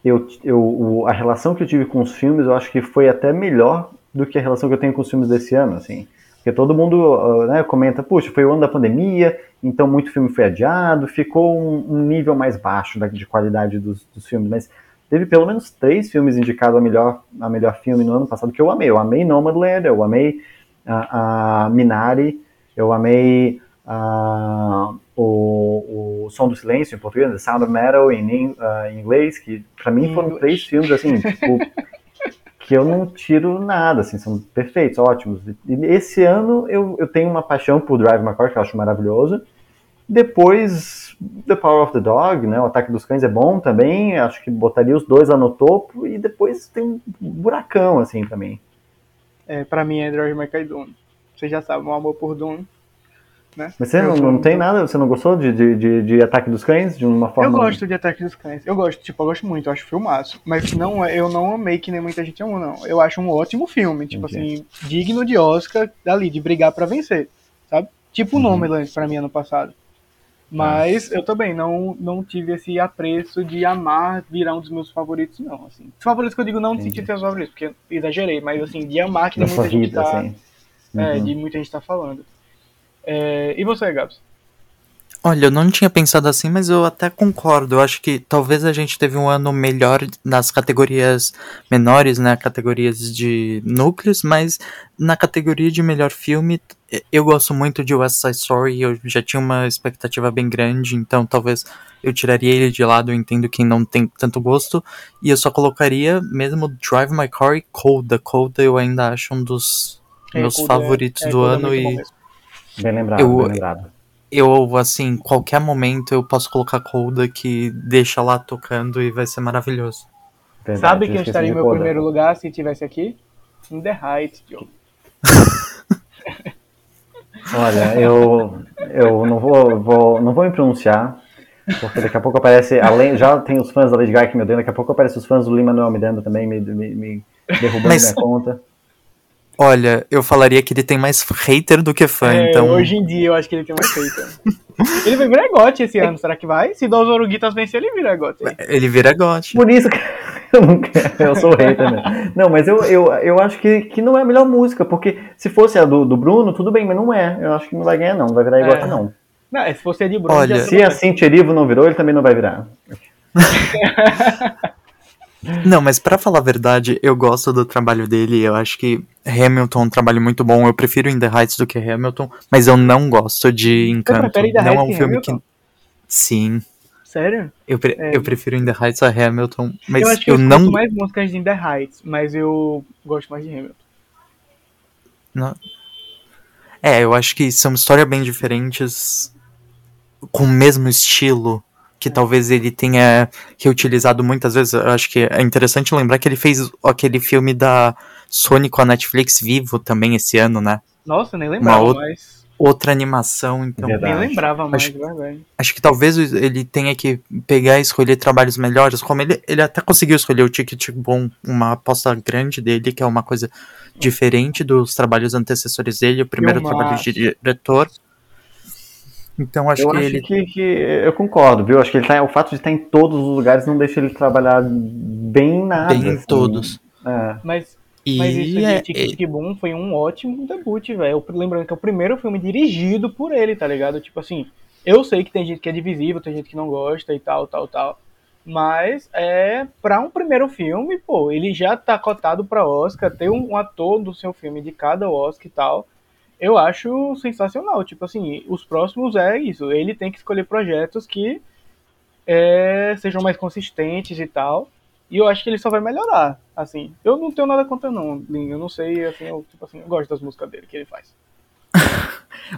eu, eu, a relação que eu tive com os filmes, eu acho que foi até melhor do que a relação que eu tenho com os filmes desse ano, assim. Porque todo mundo ah, né, comenta, puxa, foi o ano da pandemia, então muito filme foi adiado, ficou um, um nível mais baixo da, de qualidade dos, dos filmes, mas teve pelo menos três filmes indicados a melhor, a melhor filme no ano passado que eu amei. Eu amei Nomadland, eu amei a, a Minari, eu amei a, o, o Som do Silêncio em português, The Sound of Metal em, ah, em inglês, que pra mim foram três filmes assim, tipo, que eu não tiro nada, assim, são perfeitos, ótimos. E esse ano eu, eu tenho uma paixão por Drive My Car, que eu acho maravilhoso. Depois, The Power of the Dog, né, o Ataque dos Cães é bom também, acho que botaria os dois lá no topo, e depois tem um buracão, assim, também. é, pra mim é Drive Car e Dune. Você já sabe, meu amor por Dune. Né? Mas você Eu não, não tem nada, você não gostou de, de, de, de Ataque dos Cães, de uma Eu forma... gosto de Ataque dos Cães. Eu gosto, tipo, eu gosto muito, eu acho filmaço. Mas não, é- eu não amei que nem muita gente amou, não. Eu acho um ótimo filme, tipo Entendi. assim, digno de Oscar, dali, de brigar pra vencer, sabe? Tipo o Nomadland pra mim ano passado. Mas eu também não, não tive esse apreço de amar virar um dos meus favoritos, não. Assim. Os favoritos que eu digo não no sentido de ser os favoritos, porque eu exagerei, mas assim, de amar que nem muita gente vida, tá. assim. É, Uhum. de muita gente tá falando. É, e você, Gabs? Olha, eu não tinha pensado assim, mas eu até concordo. Eu acho que talvez a gente teve um ano melhor nas categorias menores, né? Categorias de núcleos, mas na categoria de melhor filme, eu gosto muito de West Side Story. Eu já tinha uma expectativa bem grande, então talvez eu tiraria ele de lado. Eu entendo quem não tem tanto gosto. E eu só colocaria mesmo Drive My Car e Coda. Coda eu ainda acho um dos É, meus Coda é- favoritos é, do é ano bom e. Bem lembrado, Eu- bem lembrado. eu, assim, qualquer momento eu posso colocar Coda que deixa lá tocando e vai ser maravilhoso. Verdade, Sabe eu quem estaria em meu Coda. primeiro lugar se tivesse aqui? In the Heights, Joe. Olha, eu, eu não vou, vou- não vou me pronunciar, porque daqui a pouco aparece, além, já tem os fãs da Lady Gaga que me odeiam, daqui a pouco aparece os fãs do Lima Manuel Miranda também me, me, me derrubando Mas- minha conta. Olha, eu falaria que ele tem mais hater do que fã, É, então. Hoje em dia eu acho que ele tem mais feito. ele vai virar gote esse ano, será que vai? Se Dos Oruguitas vencer, ele vira gote. Ele vira gote. Por isso que eu não quero, eu sou hater mesmo. Não, mas eu, eu, eu acho que, que não é a melhor música, porque se fosse a do, do Bruno, tudo bem, mas não é. Eu acho que não vai ganhar, não, não vai virar igual É. não. Não, se fosse a de Bruno, Olha, já Se a Cintia Erivo não virou, ele também não vai virar. Não, mas pra falar a verdade, eu gosto do trabalho dele. Eu acho que Hamilton é um trabalho muito bom. Eu prefiro In the Heights do que Hamilton, mas eu não gosto de Encanto. the Não é um filme Hamilton? que. Sim, Sério? eu, pre- É. eu prefiro In the Heights a Hamilton, mas eu acho que eu, eu, não. escuto mais músicas de In the Heights, mas eu gosto mais de Hamilton. Não. É, eu acho que são histórias bem diferentes, com o mesmo estilo, que talvez ele tenha reutilizado muitas vezes. Eu acho que é interessante lembrar que ele fez aquele filme da Sony com a Netflix vivo também esse ano, né? Nossa, nem lembrava outra- mais. Outra animação, então. Verdade. Nem lembrava mais, Acho- de verdade. Acho que talvez ele tenha que pegar e escolher trabalhos melhores, como ele, ele até conseguiu escolher o Ticket Bom, uma aposta grande dele, que é uma coisa diferente dos trabalhos antecessores dele, o primeiro trabalho de diretor. Então acho eu que acho ele. que, que- eu concordo, viu? Acho que ele tá, o fato de estar em todos os lugares não deixa ele trabalhar bem nada. Bem em assim. todos. É. Mas, E mas isso é- de Tic Tic Boom foi um ótimo debut, velho. Lembrando que é o primeiro filme dirigido por ele, tá ligado? Tipo assim, eu sei que tem gente que é divisível, tem gente que não gosta e tal, tal, tal. Mas é para um primeiro filme, pô, ele já tá cotado pra Oscar, ter um, um ator do seu filme de cada Oscar e tal. Eu acho sensacional. Tipo assim, os próximos é isso. Ele tem que escolher projetos que é, sejam mais consistentes e tal. E eu acho que ele só vai melhorar. Assim, eu não tenho nada contra não, Lin. Eu não sei, assim, eu, tipo assim, eu gosto das músicas dele que ele faz.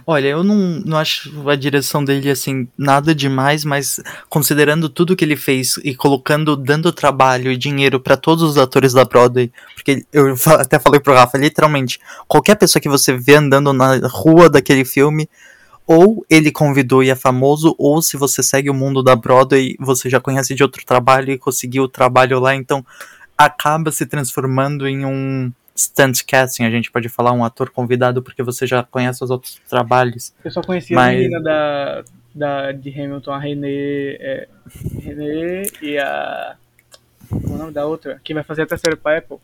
Olha, eu não, não acho a direção dele assim nada demais, mas considerando tudo que ele fez e colocando, dando trabalho e dinheiro pra todos os atores da Broadway, porque eu até falei pro Rafa, literalmente, qualquer pessoa que você vê andando na rua daquele filme, ou ele convidou e é famoso, ou se você segue o mundo da Broadway, você já conhece de outro trabalho e conseguiu o trabalho lá, então acaba se transformando em um stunt casting. A gente pode falar um ator convidado porque você já conhece os outros trabalhos. Eu só conhecia Mas- a menina da, da, de Hamilton, a Renée, é, Renée e a. Qual é o nome da outra? Que vai fazer a terceira pra Apple.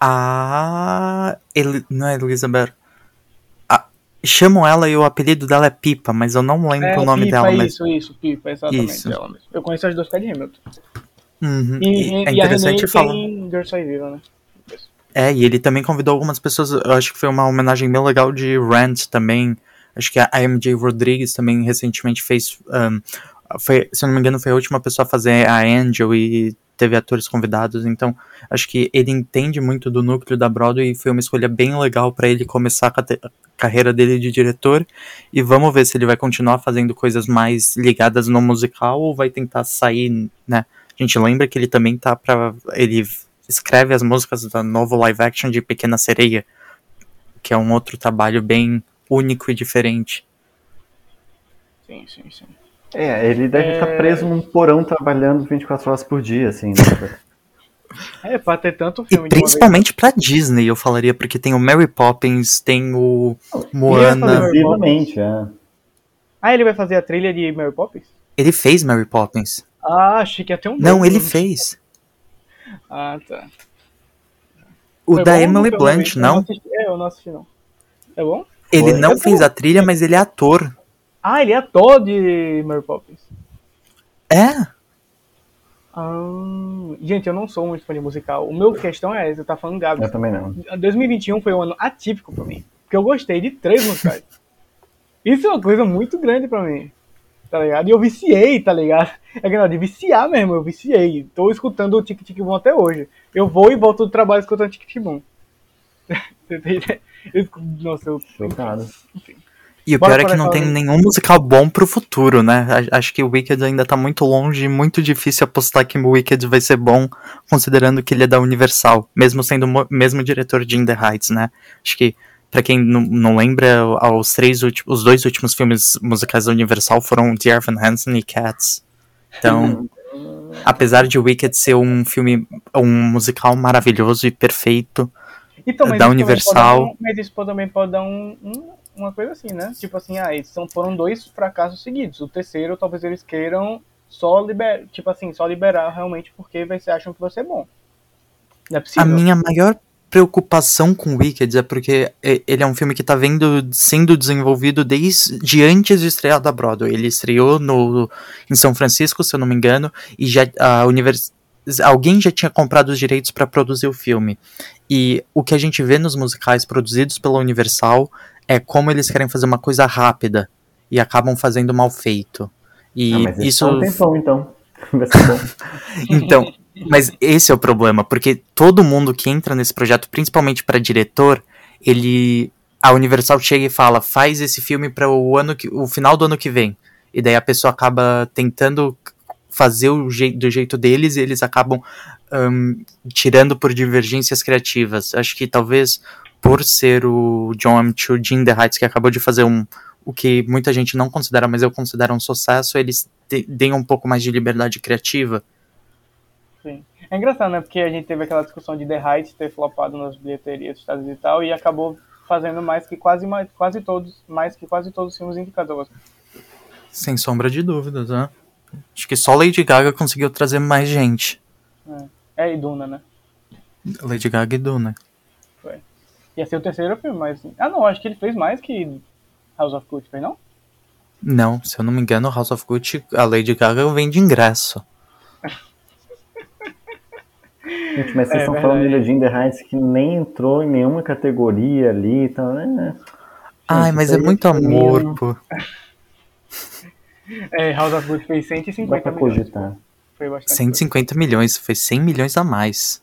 A. Eli- Não é Elizabeth. A- Chamam ela e o apelido dela é Pipa, mas eu não lembro É, o nome Pipa, dela. Mas... Isso, isso, Pipa, exatamente Isso. Eu conheço as duas é de Hamilton. Uhum. E, E e é a interessante Renée falar. tem Girl Side Viva, né? É, e ele também convidou algumas pessoas. Eu acho que foi uma homenagem bem legal de Rant também. Acho que a MJ Rodrigues também recentemente fez. um, foi, se eu não me engano, foi a última pessoa a fazer a Angel e teve atores convidados. Então, acho que ele entende muito do núcleo da Broadway e foi uma escolha bem legal pra ele começar a carreira dele de diretor. E vamos ver se ele vai continuar fazendo coisas mais ligadas no musical ou vai tentar sair, né? A gente lembra que ele também tá pra. Ele escreve as músicas da novo live action de Pequena Sereia, que é um outro trabalho bem único e diferente. Sim, sim, sim. É, ele deve É. estar preso num porão trabalhando 24 horas por dia, assim, né? É, pra ter tanto E filme vez. principalmente pra Disney, eu falaria, porque tem o Mary Poppins, tem o Moana. Exclusivamente, é. Ah, ele vai fazer a trilha de Mary Poppins? Ele fez Mary Poppins. Ah, achei que ia ter um Não, novo. ele fez. Ah, tá. O Foi da bom? Emily Eu Blunt, eu não. assisti- É, eu não assisti, não. É bom? Ele Foi. não Eu fez tô- a trilha, mas ele é ator. Ah, ele é ator de Mary Poppins. É? Ah, gente, eu não sou muito fã de musical. O meu questão é essa, tá falando Gabi. Eu também não. 2021 foi um ano atípico pra mim. Porque eu gostei de três musicais. Isso é uma coisa muito grande pra mim. Tá ligado? E eu viciei, tá ligado? É que não, de viciar mesmo, eu viciei. Tô escutando o Tic Tic Boom até hoje. Eu vou e volto do trabalho escutando Tic Tic Boom. Você tem ideia? Eu Nossa, eu. Chocado. E o Bora pior é que não tem nenhum musical bom pro futuro, né? Acho que o Wicked ainda tá muito longe e muito difícil apostar que o Wicked vai ser bom, considerando que ele é da Universal, mesmo sendo mesmo diretor de In the Heights, né? Acho que, pra quem não, não lembra, os, três os dois últimos filmes musicais da Universal foram Dear Evan Hansen e Cats. Então, apesar de Wicked ser um filme, um musical maravilhoso e perfeito, da Universal. um- mas isso também pode dar um, um- uma coisa assim, né? Tipo assim, ah, eles são, foram dois fracassos seguidos. O terceiro, talvez eles queiram só liberar, tipo assim, só liberar realmente porque vocês acham que vai ser bom. Não é A minha maior preocupação com Wicked é porque ele é um filme que tá vendo, sendo desenvolvido desde antes de estrear da Broadway. Ele estreou no, em São Francisco, se eu não me engano, e já a univers, alguém já tinha comprado os direitos para produzir o filme. E o que a gente vê nos musicais produzidos pela Universal é como eles querem fazer uma coisa rápida e acabam fazendo mal feito. E Ah, isso tá um tempão, então. Então, mas esse é o problema, porque todo mundo que entra nesse projeto, principalmente para diretor, ele a Universal chega e fala: "Faz esse filme para o ano que o final do ano que vem". E daí a pessoa acaba tentando fazer o jei- do jeito deles e eles acabam ahn, tirando por divergências criativas. Acho que talvez por ser o John M. Chu In The Heights que acabou de fazer um o que muita gente não considera, mas eu considero um sucesso, eles deem um pouco mais de liberdade criativa. É engraçado, né? Porque a gente teve aquela discussão de The Heights ter flopado nas bilheterias dos Estados e tal, e acabou fazendo mais que quase, mais, quase todos, mais que quase todos os filmes indicados. ao. Sem sombra de dúvidas, né? Acho que só Lady Gaga conseguiu trazer mais gente. É, e Duna, né? Lady Gaga e Duna. Ia ser o terceiro filme, mas. Ah, não, acho que ele fez mais que House of Gucci, fez não? Não, se eu não me engano, House of Gucci, a Lady Gaga vende ingresso. Gente, mas vocês É estão verdade. falando de Legend Heights que nem entrou em nenhuma categoria ali, então, é. Ai, mas é muito mim amor, pô. É, House of Gucci fez Dá 150 pra milhões. cogitar. Foi bastante. 150 milhões, foi 100 milhões a mais.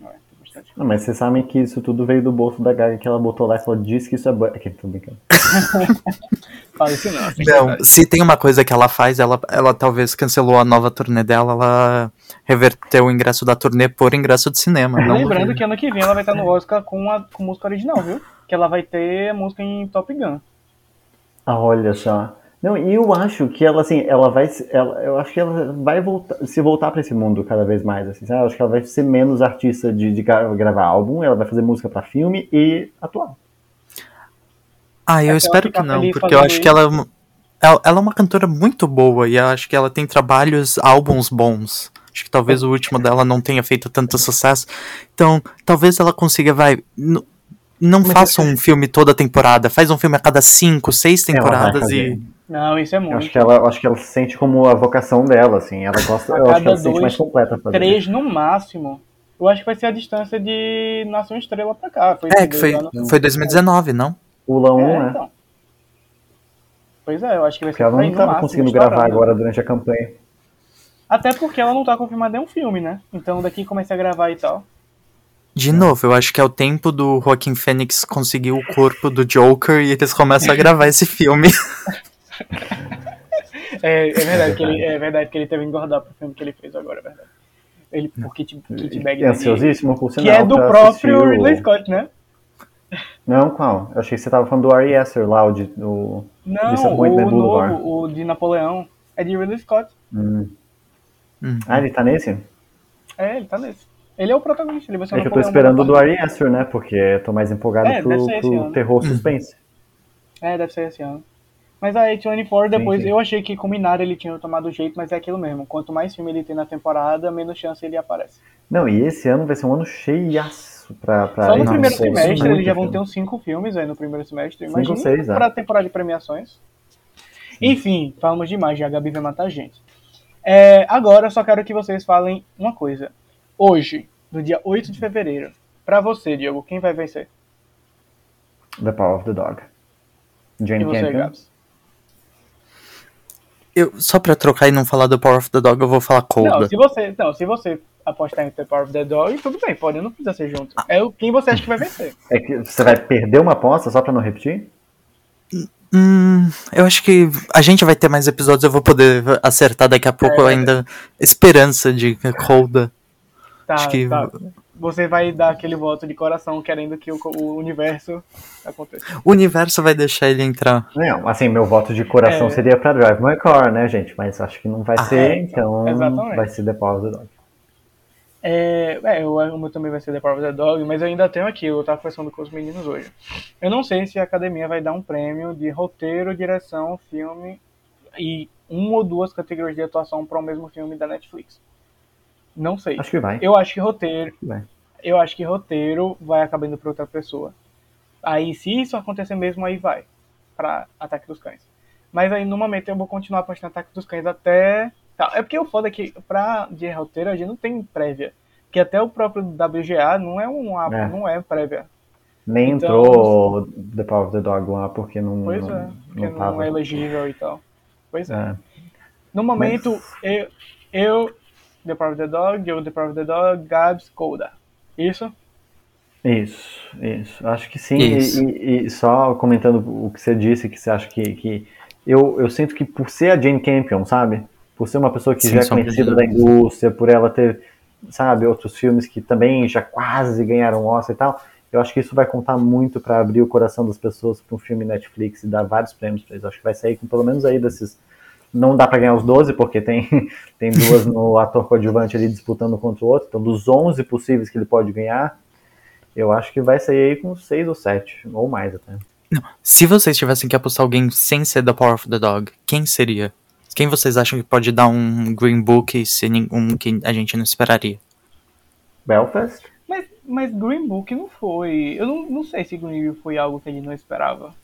coisa. É, foi bastante. Não, mas vocês sabem que isso tudo veio do bolso da Gaga que ela botou lá e falou, diz que isso é bom. Aqui, tô brincando. Fala isso não. assim, Não, se tem uma coisa que ela faz, ela, ela talvez cancelou a nova turnê dela, ela reverteu o ingresso da turnê por ingresso de cinema. Não Lembrando que ano que vem ela vai estar no Oscar com, a, com música original, viu? Que ela vai ter música em Top Gun. Ah, olha só. Não, e eu acho que ela, assim, ela vai. se- Ela, eu acho que ela vai voltar, se voltar pra esse mundo cada vez mais, assim, sabe? Eu acho que ela vai ser menos artista de, de gra- gravar álbum, ela vai fazer música pra filme e atuar. Ah, eu ela espero que não, porque eu acho que ela, é uma- ela, ela é uma cantora muito boa e eu acho que ela tem trabalhos, álbuns bons. Acho que talvez o último dela não tenha feito tanto sucesso. Então, talvez ela consiga, vai. Não faça um filme toda temporada, faz um filme a cada cinco, seis temporadas fazer. e. Não, isso é Eu muito. acho que ela, eu acho que ela se sente como a vocação dela, assim. Ela gosta, eu acho que ela se sente mais completa fazendo. Três no máximo. Eu acho que vai ser a distância de Nação Estrela pra cá. Foi É, que foi, foi 2019, não? Pula um, É, né? então. Pois é, eu acho que vai Porque ser ela por aí não estava máximo, conseguindo gravar agora durante a campanha. Até porque ela não tá confirmada nenhum filme, né? Então daqui começa a gravar e tal. De novo, eu acho que é o tempo do Joaquin Phoenix conseguir o corpo do Joker e eles começam a gravar esse filme. É, é verdade que ele, é verdade que ele teve que engordar pro filme que ele fez agora, é verdade. Ele, por Kit, Kit Bag É ansiosíssimo, por Que sinal. é do próprio o- Ridley Scott, né? Não, qual? Eu achei que você tava falando do Ari Aster lá, o de, o Não, o Boulevard. novo, o de Napoleão, é de Ridley Scott. Hum. Hum. Ah, ele tá nesse? É, ele tá nesse. Ele é o protagonista, ele vai ser o É que eu tô esperando o do. Ari Aster, né? Porque eu tô mais empolgado É, pro, pro terror suspense. É, deve ser esse ano. Mas a A24 depois, sim. eu achei que com Minari ele tinha tomado jeito, mas é aquilo mesmo. Quanto mais filme ele tem na temporada, menos chance ele aparece. Não, e esse ano vai ser um ano cheiaço pra. pra Só no primeiro semestre eles já vão ter filme. uns cinco filmes aí no primeiro semestre. Cinco, Imagina seis, é. pra temporada de premiações. Enfim, falamos demais, já a Gabi vai matar a gente. É, agora eu só quero que vocês falem uma coisa. Hoje, no dia 8 de fevereiro, pra você, Diego, quem vai vencer? The Power of the Dog. E Jane você, Campion. Gabs? Eu, só pra trocar e não falar do Power of the Dog, eu vou falar Não, Cold. se você, não, se você apostar em The Power of the Dog, tudo bem, pode, não precisa ser junto. É o quem você acha que vai vencer. É que você vai perder uma aposta só pra não repetir? Hum, eu acho que a gente vai ter mais episódios, eu vou poder acertar daqui a pouco É. ainda. Esperança de Colda. Tá, Acho que- tá. Você vai dar aquele voto de coração querendo que o, o universo aconteça. O universo vai deixar ele entrar. Não, assim, meu voto de coração É. seria pra Drive My Car, né, gente? Mas acho que não vai Ah, ser, é, então exatamente. vai ser The Power of the Dog. É, é, o o meu também vai ser The Power of the Dog, mas eu ainda tenho aqui, eu tava conversando com os meninos hoje. Eu não sei se a academia vai dar um prêmio de roteiro, direção, filme e uma ou duas categorias de atuação para o mesmo filme da Netflix. Não sei. Acho que vai. Eu acho que roteiro, Vai. eu acho que roteiro vai acabando para outra pessoa. Aí, se isso acontecer mesmo, aí vai para Ataque dos Cães. Mas aí, no momento, eu vou continuar apostando Ataque dos Cães até. Tá, é porque o foda é que pra de roteiro a gente não tem prévia. Que até o próprio WGA não é uma É. não é prévia. Nem Então- entrou The Power of the Dog lá porque não, Pois não, é, porque não não, é elegível e tal. Pois é. É. No momento, eu, eu, The Power of the Dog, eu, The Power of the Dog, Gabs, Colda. Isso? Isso, isso. Acho que sim. Isso. E, e- e só comentando o que você disse, que você acha que. que eu, eu sinto que por ser a Jane Campion, sabe? Por ser uma pessoa que Sim, já é conhecida da indústria, por ela ter, sabe, outros filmes que também já quase ganharam Oscar e tal, eu acho que isso vai contar muito para abrir o coração das pessoas para um filme Netflix e dar vários prêmios para eles. Acho que vai sair com pelo menos aí desses. Não dá para ganhar os 12, porque tem, tem duas no ator coadjuvante ali disputando contra o outro. Então, dos 11 possíveis que ele pode ganhar, eu acho que vai sair aí com 6 ou 7, ou mais até. Se vocês tivessem que apostar alguém sem ser The Power of the Dog, quem seria? Quem vocês acham que pode dar um Green Book e ser nin- um que a gente não esperaria? Belfast? Mas, mas Green Book não foi. Eu não, não sei se Green Book foi algo que a gente não esperava.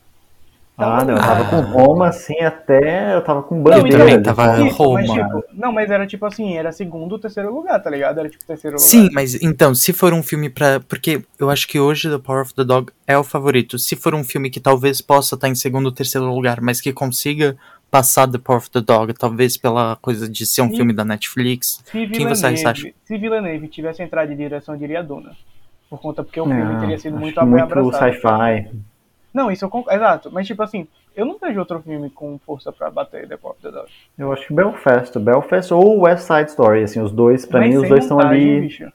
Ah, não, eu Ah. tava com Roma assim até. Eu tava com Não, bandeira. também de tava Roma. Isso, mas, Roma. tipo, não, mas era tipo assim, era segundo ou terceiro lugar, tá ligado? Era tipo terceiro lugar. Sim, mas então, se for um filme pra. Porque eu acho que hoje The Power of the Dog é o favorito. Se for um filme que talvez possa estar em segundo ou terceiro lugar, mas que consiga passar The Power of the Dog, talvez pela coisa de ser um Sim. filme da Netflix. Se Quem vocês acham? Se Villeneuve tivesse entrado de direção, eu diria Duna. Por conta, porque o filme Não, teria sido muito muito abraçado. sci-fi. Não, isso eu concordo. Exato. Mas, tipo assim, eu não vejo outro filme com força pra bater The of the Dog. Eu acho que Belfast. Belfast ou West Side Story, assim, os dois, pra Mas mim, os sem dois estão ali. bicho.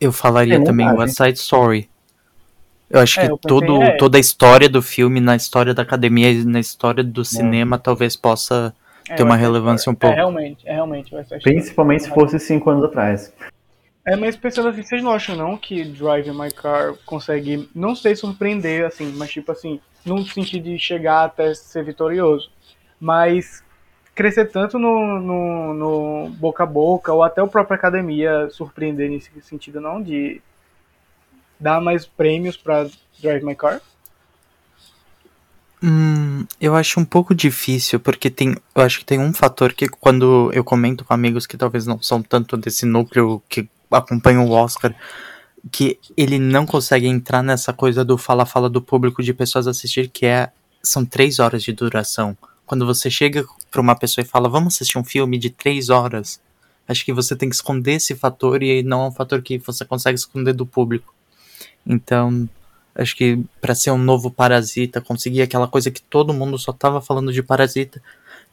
Eu falaria Tem também montagem. West Side Story. Eu acho É, que eu pensei, todo, é. toda a história do filme, na história da academia e na história do cinema, talvez possa É, ter uma relevância um história. pouco. É, realmente, é realmente. Principalmente se fosse cinco anos atrás. É, mas pensando assim, vocês não acham não que Drive My Car consegue, não sei surpreender, assim, mas tipo assim, no sentido de chegar até ser vitorioso, mas crescer tanto no, no, no boca a boca, ou até o próprio academia surpreender nesse sentido não, de dar mais prêmios pra Drive My Car? Hum, eu acho um pouco difícil, porque tem, eu acho que tem um fator que quando eu comento com amigos que talvez não são tanto desse núcleo que acompanham o Oscar, que ele não consegue entrar nessa coisa do fala-fala do público de pessoas assistir, que é são três horas de duração. Quando você chega pra uma pessoa e fala, vamos assistir um filme de três horas, acho que você tem que esconder esse fator e não é um fator que você consegue esconder do público. Então, acho que pra ser um novo Parasita, conseguir aquela coisa que todo mundo só tava falando de Parasita,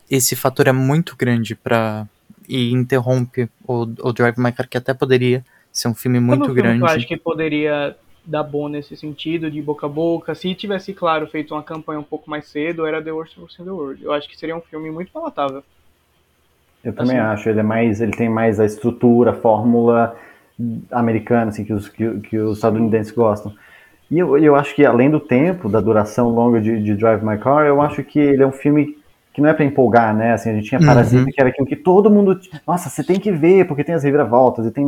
esse fator é muito grande pra e interrompe o, o Drive My Car, que até poderia ser um filme muito Qual filme grande. Tu acha que poderia dar bom nesse sentido, de boca a boca? Se tivesse, claro, feito uma campanha um pouco mais cedo, era The Worst Person in the World. Eu acho que seria um filme muito palatável. Eu também Assim. acho, ele é mais, ele tem mais a estrutura, a fórmula americana, assim, que os, que, que os estadunidenses gostam. E eu, eu acho que além do tempo, da duração longa de, de Drive My Car, eu acho que ele é um filme que não é pra empolgar, né? Assim, a gente tinha Parasita, Uhum. que era aquilo que todo mundo, nossa, você tem que ver, porque tem as reviravoltas, e tem,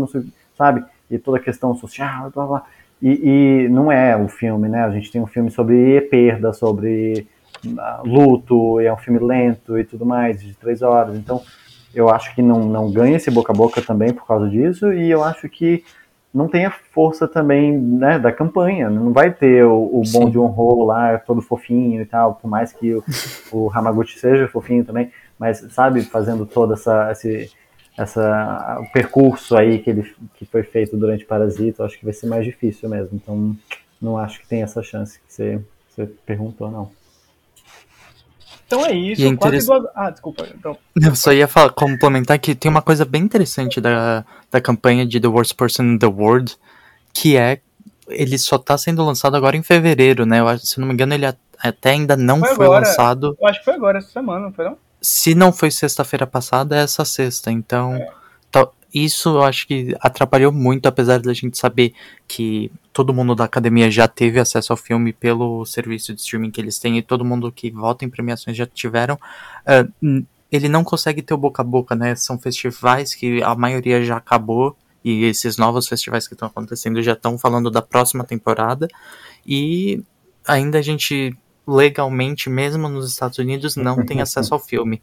sabe? E toda a questão social, blá, blá. E, e não é o filme, né? A gente tem um filme sobre perda, sobre ah, luto, e é um filme lento e tudo mais, de três horas. Então, eu acho que não, não ganha esse boca a boca também por causa disso, e eu acho que não tem a força também né, da campanha. Não vai ter o, o bom de um rolo lá, todo fofinho e tal, por mais que o, o Hamaguchi seja fofinho também, mas sabe, fazendo todo essa, esse, essa, o percurso aí que, ele, que foi feito durante Parasita, acho que vai ser mais difícil mesmo. Então, não acho que tem essa chance que você, você perguntou, não. Então é isso, E é quase interess- duas... Ah, desculpa, então. Eu só ia falar, complementar que tem uma coisa bem interessante da, da campanha de The Worst Person in the World, que é ele só tá sendo lançado agora em fevereiro, né? Eu se não me engano, ele até ainda não Foi foi, agora. lançado. Eu acho que foi agora, essa semana, não foi não? Se não foi sexta-feira passada, é essa sexta. Então, tal- isso eu acho que atrapalhou muito, apesar da gente saber que todo mundo da academia já teve acesso ao filme pelo serviço de streaming que eles têm e todo mundo que vota em premiações já tiveram. n- ele não consegue ter o boca a boca, né? São festivais que a maioria já acabou e esses novos festivais que estão acontecendo já estão falando da próxima temporada e ainda a gente legalmente, mesmo nos Estados Unidos, não tem acesso ao filme.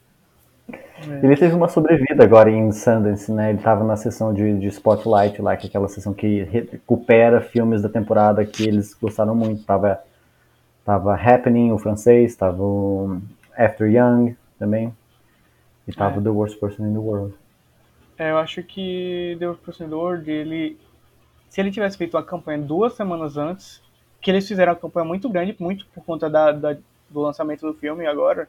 Ele teve uma sobrevida agora em Sundance, né? Ele tava na sessão de, de Spotlight lá, que é aquela sessão que recupera filmes da temporada que eles gostaram muito. Tava, tava Happening, o francês, tava o After Young também. E tava É. The Worst Person in the World. É, eu acho que The Worst Person in the World, ele... Se ele tivesse feito uma campanha duas semanas antes, que eles fizeram uma campanha muito grande, muito por conta da, da- do lançamento do filme agora,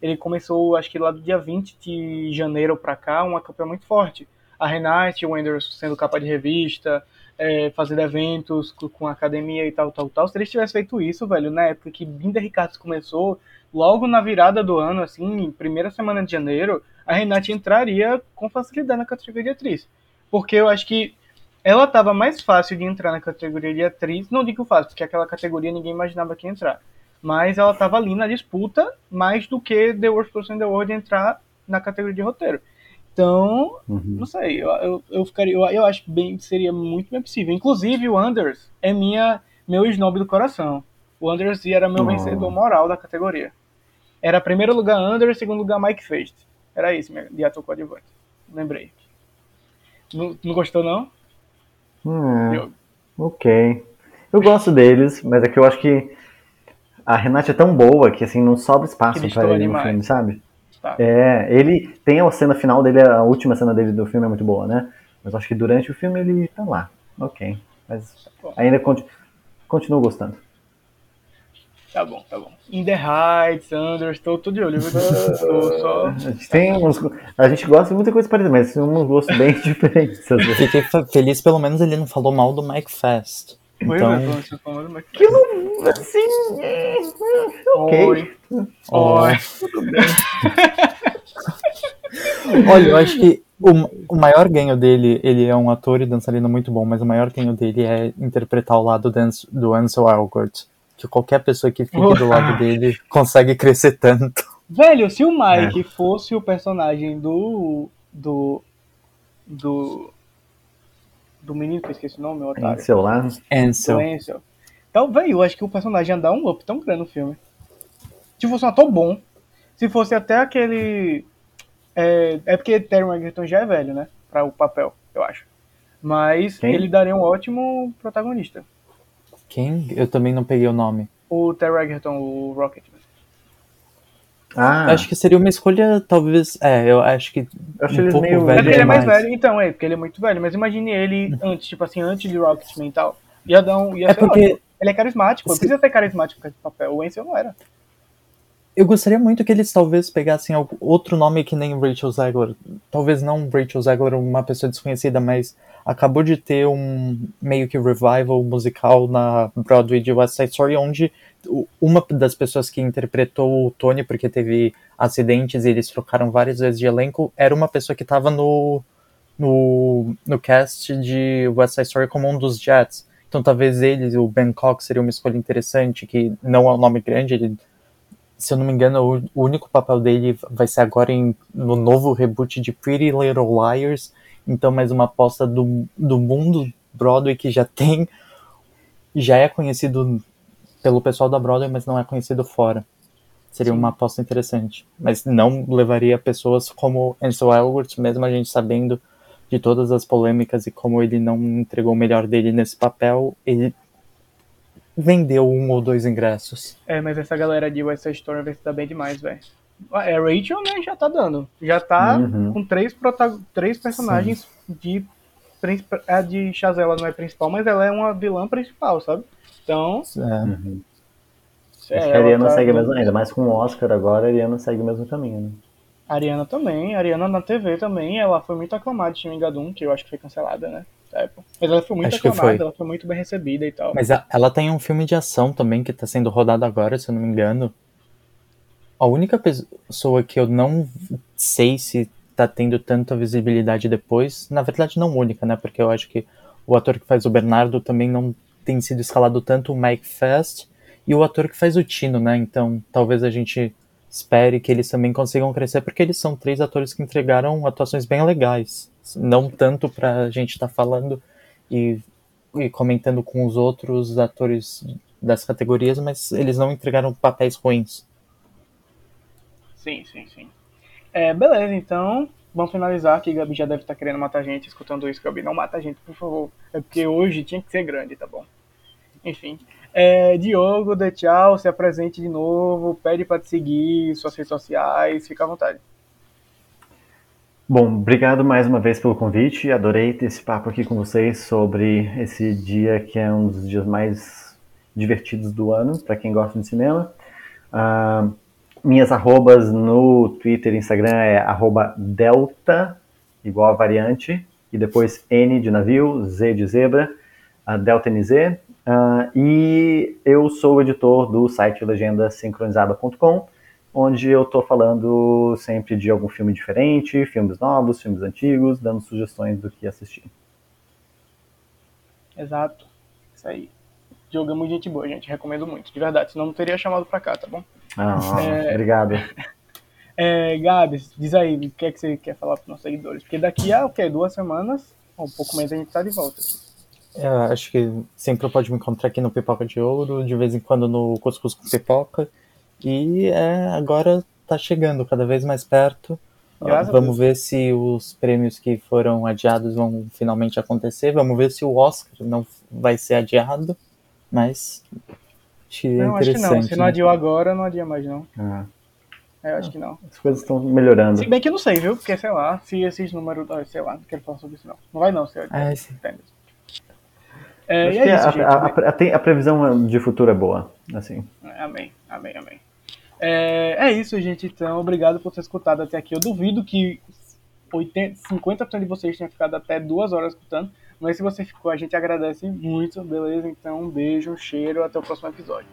ele começou, acho que lá do dia 20 de janeiro pra cá, uma campanha muito forte. A Renate, o Wenders sendo capa de revista, é, fazendo eventos com, a academia e tal, tal, tal. Se eles tivessem feito isso, velho, na época que Binda Ricardo começou, logo na virada do ano, assim, primeira semana de janeiro, a Renate entraria com facilidade na categoria de atriz. Porque eu acho que ela tava mais fácil de entrar na categoria de atriz, não digo fácil, porque aquela categoria ninguém imaginava que ia entrar. Mas ela tava ali na disputa mais do que The Worst Person in the World entrar na categoria de roteiro. Então, Uhum. não sei, eu, eu, eu ficaria, eu, eu acho bem seria muito bem possível. Inclusive o Anders é minha meu snob do coração. O Anders era meu Oh. vencedor moral da categoria. Era primeiro lugar Anders, segundo lugar Mike Feist. Era isso, minha- de ator coadjuvante. Lembrei. Não, não gostou não? Hum, Eu- ok. Eu gosto deles, mas é que eu acho que a Renate é tão boa que assim não sobra espaço destoa ele no demais. filme, sabe? Tá. É, ele tem a cena final dele, a última cena dele do filme é muito boa, né? Mas acho que durante o filme ele tá lá. Ok. Mas bom. ainda conti- continuo gostando. Tá bom, tá bom. In the Heights, Anders, tô, tô de olho. Tô só. A gente tem uns. A gente gosta de muita coisa parecida, mas tem uns gostos bem diferentes. Fiquei fe- feliz, pelo menos ele não falou mal do Mike Fast. Então- é, ver, mas- Aquilo, assim, é, ok. Oi. Oi. Olha, eu acho que o, o maior ganho dele, ele é um ator e dançarino muito bom, mas o maior ganho dele é interpretar o lado do Ans- do Ansel Elgort. Que qualquer pessoa que fique do lado dele consegue crescer tanto. Velho, se o Mike fosse o personagem do. do. do. Do menino que eu esqueci o nome, o otário. seu lá. Ansel. Do Ansel. Então, velho, eu acho que o personagem ia dar um up tão grande no filme. Se fosse um ator bom, se fosse até aquele. É, é porque Terry Egerton já é velho, né? Pra o papel, eu acho. Mas Quem? ele daria um ótimo protagonista. Quem? Eu também não peguei o nome. O Terry Egerton, o Rocket. Ah, Acho que seria uma escolha, talvez. É, eu acho que. eu acho um ele pouco meio. velho É porque ele é mais velho, então, é, porque ele é muito velho. Mas imagine ele antes, tipo assim, antes de Rocketman e tal. Ia dar um. Ia É ser porque- ótimo. Ele é carismático, Se- precisa ser carismático com esse papel. O Ansel não era. Eu gostaria muito que eles talvez pegassem outro nome que nem Rachel Zegler. Talvez não Rachel Zegler, uma pessoa desconhecida, mas acabou de ter um meio que revival musical na Broadway de West Side Story, onde uma das pessoas que interpretou o Tony, porque teve acidentes e eles trocaram várias vezes de elenco, era uma pessoa que estava no, no, no cast de West Side Story como um dos Jets. Então talvez ele, o Ben Cox, seria uma escolha interessante, que não é um nome grande, ele se eu não me engano, o, único papel dele vai ser agora em, no novo reboot de Pretty Little Liars. Então, mais uma aposta do, do mundo Broadway que já tem, já é conhecido pelo pessoal da Broadway, mas não é conhecido fora. Seria uma aposta interessante. Mas não levaria pessoas como Ansel Elgort, mesmo a gente sabendo de todas as polêmicas e como ele não entregou o melhor dele nesse papel, ele vendeu um ou dois ingressos. É, mas essa galera de West Side Story vai se dar bem demais, velho. Ah, É, Rachel, né, já tá dando. Já tá Uhum. com três, prota- três personagens de. princip- A de Chazela não é principal, mas ela é uma vilã principal, sabe? Então. É. Uhum. é, Acho que a Ariana tá- segue mesmo ainda, mais com o Oscar agora, a Ariana segue o mesmo caminho, né? A Ariana também, a Ariana na TV também, ela foi muito aclamada de Shingadum, que eu acho que foi cancelada, né? Mas ela foi muito Acho que aclamada, foi. ela foi muito bem recebida e tal. Mas a- ela tem um filme de ação também que tá sendo rodado agora, se eu não me engano. A única pessoa que eu não sei se tá tendo tanta visibilidade depois, na verdade não única, né? Porque eu acho que o ator que faz o Bernardo também não tem sido escalado tanto o Mike Fast e o ator que faz o Tino, né? Então talvez a gente espere que eles também consigam crescer, porque eles são três atores que entregaram atuações bem legais. Não tanto pra gente estar falando e e comentando com os outros atores das categorias, mas eles não entregaram papéis ruins. Sim, sim, sim. É, beleza, então vamos finalizar que Gabi já deve estar querendo matar a gente escutando isso. Gabi, não mata a gente, por favor. É porque hoje tinha que ser grande, tá bom? Enfim. É, Diogo, dê tchau, se apresente de novo, pede pra te seguir, suas redes sociais, fica à vontade. Bom, obrigado mais uma vez pelo convite. Adorei ter esse papo aqui com vocês sobre esse dia que é um dos dias mais divertidos do ano, para quem gosta de cinema. Ah, minhas arrobas no Twitter e Instagram é arroba delta, igual a variante, e depois N de navio, Z de zebra, a delta NZ. Ah, e eu sou o editor do site legendasincronizada.com, onde eu estou falando sempre de algum filme diferente, filmes novos, filmes antigos, dando sugestões do que assistir. Exato. Isso aí. Diogo é muito gente boa, gente. Recomendo muito, de verdade. Senão não teria chamado pra cá, tá bom? Ah, É. Obrigado. É, Gabs, diz aí, o que é que você quer falar pros nossos seguidores? Porque daqui a o quê? Duas semanas, ou um pouco mais, a gente tá de volta. Eu acho que sempre pode me encontrar aqui no Pipoca de Ouro, de vez em quando no Cuscuz com Pipoca. E é, agora tá chegando cada vez mais perto. Graças a Vamos ver se os prêmios que foram adiados vão finalmente acontecer. Vamos ver se o Oscar não vai ser adiado. Mas acho que é Não, acho que não. Se não né? adiou agora, não adia mais, não. Ah, É, eu acho que não. as coisas estão melhorando. Se bem que eu não sei, viu? Porque, sei lá, se esses números. ah, Sei lá, não quero falar sobre isso, não. Não vai, não, você É, sim. entende. É, Acho é que isso, a, gente. a- a- a- a previsão de futuro é boa, assim. Amém, amém, amém. É, é isso, gente. Então, obrigado por ter escutado até aqui. Eu duvido que 80, 50% de vocês tenham ficado até duas horas escutando. Mas se você ficou, a gente agradece muito, beleza? Então, um beijo, um cheiro, até o próximo episódio.